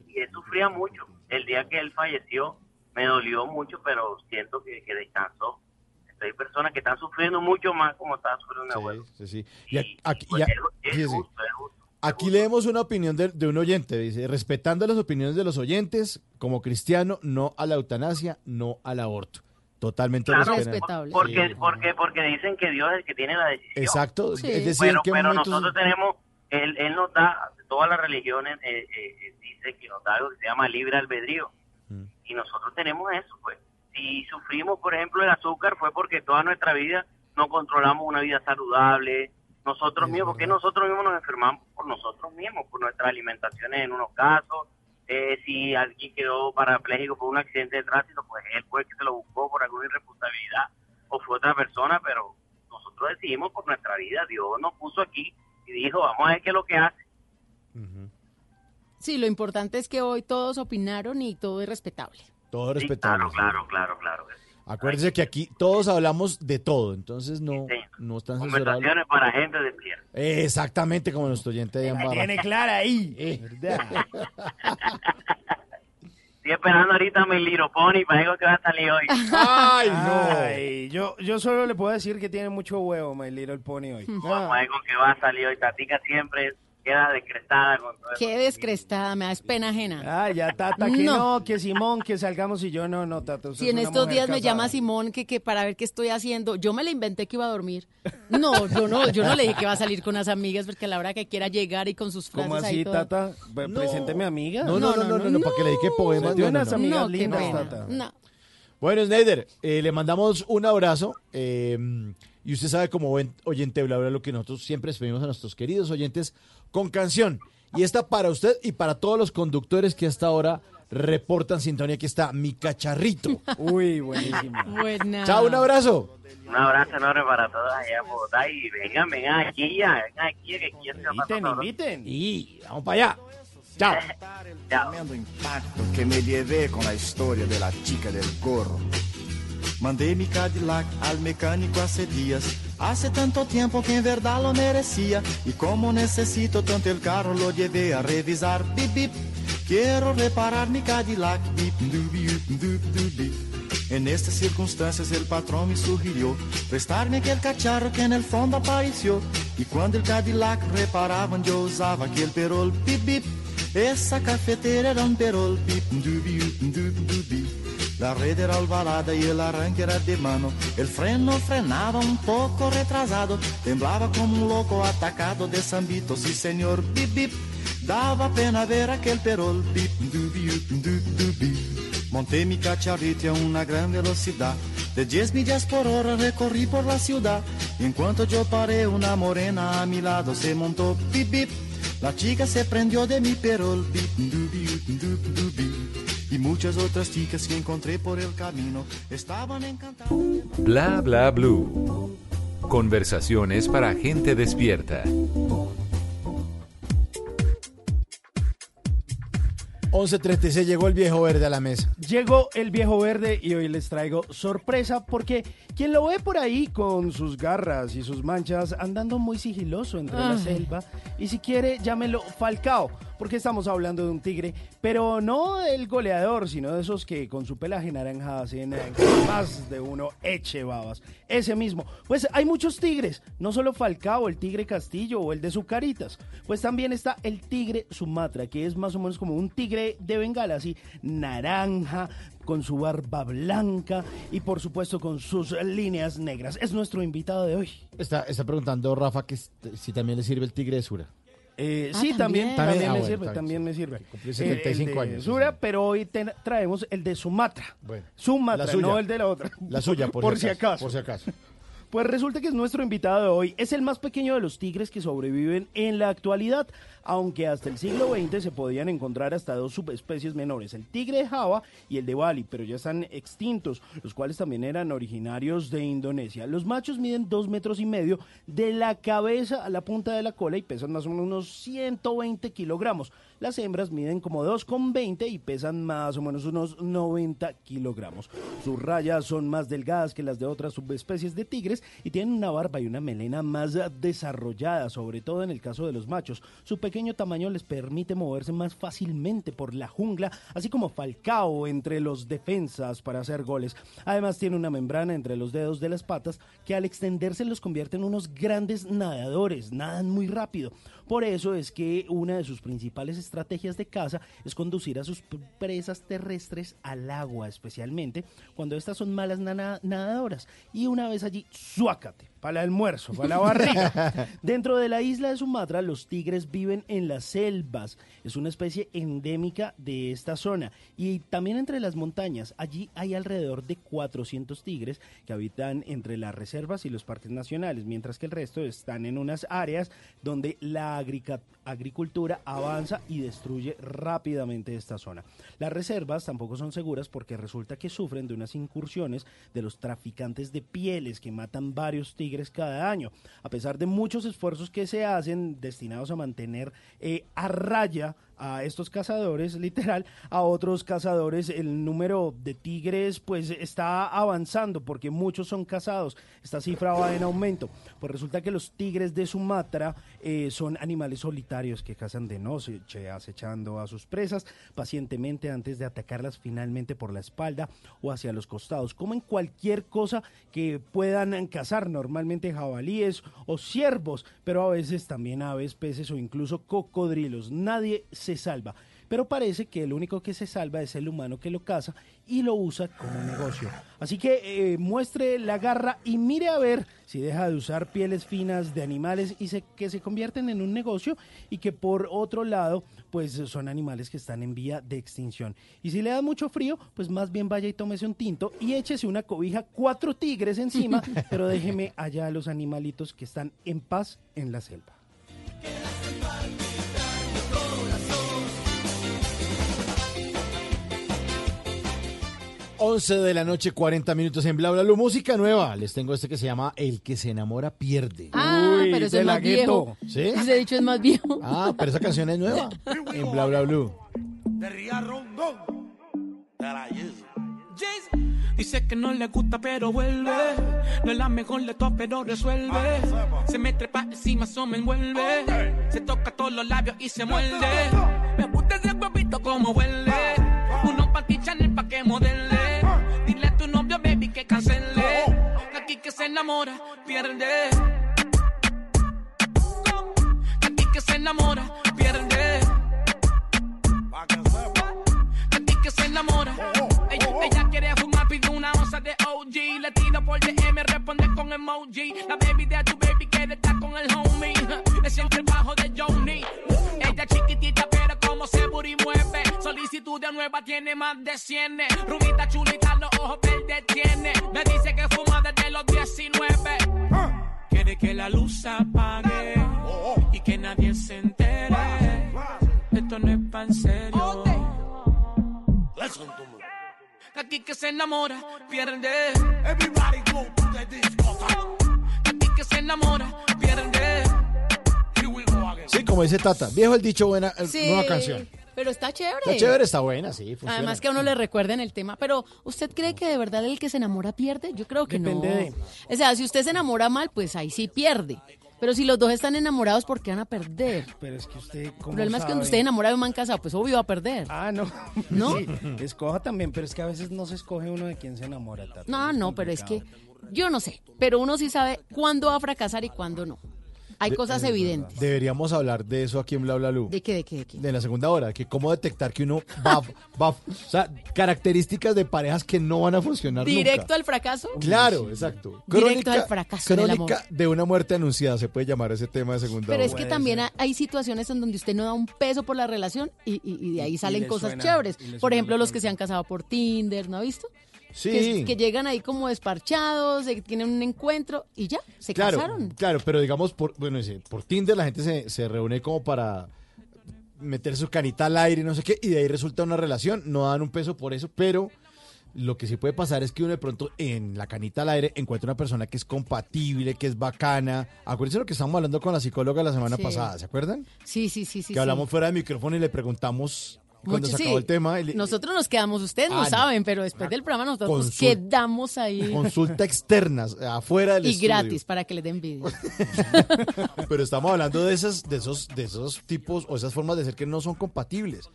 Speaker 45: Y él sufría mucho. El día que él falleció, me dolió mucho, pero siento que, que descansó. Entonces, hay personas que están sufriendo mucho más como estaba sufriendo abuelo.
Speaker 3: Sí, sí. Y aquí, aquí-
Speaker 45: Pues
Speaker 3: y
Speaker 45: es, justo, es justo.
Speaker 3: aquí leemos una opinión de, de un oyente, dice, respetando las opiniones de los oyentes, como cristiano, no a la eutanasia, no al aborto. Totalmente
Speaker 45: Claro,
Speaker 3: respetable.
Speaker 45: porque,
Speaker 3: Sí.
Speaker 45: porque, porque dicen que Dios es el que tiene la decisión.
Speaker 3: Exacto, es decir,
Speaker 45: pero,
Speaker 3: ¿en qué
Speaker 45: pero
Speaker 3: momentos-
Speaker 45: nosotros tenemos él, él nos da, todas las religiones eh, eh, eh, dice que nos da algo que se llama libre albedrío. Y nosotros tenemos eso, pues. Si sufrimos, por ejemplo, el azúcar fue porque toda nuestra vida no controlamos una vida saludable. Nosotros mismos, porque nosotros mismos nos enfermamos por nosotros mismos, por nuestras alimentaciones en unos casos. Eh, si alguien quedó parapléjico por un accidente de tránsito, pues él fue el que se lo buscó por alguna irresponsabilidad o fue otra persona, pero nosotros decidimos por nuestra vida. Dios nos puso aquí y dijo, vamos a ver qué es lo que hace.
Speaker 43: Sí, lo importante es que hoy todos opinaron y todo es respetable.
Speaker 3: Todo respetable.
Speaker 45: Claro, claro, claro. sí.
Speaker 3: Acuérdense que aquí todos hablamos de todo, entonces no, no están censurados.
Speaker 45: Conversaciones para gente despierta.
Speaker 3: Exactamente como nuestro oyente de
Speaker 4: La tiene clara ahí. ¿verdad?
Speaker 45: Estoy esperando ahorita mi Little Pony para algo que va a salir hoy.
Speaker 4: Ay, no. Ay, yo, yo solo le puedo decir que tiene mucho huevo, My Little Pony hoy.
Speaker 45: Vamos a ver con qué va a salir hoy. Tatica siempre queda decretada con todo eso.
Speaker 43: Qué descrestada, me da pena ajena.
Speaker 4: Ah, ya Tata, que
Speaker 43: No.
Speaker 4: no. que Simón, que salgamos y yo no, no, Tata. usted
Speaker 43: Si en
Speaker 4: es una
Speaker 43: estos
Speaker 4: mujer
Speaker 43: días me
Speaker 4: casada.
Speaker 43: llama Simón que, que para ver qué estoy haciendo, yo me la inventé que iba a dormir. No, yo no, yo no le dije que iba a salir con las amigas porque a la hora que quiera llegar y con sus frases
Speaker 4: ¿Cómo
Speaker 43: ahí
Speaker 4: así,
Speaker 43: todo.
Speaker 4: Tata? Pre- Presénteme amiga.
Speaker 3: No, no, no, no, no, no, para que le dedique poemas. No, no,
Speaker 4: unas
Speaker 3: no.
Speaker 4: amigas
Speaker 43: No,
Speaker 4: lindas,
Speaker 43: pena.
Speaker 4: Tata.
Speaker 43: No.
Speaker 3: Bueno, Snyder, eh, le mandamos un abrazo. eh, y usted sabe, como buen oyente bla, bla, lo que nosotros siempre despedimos a nuestros queridos oyentes con canción. Y esta para usted y para todos los conductores que hasta ahora reportan sintonía. Aquí está mi cacharrito.
Speaker 4: Uy, buenísimo.
Speaker 43: Buena.
Speaker 3: Chao, un abrazo.
Speaker 45: Un abrazo enorme para todos allá en Bogotá y vengan, vengan aquí ya, vengan aquí que aquí todo.
Speaker 4: inviten.
Speaker 3: Y vamos para allá. Chao.
Speaker 46: Impacto que me llevé con la historia de la chica del gorro. Mandé mi Cadillac al mecánico hace días. Hace tanto tiempo que en verdad lo merecía. Y como necesito tanto el carro, lo llevé a revisar. Bip, bip. Quiero reparar mi Cadillac. Bip, dubi, dup, dubi. En estas circunstancias el patrón me sugirió prestarme aquel cacharro que en el fondo apareció. Y cuando el Cadillac reparaban yo usaba aquel perol. Bip, bip. Esa cafetera era un perol. Bip, dubi, dup, dubi. La red era alvarada y el arranque era de mano. El freno frenaba un poco retrasado. Temblaba como un loco atacado de Zambito. Sí, señor, bip, bip. Daba pena ver aquel perol. Bip, dubi, up, dup, dubi. Monté mi cacharrito a una gran velocidad. De 10 millas por hora recorrí por la ciudad. Y en cuanto yo paré, una morena a mi lado se montó. Bip, bip. La chica se prendió de mi perol. Bip, muchas otras chicas que encontré por el camino estaban encantadas.
Speaker 7: Bla bla blue. Conversaciones para gente despierta.
Speaker 3: 11.36 llegó el viejo verde a la mesa.
Speaker 4: Llegó el viejo verde y hoy les traigo sorpresa porque quien lo ve por ahí con sus garras y sus manchas andando muy sigiloso entre la selva y si quiere llámelo Falcao porque estamos hablando de un tigre, pero no del goleador, sino de esos que con su pelaje naranja hacen eh, más de uno eche babas. Ese mismo. Pues hay muchos tigres, no solo Falcao, el tigre Castillo o el de Zucaritas, pues también está el tigre Sumatra, que es más o menos como un tigre de Bengala, así naranja, con su barba blanca y por supuesto con sus líneas negras. Es nuestro invitado de hoy.
Speaker 3: Está, está preguntando Rafa que si también le sirve el tigre de Sura.
Speaker 4: Eh,
Speaker 43: Ah,
Speaker 4: sí, también,
Speaker 43: también.
Speaker 3: ah,
Speaker 4: me
Speaker 3: bueno,
Speaker 4: sirve, también
Speaker 3: sí.
Speaker 4: me sirve.
Speaker 3: Cumplí
Speaker 4: Eh,
Speaker 3: 75
Speaker 4: el de
Speaker 3: años, sí,
Speaker 4: Sura,
Speaker 3: sí.
Speaker 4: pero hoy te- traemos el de Sumatra.
Speaker 3: Bueno.
Speaker 4: Sumatra,
Speaker 3: La suya.
Speaker 4: no el de la otra.
Speaker 3: La suya, por,
Speaker 4: si acaso.
Speaker 3: Por si acaso.
Speaker 4: Pues resulta que es nuestro invitado de hoy. Es el más pequeño de los tigres que sobreviven en la actualidad, aunque hasta el siglo XX se podían encontrar hasta dos subespecies menores, el tigre de Java y el de Bali, pero ya están extintos, los cuales también eran originarios de Indonesia. Los machos miden dos metros y medio de la cabeza a la punta de la cola y pesan más o menos unos 120 kilogramos. Las hembras miden como 2,20 y pesan más o menos unos 90 kilogramos. Sus rayas son más delgadas que las de otras subespecies de tigres y tienen una barba y una melena más desarrollada, sobre todo en el caso de los machos. Pequeño tamaño les permite moverse más fácilmente por la jungla, así como Falcao entre los defensas para hacer goles. Además tiene una membrana entre los dedos de las patas que al extenderse los convierte en unos grandes nadadores, nadan muy rápido. Por eso es que una de sus principales estrategias de caza es conducir a sus presas terrestres al agua, especialmente cuando estas son malas nadadoras. Y una vez allí, ¡suácate! Para el almuerzo, para la barriga. Dentro de la isla de Sumatra, los tigres viven en las selvas. Es una especie endémica de esta zona. Y también entre las montañas. Allí hay alrededor de 400 tigres que habitan entre las reservas y los parques nacionales, mientras que el resto están en unas áreas donde la agrica- agricultura avanza y destruye rápidamente esta zona. Las reservas tampoco son seguras porque resulta que sufren de unas incursiones de los traficantes de pieles que matan varios tigres cada año. A pesar de muchos esfuerzos que se hacen destinados a mantener eh, a raya a estos cazadores, literal, a otros cazadores, el número de tigres pues está avanzando porque muchos son cazados. Esta cifra va en aumento. Pues resulta que los tigres de Sumatra eh, son animales solitarios que cazan de noche, acechando a sus presas pacientemente antes de atacarlas finalmente por la espalda o hacia los costados. Comen cualquier cosa que puedan cazar, normalmente jabalíes o ciervos, pero a veces también aves, peces o incluso cocodrilos. Nadie se salva. Pero parece que el único que se salva es el humano que lo caza y lo usa como negocio. Así que eh, muestre la garra y mire a ver si deja de usar pieles finas de animales y se, que se convierten en un negocio y que por otro lado pues son animales que están en vía de extinción. Y si le da mucho frío, pues más bien vaya y tómese un tinto y échese una cobija, cuatro tigres encima, pero déjeme allá a los animalitos que están en paz en la selva.
Speaker 3: 11 de la noche, 40 minutos en Bla Bla Blue. Música nueva. Les tengo este que se llama El que se enamora pierde.
Speaker 2: Ah,
Speaker 4: Uy,
Speaker 2: pero ese
Speaker 4: de
Speaker 2: es
Speaker 4: la
Speaker 2: más viejo.
Speaker 4: gueto.
Speaker 3: ¿Sí?
Speaker 2: Ese dicho es más viejo.
Speaker 3: Ah, pero esa canción es nueva. En Bla Bla Blue.
Speaker 47: de Ría Rondón. De la Yeezy. Dice que no le gusta pero vuelve No es la mejor de todas pero resuelve Se me trepa encima, eso me envuelve Se toca todos los labios y se muerde Me gusta ese huevito como huele Uno pa' ti Chanel pa' que modele aquí que se enamora pierde aquí que se enamora pierde a ti que se enamora. Ella, ella quiere fumar, pide una onza de OG. Le tiro por DM, responde con emoji. La baby de tu baby quiere estar con el homie. Le siente el bajo de Johnny. Ella chiquitita, pero como se booty mueve. Solicitud de nueva, tiene más de 100. Rubita chulita, los ojos verdes tiene. Me dice que fuma desde los 19. Quiere que la luz se apague y que nadie se entere. Esto no es pan serio. Aquí que se enamora, pierde. Everybody go to the disco. Aquí que se enamora, pierde.
Speaker 3: Sí, como dice Tata. Viejo el dicho, buena,
Speaker 2: Sí,
Speaker 3: nueva canción.
Speaker 2: Pero está chévere.
Speaker 3: Está chévere, está buena, sí. funciona.
Speaker 2: Además que a uno le recuerden el tema. Pero, ¿usted cree que de verdad el que se enamora pierde? Yo creo que
Speaker 4: Depende
Speaker 2: no.
Speaker 4: de-
Speaker 2: O sea, si usted se enamora mal, pues ahí sí pierde. Pero si los dos están enamorados, ¿por qué van a perder?
Speaker 4: Pero es que usted,
Speaker 2: El
Speaker 4: ¿cómo
Speaker 2: problema es que cuando usted enamora de un man casado, pues obvio va a perder.
Speaker 4: Ah, no.
Speaker 2: ¿No?
Speaker 4: Sí, escoja también, pero es que a veces no se escoge uno de quién se enamora. Tata.
Speaker 2: No, no, pero es que yo no sé. Pero uno sí sabe cuándo va a fracasar y cuándo no. Hay
Speaker 3: De-
Speaker 2: cosas
Speaker 3: es
Speaker 2: evidentes.
Speaker 3: Deberíamos hablar de eso aquí en Bla Bla Blue.
Speaker 2: ¿De qué, de qué, de qué?
Speaker 3: De la segunda hora, que cómo detectar que uno va, va, o sea, características de parejas que no van a funcionar
Speaker 2: ¿Directo
Speaker 3: nunca.
Speaker 2: al fracaso?
Speaker 3: Claro, exacto.
Speaker 2: Directo al fracaso del
Speaker 3: Crónica
Speaker 2: amor.
Speaker 3: de una muerte anunciada, se puede llamar ese tema de segunda
Speaker 2: Pero
Speaker 3: hora.
Speaker 2: es que también ha- hay situaciones en donde usted no da un peso por la relación y, y- y de ahí salen
Speaker 3: le
Speaker 2: cosas
Speaker 3: suena-
Speaker 2: chéveres. Por ejemplo,
Speaker 3: lo
Speaker 2: los que se han casado por Tinder, ¿no ha visto?
Speaker 3: Sí.
Speaker 2: Que, que llegan ahí como desparchados, tienen un encuentro y ya, se
Speaker 3: claro,
Speaker 2: casaron.
Speaker 3: Claro, pero digamos, por, bueno, por Tinder la gente se, se reúne como para meter su canita al aire y no sé qué, y de ahí resulta una relación, no dan un peso por eso, pero lo que sí puede pasar es que uno de pronto en la canita al aire encuentra una persona que es compatible, que es bacana. Acuérdense lo que estábamos hablando con la psicóloga la semana
Speaker 2: Sí.
Speaker 3: pasada, ¿se acuerdan?
Speaker 2: Sí, sí, sí, sí.
Speaker 3: que hablamos
Speaker 2: sí.
Speaker 3: fuera de micrófono y le preguntamos cuando
Speaker 2: Mucho-
Speaker 3: se
Speaker 2: sí.
Speaker 3: el tema. y
Speaker 2: Nosotros nos quedamos, ustedes no
Speaker 3: Ah, no.
Speaker 2: saben, pero después del programa nosotros nos quedamos ahí.
Speaker 3: Consulta externas, afuera del
Speaker 2: Y
Speaker 3: estudio.
Speaker 2: gratis para que les den envidia.
Speaker 3: Pero estamos hablando de esas, de esos, de esos tipos o esas formas de ser que no son compatibles.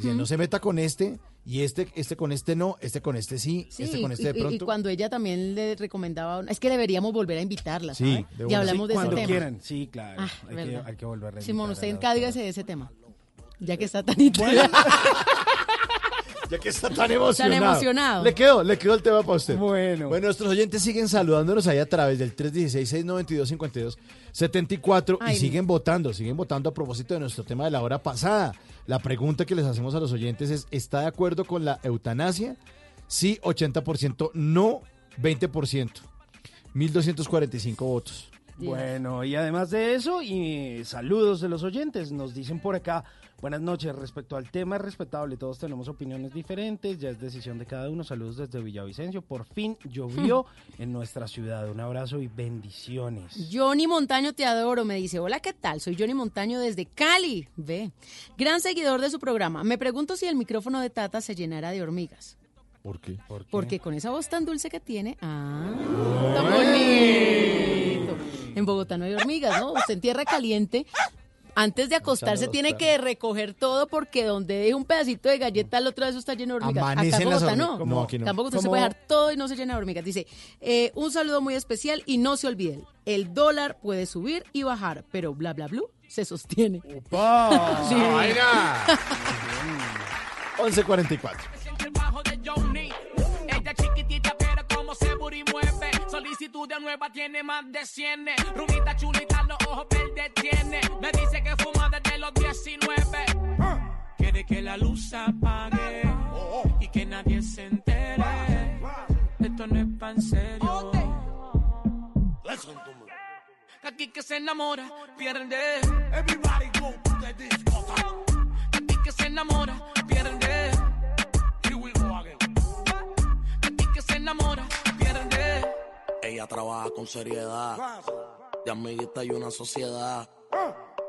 Speaker 3: Si
Speaker 2: Ujú.
Speaker 3: no se meta con este y este, este con este no, este con este sí,
Speaker 2: Sí,
Speaker 3: este con este de
Speaker 2: y- y, y
Speaker 3: pronto.
Speaker 2: cuando ella también le recomendaba, es que deberíamos volver a invitarla,
Speaker 3: Sí, de
Speaker 2: y hablamos
Speaker 4: Sí,
Speaker 2: de ese
Speaker 4: cuando
Speaker 2: tema.
Speaker 4: quieran, sí, claro.
Speaker 2: Ah,
Speaker 4: hay, que,
Speaker 2: verdad.
Speaker 4: hay que volver a
Speaker 2: Simón, usted encárguese de ese tema. Ya que está tan intrigada.
Speaker 3: Ya que está tan emocionado.
Speaker 2: Tan emocionado.
Speaker 3: Le quedó, le quedó el tema para usted.
Speaker 4: Bueno.
Speaker 3: Bueno, nuestros oyentes siguen saludándonos ahí a través del 316-692-5274
Speaker 2: Ay,
Speaker 3: y siguen votando, siguen votando a propósito de nuestro tema de la hora pasada. La pregunta que les hacemos a los oyentes es, ¿está de acuerdo con la eutanasia? Sí, 80%, no, 20%. 1.245 votos.
Speaker 4: Bueno, y además de eso, y saludos de los oyentes, nos dicen por acá, buenas noches, respecto al tema es respetable, todos tenemos opiniones diferentes, ya es decisión de cada uno, saludos desde Villavicencio, por fin llovió en nuestra ciudad, un abrazo y bendiciones.
Speaker 2: Johnny Montaño te adoro, me dice, hola, ¿qué tal? Soy Johnny Montaño desde Cali. Ve, gran seguidor de su programa. Me pregunto si el micrófono de Tata se llenará de hormigas.
Speaker 3: ¿Por qué?
Speaker 2: Porque con esa voz tan dulce que tiene, ah, tan bonito. En Bogotá no hay hormigas, ¿no? Usted en tierra caliente, antes de acostarse tiene que recoger todo porque donde deje un pedacito de galleta, el otro de eso está lleno de hormigas. Acá en
Speaker 3: las
Speaker 2: Bogotá no.
Speaker 3: hormigas. No, aquí no.
Speaker 2: Tampoco usted se puede dejar todo y no se llena de hormigas. Dice, eh, un saludo muy especial y no se olviden, el dólar puede subir y bajar, pero bla bla bla se sostiene. Sí.
Speaker 3: ¡Vaina! 11.44.
Speaker 47: el bajo de Johnny. Ella chiquitita, pero como se booty mueve. Solicitud de nueva tiene más de 100. Rubita chulita, los ojos verdes tiene. Me dice que fuma desde los 19. Quiere que la luz apague y que nadie se entere. Esto no es pan serio. Aquí que se enamora, pierde. Everybody go to the disco. Aquí que se enamora,
Speaker 48: Ella trabaja con seriedad. De amiguita y una sociedad.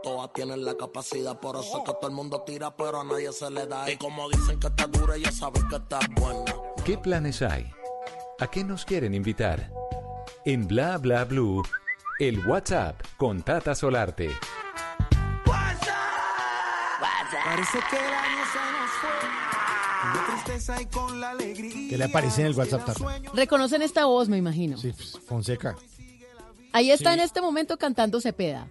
Speaker 48: Todas tienen la capacidad, por eso es que todo el mundo tira, pero a nadie se le da. Y como dicen que está dura, ella sabe que está buena.
Speaker 7: ¿Qué planes hay? ¿A qué nos quieren invitar? En Bla Bla Blue, el WhatsApp con Tata Solarte.
Speaker 25: Parece que el año se nos fue.
Speaker 3: ¿Qué le aparece en el WhatsApp, Tata?
Speaker 2: Reconocen esta voz, me imagino.
Speaker 3: Sí, pues, Fonseca.
Speaker 2: Ahí está
Speaker 3: Sí.
Speaker 2: en este momento cantando Cepeda.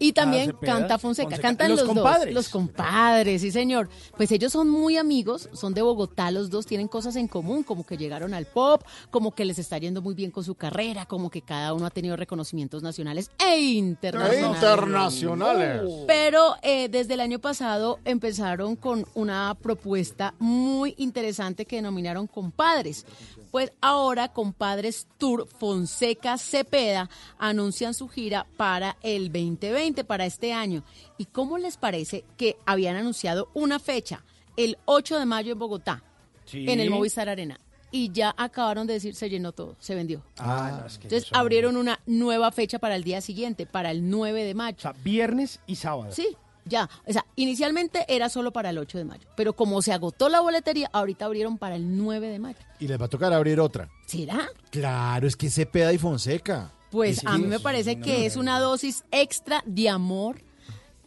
Speaker 2: Y también
Speaker 3: Ah,
Speaker 2: canta Fonseca.
Speaker 3: Fonseca.
Speaker 2: Cantan
Speaker 3: Los
Speaker 2: los,
Speaker 3: compadres.
Speaker 2: dos. Los compadres, sí, señor. Pues ellos son muy amigos, son de Bogotá los dos, tienen cosas en común, como que llegaron al pop, como que les está yendo muy bien con su carrera, como que cada uno ha tenido reconocimientos nacionales e internacionales.
Speaker 3: Internacionales.
Speaker 2: Pero eh, desde el año pasado empezaron con una propuesta muy interesante que denominaron Compadres. Pues ahora Compadres Tour Fonseca Cepeda anuncian su gira para el 2020, para este año. ¿Y cómo les parece que habían anunciado una fecha, el 8 de mayo en Bogotá,
Speaker 4: Sí.
Speaker 2: en el Movistar Arena? Y ya acabaron de decir, se llenó todo, se vendió.
Speaker 4: Ah, no, es que
Speaker 2: Entonces abrieron una nueva fecha para el día siguiente, para el 9 de mayo.
Speaker 4: O sea, viernes y sábado.
Speaker 2: Sí, ya. O sea, inicialmente era solo para el 8 de mayo, pero como se agotó la boletería, ahorita abrieron para el 9 de mayo.
Speaker 3: Y les va a tocar abrir otra.
Speaker 2: ¿Será?
Speaker 3: Claro, es que Cepeda y Fonseca.
Speaker 2: Pues a mí me parece que es una dosis extra de amor,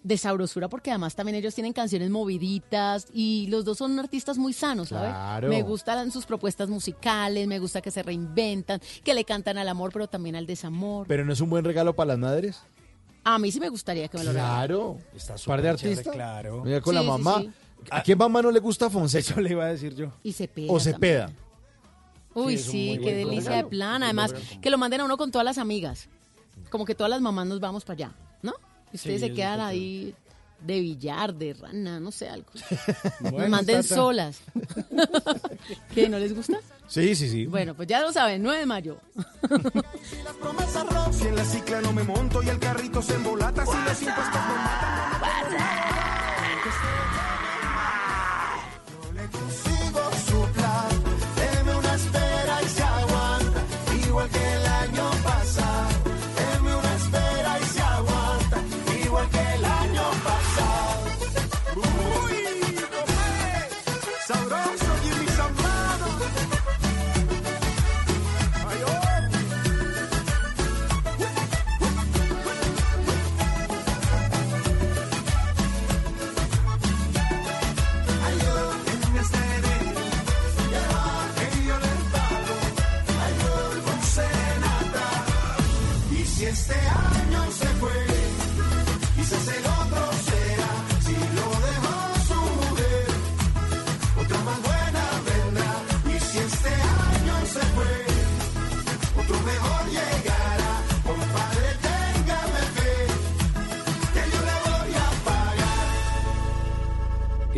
Speaker 2: de sabrosura, porque además también ellos tienen canciones moviditas y los dos son artistas muy sanos, ¿sabes?
Speaker 3: Claro.
Speaker 2: Me gustan sus propuestas musicales, me gusta que se reinventan, que le cantan al amor, pero también al desamor.
Speaker 3: Pero no es un buen regalo para las madres.
Speaker 2: A mí sí me gustaría que me lo regalaran.
Speaker 3: Claro.
Speaker 4: Está
Speaker 3: Par de
Speaker 4: súper chévere,
Speaker 3: artistas.
Speaker 4: claro.
Speaker 3: Mira, con
Speaker 2: Sí,
Speaker 3: la
Speaker 2: sí,
Speaker 3: mamá.
Speaker 2: sí.
Speaker 3: ¿A quién mamá no le gusta Fonseca?
Speaker 4: Eso le iba a decir yo.
Speaker 2: Y Cepeda.
Speaker 3: O Cepeda.
Speaker 2: Uy,
Speaker 4: Sí, es un
Speaker 2: sí,
Speaker 4: muy
Speaker 2: qué
Speaker 4: buen
Speaker 2: delicia
Speaker 4: regalo.
Speaker 2: de plan. Además, que lo manden a uno con todas las amigas. Como que todas las mamás nos vamos para allá, ¿no? Y ustedes
Speaker 4: Sí,
Speaker 2: se
Speaker 4: es
Speaker 2: quedan
Speaker 4: súper
Speaker 2: ahí de billar, de rana, no sé, algo.
Speaker 4: Bueno,
Speaker 2: manden
Speaker 4: Tata.
Speaker 2: solas. ¿Qué? ¿No les gusta?
Speaker 3: Sí, sí, sí.
Speaker 2: Bueno, pues ya lo saben, 9 de mayo.
Speaker 25: Las promesas rock. Si en la cicla no me monto y el carrito se embolata. Si los impuestos no matan.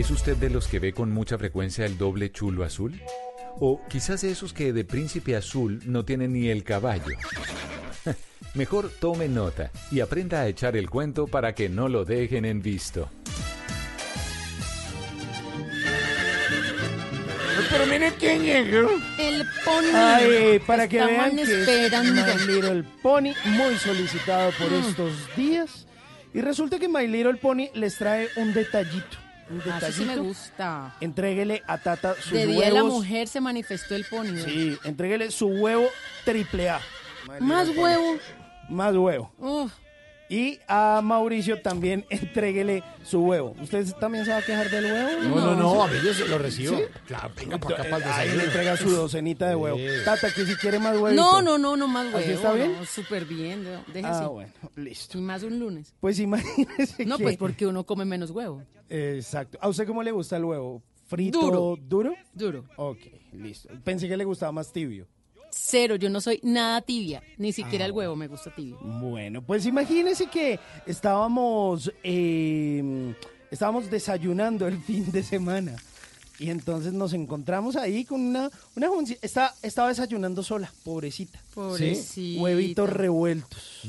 Speaker 7: ¿Es usted de los que ve con mucha frecuencia el doble chulo azul? O quizás de esos que de príncipe azul no tienen ni el caballo. Mejor tome nota y aprenda a echar el cuento para que no lo dejen en visto.
Speaker 23: Pero mire quién llegó.
Speaker 43: El pony.
Speaker 4: Ay, para que vean que
Speaker 43: esperando.
Speaker 4: My Little Pony, muy solicitado por
Speaker 43: Mm.
Speaker 4: estos días. Y resulta que My Little Pony les trae un detallito. Un
Speaker 43: Así
Speaker 4: detallito.
Speaker 43: sí me gusta.
Speaker 4: Entréguele a Tata sus
Speaker 43: De
Speaker 4: huevos.
Speaker 43: día de la mujer se manifestó el pony.
Speaker 4: Sí, entréguele su huevo triple A.
Speaker 43: Más huevo.
Speaker 4: Más huevo.
Speaker 43: Uf.
Speaker 4: Y a Mauricio también entréguele su huevo. ¿Usted también se va a quejar del huevo?
Speaker 3: No, no, no, a mí yo se lo recibo.
Speaker 4: ¿Sí?
Speaker 3: Claro, venga para acá para el
Speaker 4: Ahí le entrega su docenita de huevo. Tata, que si quiere más huevito.
Speaker 43: No, no, no, no más huevo.
Speaker 4: ¿Así está bien?
Speaker 43: no, Súper bien. no, Déjese.
Speaker 4: Ah, bueno, listo.
Speaker 43: Y más un lunes.
Speaker 4: Pues imagínese
Speaker 43: No,
Speaker 4: que-
Speaker 43: pues porque uno come menos huevo.
Speaker 4: Exacto. ¿A usted cómo le gusta el huevo? ¿Frito
Speaker 43: Duro.
Speaker 4: duro?
Speaker 43: Duro.
Speaker 4: Ok, listo. Pensé que le gustaba más tibio.
Speaker 43: Cero, yo no soy nada tibia. Ni
Speaker 4: Ah,
Speaker 43: siquiera el huevo me gusta tibio.
Speaker 4: Bueno, pues imagínese que estábamos, eh, estábamos desayunando el fin de semana. Y entonces nos encontramos ahí con una, una. Está, estaba desayunando sola, pobrecita.
Speaker 43: Pobrecita.
Speaker 4: Huevitos revueltos.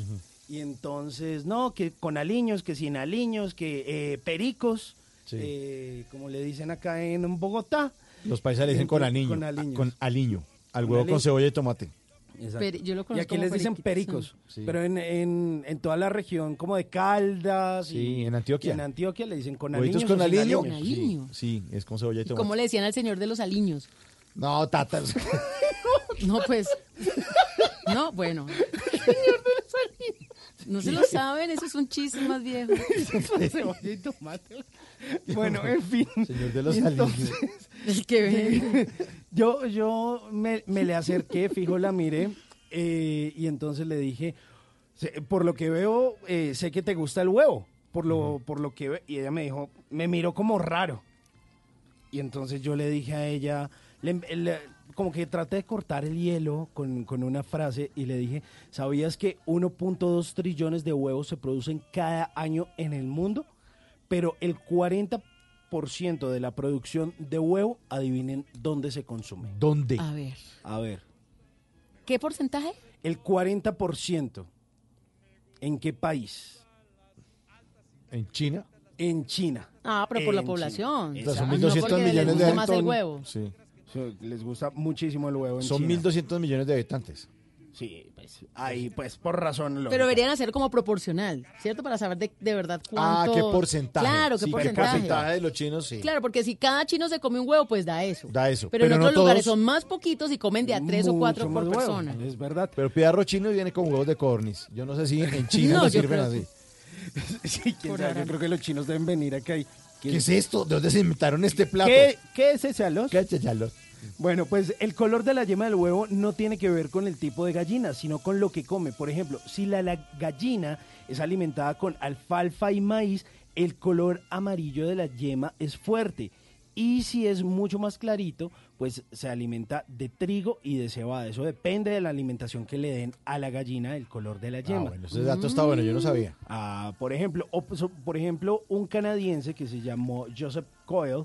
Speaker 4: Y entonces, no, que con aliños, que sin aliños, que eh, pericos,
Speaker 3: Sí.
Speaker 4: eh, como le dicen acá en Bogotá.
Speaker 3: Los paisas le dicen con aliño.
Speaker 4: Con aliños.
Speaker 3: Con aliño. Al huevo con cebolla y tomate.
Speaker 4: Exacto.
Speaker 43: Yo lo
Speaker 4: y aquí les dicen pericos,
Speaker 3: sí.
Speaker 4: pero en, en, en toda la región como de Caldas.
Speaker 3: Sí,
Speaker 4: y-
Speaker 3: en Antioquia.
Speaker 4: y en Antioquia le dicen con
Speaker 3: ¿Huevitos
Speaker 4: aliños.
Speaker 3: con aliño?
Speaker 4: aliños.
Speaker 3: Sí,
Speaker 43: aliño.
Speaker 3: sí, es con cebolla y
Speaker 43: ¿Y
Speaker 3: tomate.
Speaker 43: cómo le decían al señor de los aliños?
Speaker 3: No, tatas.
Speaker 43: No, pues. No, bueno. No se lo saben, eso es un chiste más viejo.
Speaker 4: Cebolla y tomate. Bueno, en fin.
Speaker 3: Señor de los
Speaker 4: entonces.
Speaker 43: El que
Speaker 4: yo yo me, me le acerqué, fijo, la miré eh, y entonces le dije, "Se- por lo que veo, eh, sé que te gusta el huevo. Por lo, por lo que ve-". Y ella me dijo, me miró como raro. Y entonces yo le dije a ella, le- le- como que traté de cortar el hielo con, con una frase y le dije, ¿sabías que 1.2 trillones de huevos se producen cada año en el mundo? Pero el 40% de la producción de huevo, adivinen dónde se consume.
Speaker 3: ¿Dónde?
Speaker 43: A ver.
Speaker 4: A ver,
Speaker 43: ¿Qué porcentaje?
Speaker 4: el 40%. ¿En qué país?
Speaker 3: ¿En China?
Speaker 4: En China.
Speaker 43: Ah, pero por la
Speaker 4: En
Speaker 43: población.
Speaker 4: China.
Speaker 3: Son
Speaker 43: Ah, no
Speaker 3: 1.200
Speaker 43: porque les
Speaker 3: millones de habitantes. Sí.
Speaker 4: Les gusta muchísimo el huevo en
Speaker 3: Son
Speaker 4: China.
Speaker 3: 1.200 millones de habitantes.
Speaker 4: Sí, pues ahí pues por razón lógica.
Speaker 43: Pero deberían hacer como proporcional, ¿cierto? Para saber de, de verdad
Speaker 3: Ah,
Speaker 43: cuánto.
Speaker 3: qué porcentaje.
Speaker 43: Claro, qué
Speaker 3: Sí,
Speaker 43: porcentaje.
Speaker 3: porcentaje de los chinos, sí.
Speaker 43: Claro, porque si cada chino se come un huevo, pues da eso.
Speaker 3: Da eso.
Speaker 43: Pero, en
Speaker 3: no
Speaker 43: otros lugares son más poquitos y comen de a tres o cuatro por
Speaker 4: huevo,
Speaker 43: persona.
Speaker 4: Es verdad.
Speaker 3: Pero pide arroz chino y viene con huevos de cornis. Yo no sé si en China
Speaker 43: No,
Speaker 3: lo sirven
Speaker 43: creo
Speaker 3: así.
Speaker 4: Sí, quién sabe, yo creo que los chinos deben venir acá y...
Speaker 3: ¿Qué es esto? ¿De dónde se inventaron este plato?
Speaker 4: ¿Qué, qué es ese alos?
Speaker 3: ¿Qué es ese alos?
Speaker 4: Bueno, pues el color de la yema del huevo no tiene que ver con el tipo de gallina, sino con lo que come. Por ejemplo, si la, la gallina es alimentada con alfalfa y maíz, el color amarillo de la yema es fuerte. Y si es mucho más clarito, pues se alimenta de trigo y de cebada. Eso depende de la alimentación que le den a la gallina, el color de la yema.
Speaker 3: Ah, bueno, ese dato está bueno, yo no sabía.
Speaker 4: Ah, por ejemplo, o- por ejemplo, un canadiense que se llamó Joseph Coyle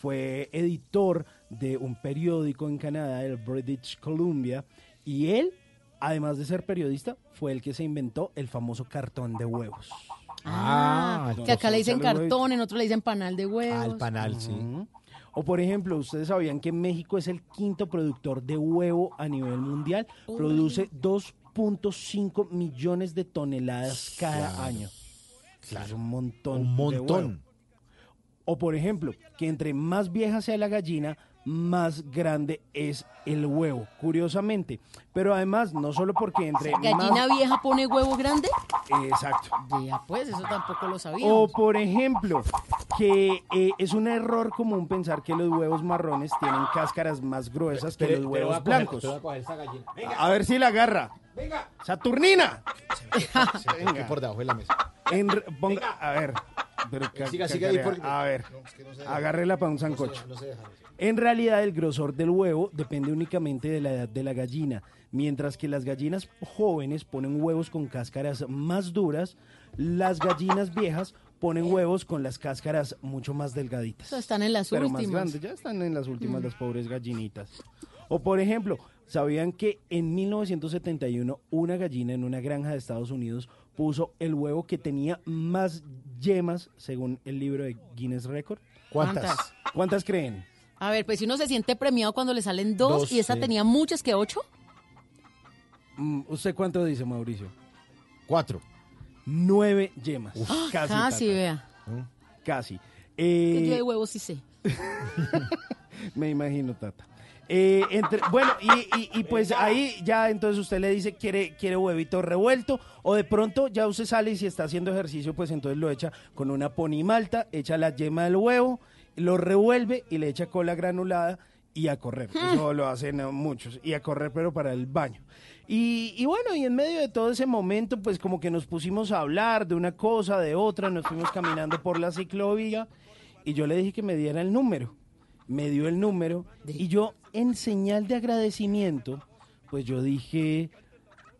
Speaker 4: fue editor de un periódico en Canadá, el British Columbia, y él, además de ser periodista, fue el que se inventó el famoso cartón de huevos.
Speaker 43: Ah, que acá le dicen cartón, en otro le dicen panal de huevos.
Speaker 3: Al panal, sí.
Speaker 4: O por ejemplo, ustedes sabían que México es el quinto productor de huevo a nivel mundial, produce 2.5 millones de toneladas cada
Speaker 3: Claro.
Speaker 4: año. Eso Es un montón.
Speaker 3: Un
Speaker 4: de
Speaker 3: montón.
Speaker 4: huevo. O por ejemplo, que entre más vieja sea la gallina, más grande es el huevo, curiosamente. Pero además, no solo porque entre
Speaker 43: ¿Gallina
Speaker 4: más...
Speaker 43: vieja pone huevo grande?
Speaker 4: Exacto.
Speaker 43: Ya, pues, eso tampoco lo
Speaker 4: O
Speaker 43: sabíamos.
Speaker 4: por ejemplo, que eh, es un error común pensar que los huevos marrones tienen cáscaras más gruesas que los huevos blancos. A ver si la agarra.
Speaker 3: Venga.
Speaker 4: ¡Saturnina!
Speaker 3: Venga. por debajo de la mesa.
Speaker 4: En ponga- a ver. Pero ca-
Speaker 3: Siga, siga ahí
Speaker 4: cacarea.
Speaker 3: porque-
Speaker 4: A ver.
Speaker 3: No, es que no se deja.
Speaker 4: Agárrela para un sancocho.
Speaker 3: No se deja.
Speaker 4: En realidad, el grosor del huevo depende únicamente de la edad de la gallina. Mientras que las gallinas jóvenes ponen huevos con cáscaras más duras, las gallinas viejas ponen huevos con las cáscaras mucho más delgaditas.
Speaker 2: Eso están en las
Speaker 4: pero más
Speaker 2: últimas.
Speaker 4: grandes, ya están en las últimas
Speaker 2: Mm.
Speaker 4: las pobres gallinitas. O por ejemplo, ¿sabían que en 1971 una gallina en una granja de Estados Unidos puso el huevo que tenía más yemas según el libro de Guinness Record?
Speaker 2: ¿Cuántas? ¿Cuántas?
Speaker 4: ¿Cuántas creen?
Speaker 2: A ver, pues si uno se siente premiado cuando le salen dos,
Speaker 4: Dos,
Speaker 2: y esa
Speaker 4: sí.
Speaker 2: tenía muchas que ocho.
Speaker 4: Mm, ¿Usted cuánto dice, Mauricio?
Speaker 3: Cuatro.
Speaker 4: Nueve yemas.
Speaker 2: Ah,
Speaker 4: casi.
Speaker 2: casi,
Speaker 4: Tata.
Speaker 2: vea.
Speaker 4: Casi.
Speaker 2: Que
Speaker 4: Eh,
Speaker 2: yo de huevos sí sé.
Speaker 4: Me imagino, Tata. Eh, entre- bueno, y, y- y pues ahí ya entonces usted le dice quiere, quiere huevito revuelto o de pronto ya usted sale y si está haciendo ejercicio pues entonces lo echa con una pony malta, echa la yema del huevo, lo revuelve y le echa cola granulada y a correr. Eso lo hacen eh, muchos y a correr pero para el baño. Y, y bueno, y en medio de todo ese momento pues como que nos pusimos a hablar de una cosa, de otra, nos fuimos caminando por la ciclovía y yo le dije que me diera el número me dio el número y yo en señal de agradecimiento, pues yo dije,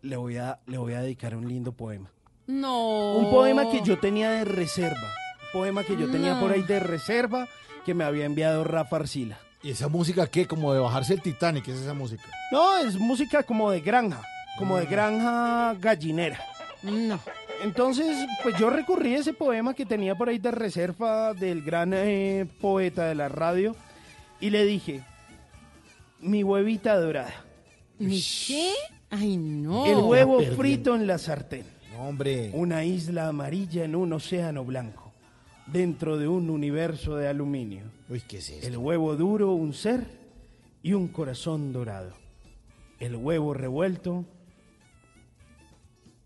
Speaker 4: le voy a, le voy a dedicar un lindo poema.
Speaker 2: No.
Speaker 4: Un poema que yo tenía de reserva, un poema que yo tenía por ahí de reserva que me había enviado Rafa Arcila.
Speaker 3: ¿Y esa música qué? Como de bajarse el Titanic, ¿qué es esa música?
Speaker 4: No, es música como de granja, como de granja gallinera.
Speaker 2: No.
Speaker 4: Entonces, pues yo recurrí a ese poema que tenía por ahí de reserva del gran eh, poeta de la radio y le dije, mi huevita dorada.
Speaker 2: ¿Mi qué? Ay, no.
Speaker 4: El huevo frito en la sartén.
Speaker 3: No, hombre.
Speaker 4: Una isla amarilla en un océano blanco. Dentro de un universo de aluminio.
Speaker 3: Uy, ¿qué es esto?
Speaker 4: El huevo duro, un ser y un corazón dorado. El huevo revuelto.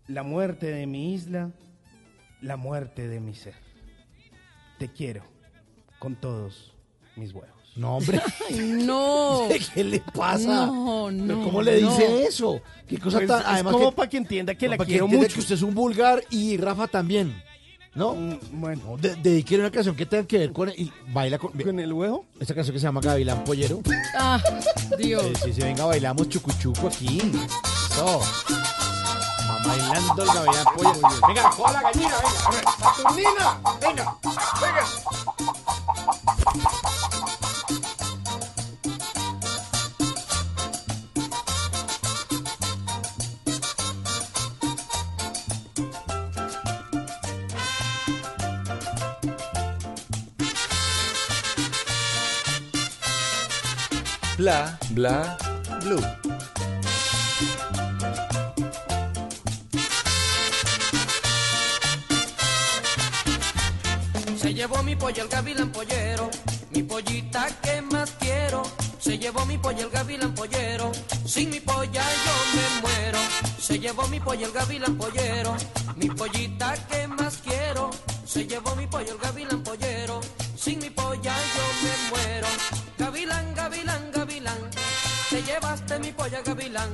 Speaker 4: La muerte de mi isla. La muerte de mi ser. Te quiero con todos mis huevos.
Speaker 3: No, hombre.
Speaker 2: Ay, no.
Speaker 3: ¿Qué le pasa?
Speaker 2: No,
Speaker 3: ¿Pero
Speaker 2: no.
Speaker 3: ¿Cómo le dice
Speaker 2: no.
Speaker 3: eso? ¿Qué cosa
Speaker 4: Pues
Speaker 3: tan.?
Speaker 4: es
Speaker 3: Además,
Speaker 4: como
Speaker 3: que-
Speaker 4: para que entienda que la
Speaker 3: para
Speaker 4: quiero mucho.
Speaker 3: que usted es un vulgar y Rafa también. ¿No?
Speaker 4: bueno.
Speaker 3: No, de- dediqué una canción que tenga que ver con. Y baila con.
Speaker 4: ¿Con el huevo?
Speaker 3: Esta canción que se llama Gavilán Pollero.
Speaker 2: Ah, Dios.
Speaker 3: Sí, sí, sí, venga, bailamos chucuchuco aquí. Eso. Bailando el Gavilán Pollero. Venga, coja la gallina, venga. Saturnina, venga, venga.
Speaker 7: Bla, bla, blue.
Speaker 49: Se llevó mi pollo el gavilán pollero, mi pollita que más quiero. Se llevó mi pollo el gavilán pollero, sin mi polla yo me muero. Se llevó mi pollo el gavilán pollero, mi pollita que más quiero. Se llevó mi pollo el gavilán pollero, sin mi polla yo me muero. Polla gavilán.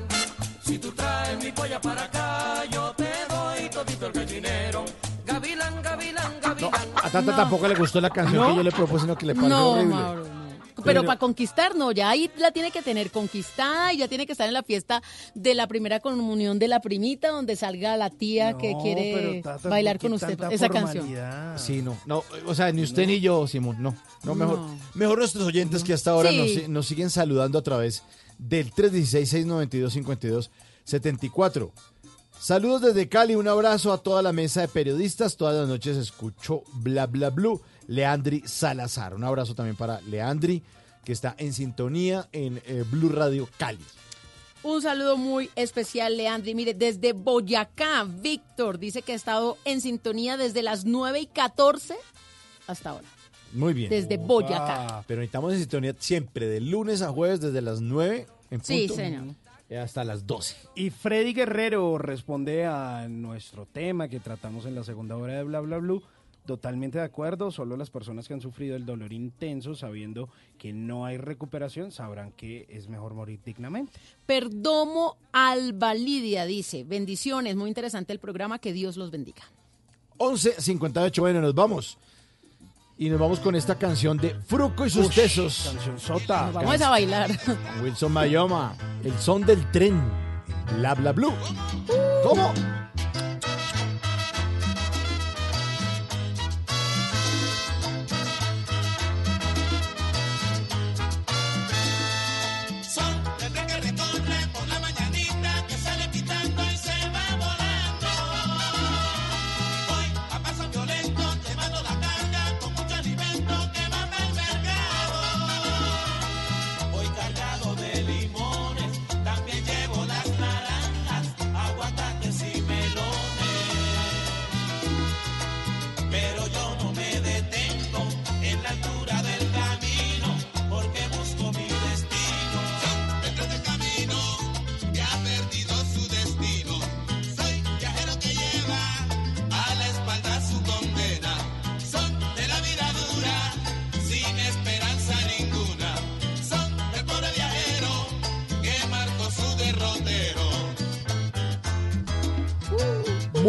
Speaker 49: Si tú traes mi polla para acá, yo te doy todito el gallinero. Gavilán, gavilán, gavilán.
Speaker 3: A Tata
Speaker 2: No.
Speaker 3: tampoco le gustó la canción
Speaker 2: ¿No?
Speaker 3: que yo le propuse, sino que le pareció
Speaker 2: No,
Speaker 3: horrible.
Speaker 2: Mauro, no. Pero, para conquistar, no, ya ahí la tiene que tener conquistada y ya tiene que estar en la fiesta de la primera comunión de la primita, donde salga la tía que
Speaker 4: No,
Speaker 2: quiere
Speaker 4: Tata,
Speaker 2: bailar
Speaker 4: ¿por
Speaker 2: con usted esa canción.
Speaker 3: Sí, no, no, o sea, ni usted ni yo, Simón, no, no, mejor,
Speaker 2: No.
Speaker 3: mejor nuestros oyentes que hasta ahora
Speaker 2: Sí.
Speaker 3: nos, nos siguen saludando a través del 316-692-5274. Saludos desde Cali, un abrazo a toda la mesa de periodistas, todas las noches escucho Bla Bla Blue, Leandri Salazar, un abrazo también para Leandri, que está en sintonía en eh, Blue Radio Cali.
Speaker 2: Un saludo muy especial, Leandri. Mire, desde Boyacá, Víctor dice que ha estado en sintonía desde las 9 y 14 hasta ahora.
Speaker 3: Muy bien.
Speaker 2: Desde Boyacá.
Speaker 3: Pero necesitamos en sintonía siempre, de lunes a jueves, desde las 9 en punto.
Speaker 2: Sí, señor.
Speaker 3: Hasta las 12.
Speaker 4: Y Freddy Guerrero responde a nuestro tema que tratamos en la segunda hora de Bla Bla Blue. Totalmente de acuerdo, solo las personas que han sufrido el dolor intenso sabiendo que no hay recuperación sabrán que es mejor morir dignamente.
Speaker 2: Perdomo Albalidia dice, bendiciones, muy interesante el programa, que Dios los bendiga.
Speaker 3: 11.58, bueno, nos vamos. Y nos vamos con esta canción de Fruco y sus
Speaker 4: Ush,
Speaker 3: tesos.
Speaker 4: Canción sota.
Speaker 2: Nos vamos a bailar.
Speaker 3: Wilson Mayoma, el son del tren. Bla bla blue. ¿Cómo?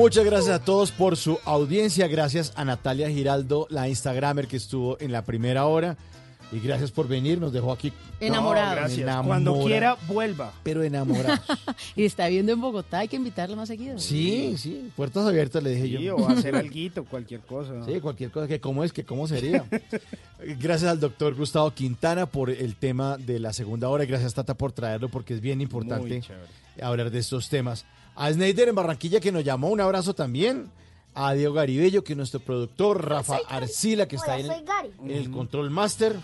Speaker 3: Muchas gracias a todos por su audiencia. Gracias a Natalia Giraldo, la Instagramer que estuvo en la primera hora. Y gracias por venir. Nos dejó aquí
Speaker 43: Enamorados.
Speaker 4: Gracias.
Speaker 3: Enamora-
Speaker 4: Cuando quiera, vuelva.
Speaker 3: Pero enamorados.
Speaker 43: Y está viendo en Bogotá, hay que invitarla más seguido.
Speaker 3: Sí, sí. Puertas abiertas, le dije
Speaker 4: Sí,
Speaker 3: yo.
Speaker 4: o hacer alguito, cualquier cosa.
Speaker 3: Sí, cualquier cosa, que cómo es, que cómo sería. gracias al doctor Gustavo Quintana por el tema de la segunda hora y gracias Tata por traerlo porque es bien importante hablar de estos temas. A Snyder en Barranquilla que nos llamó, un abrazo también. A Diego Garibello, que es nuestro productor, Rafa Arcila, que está en el- en el Control Master.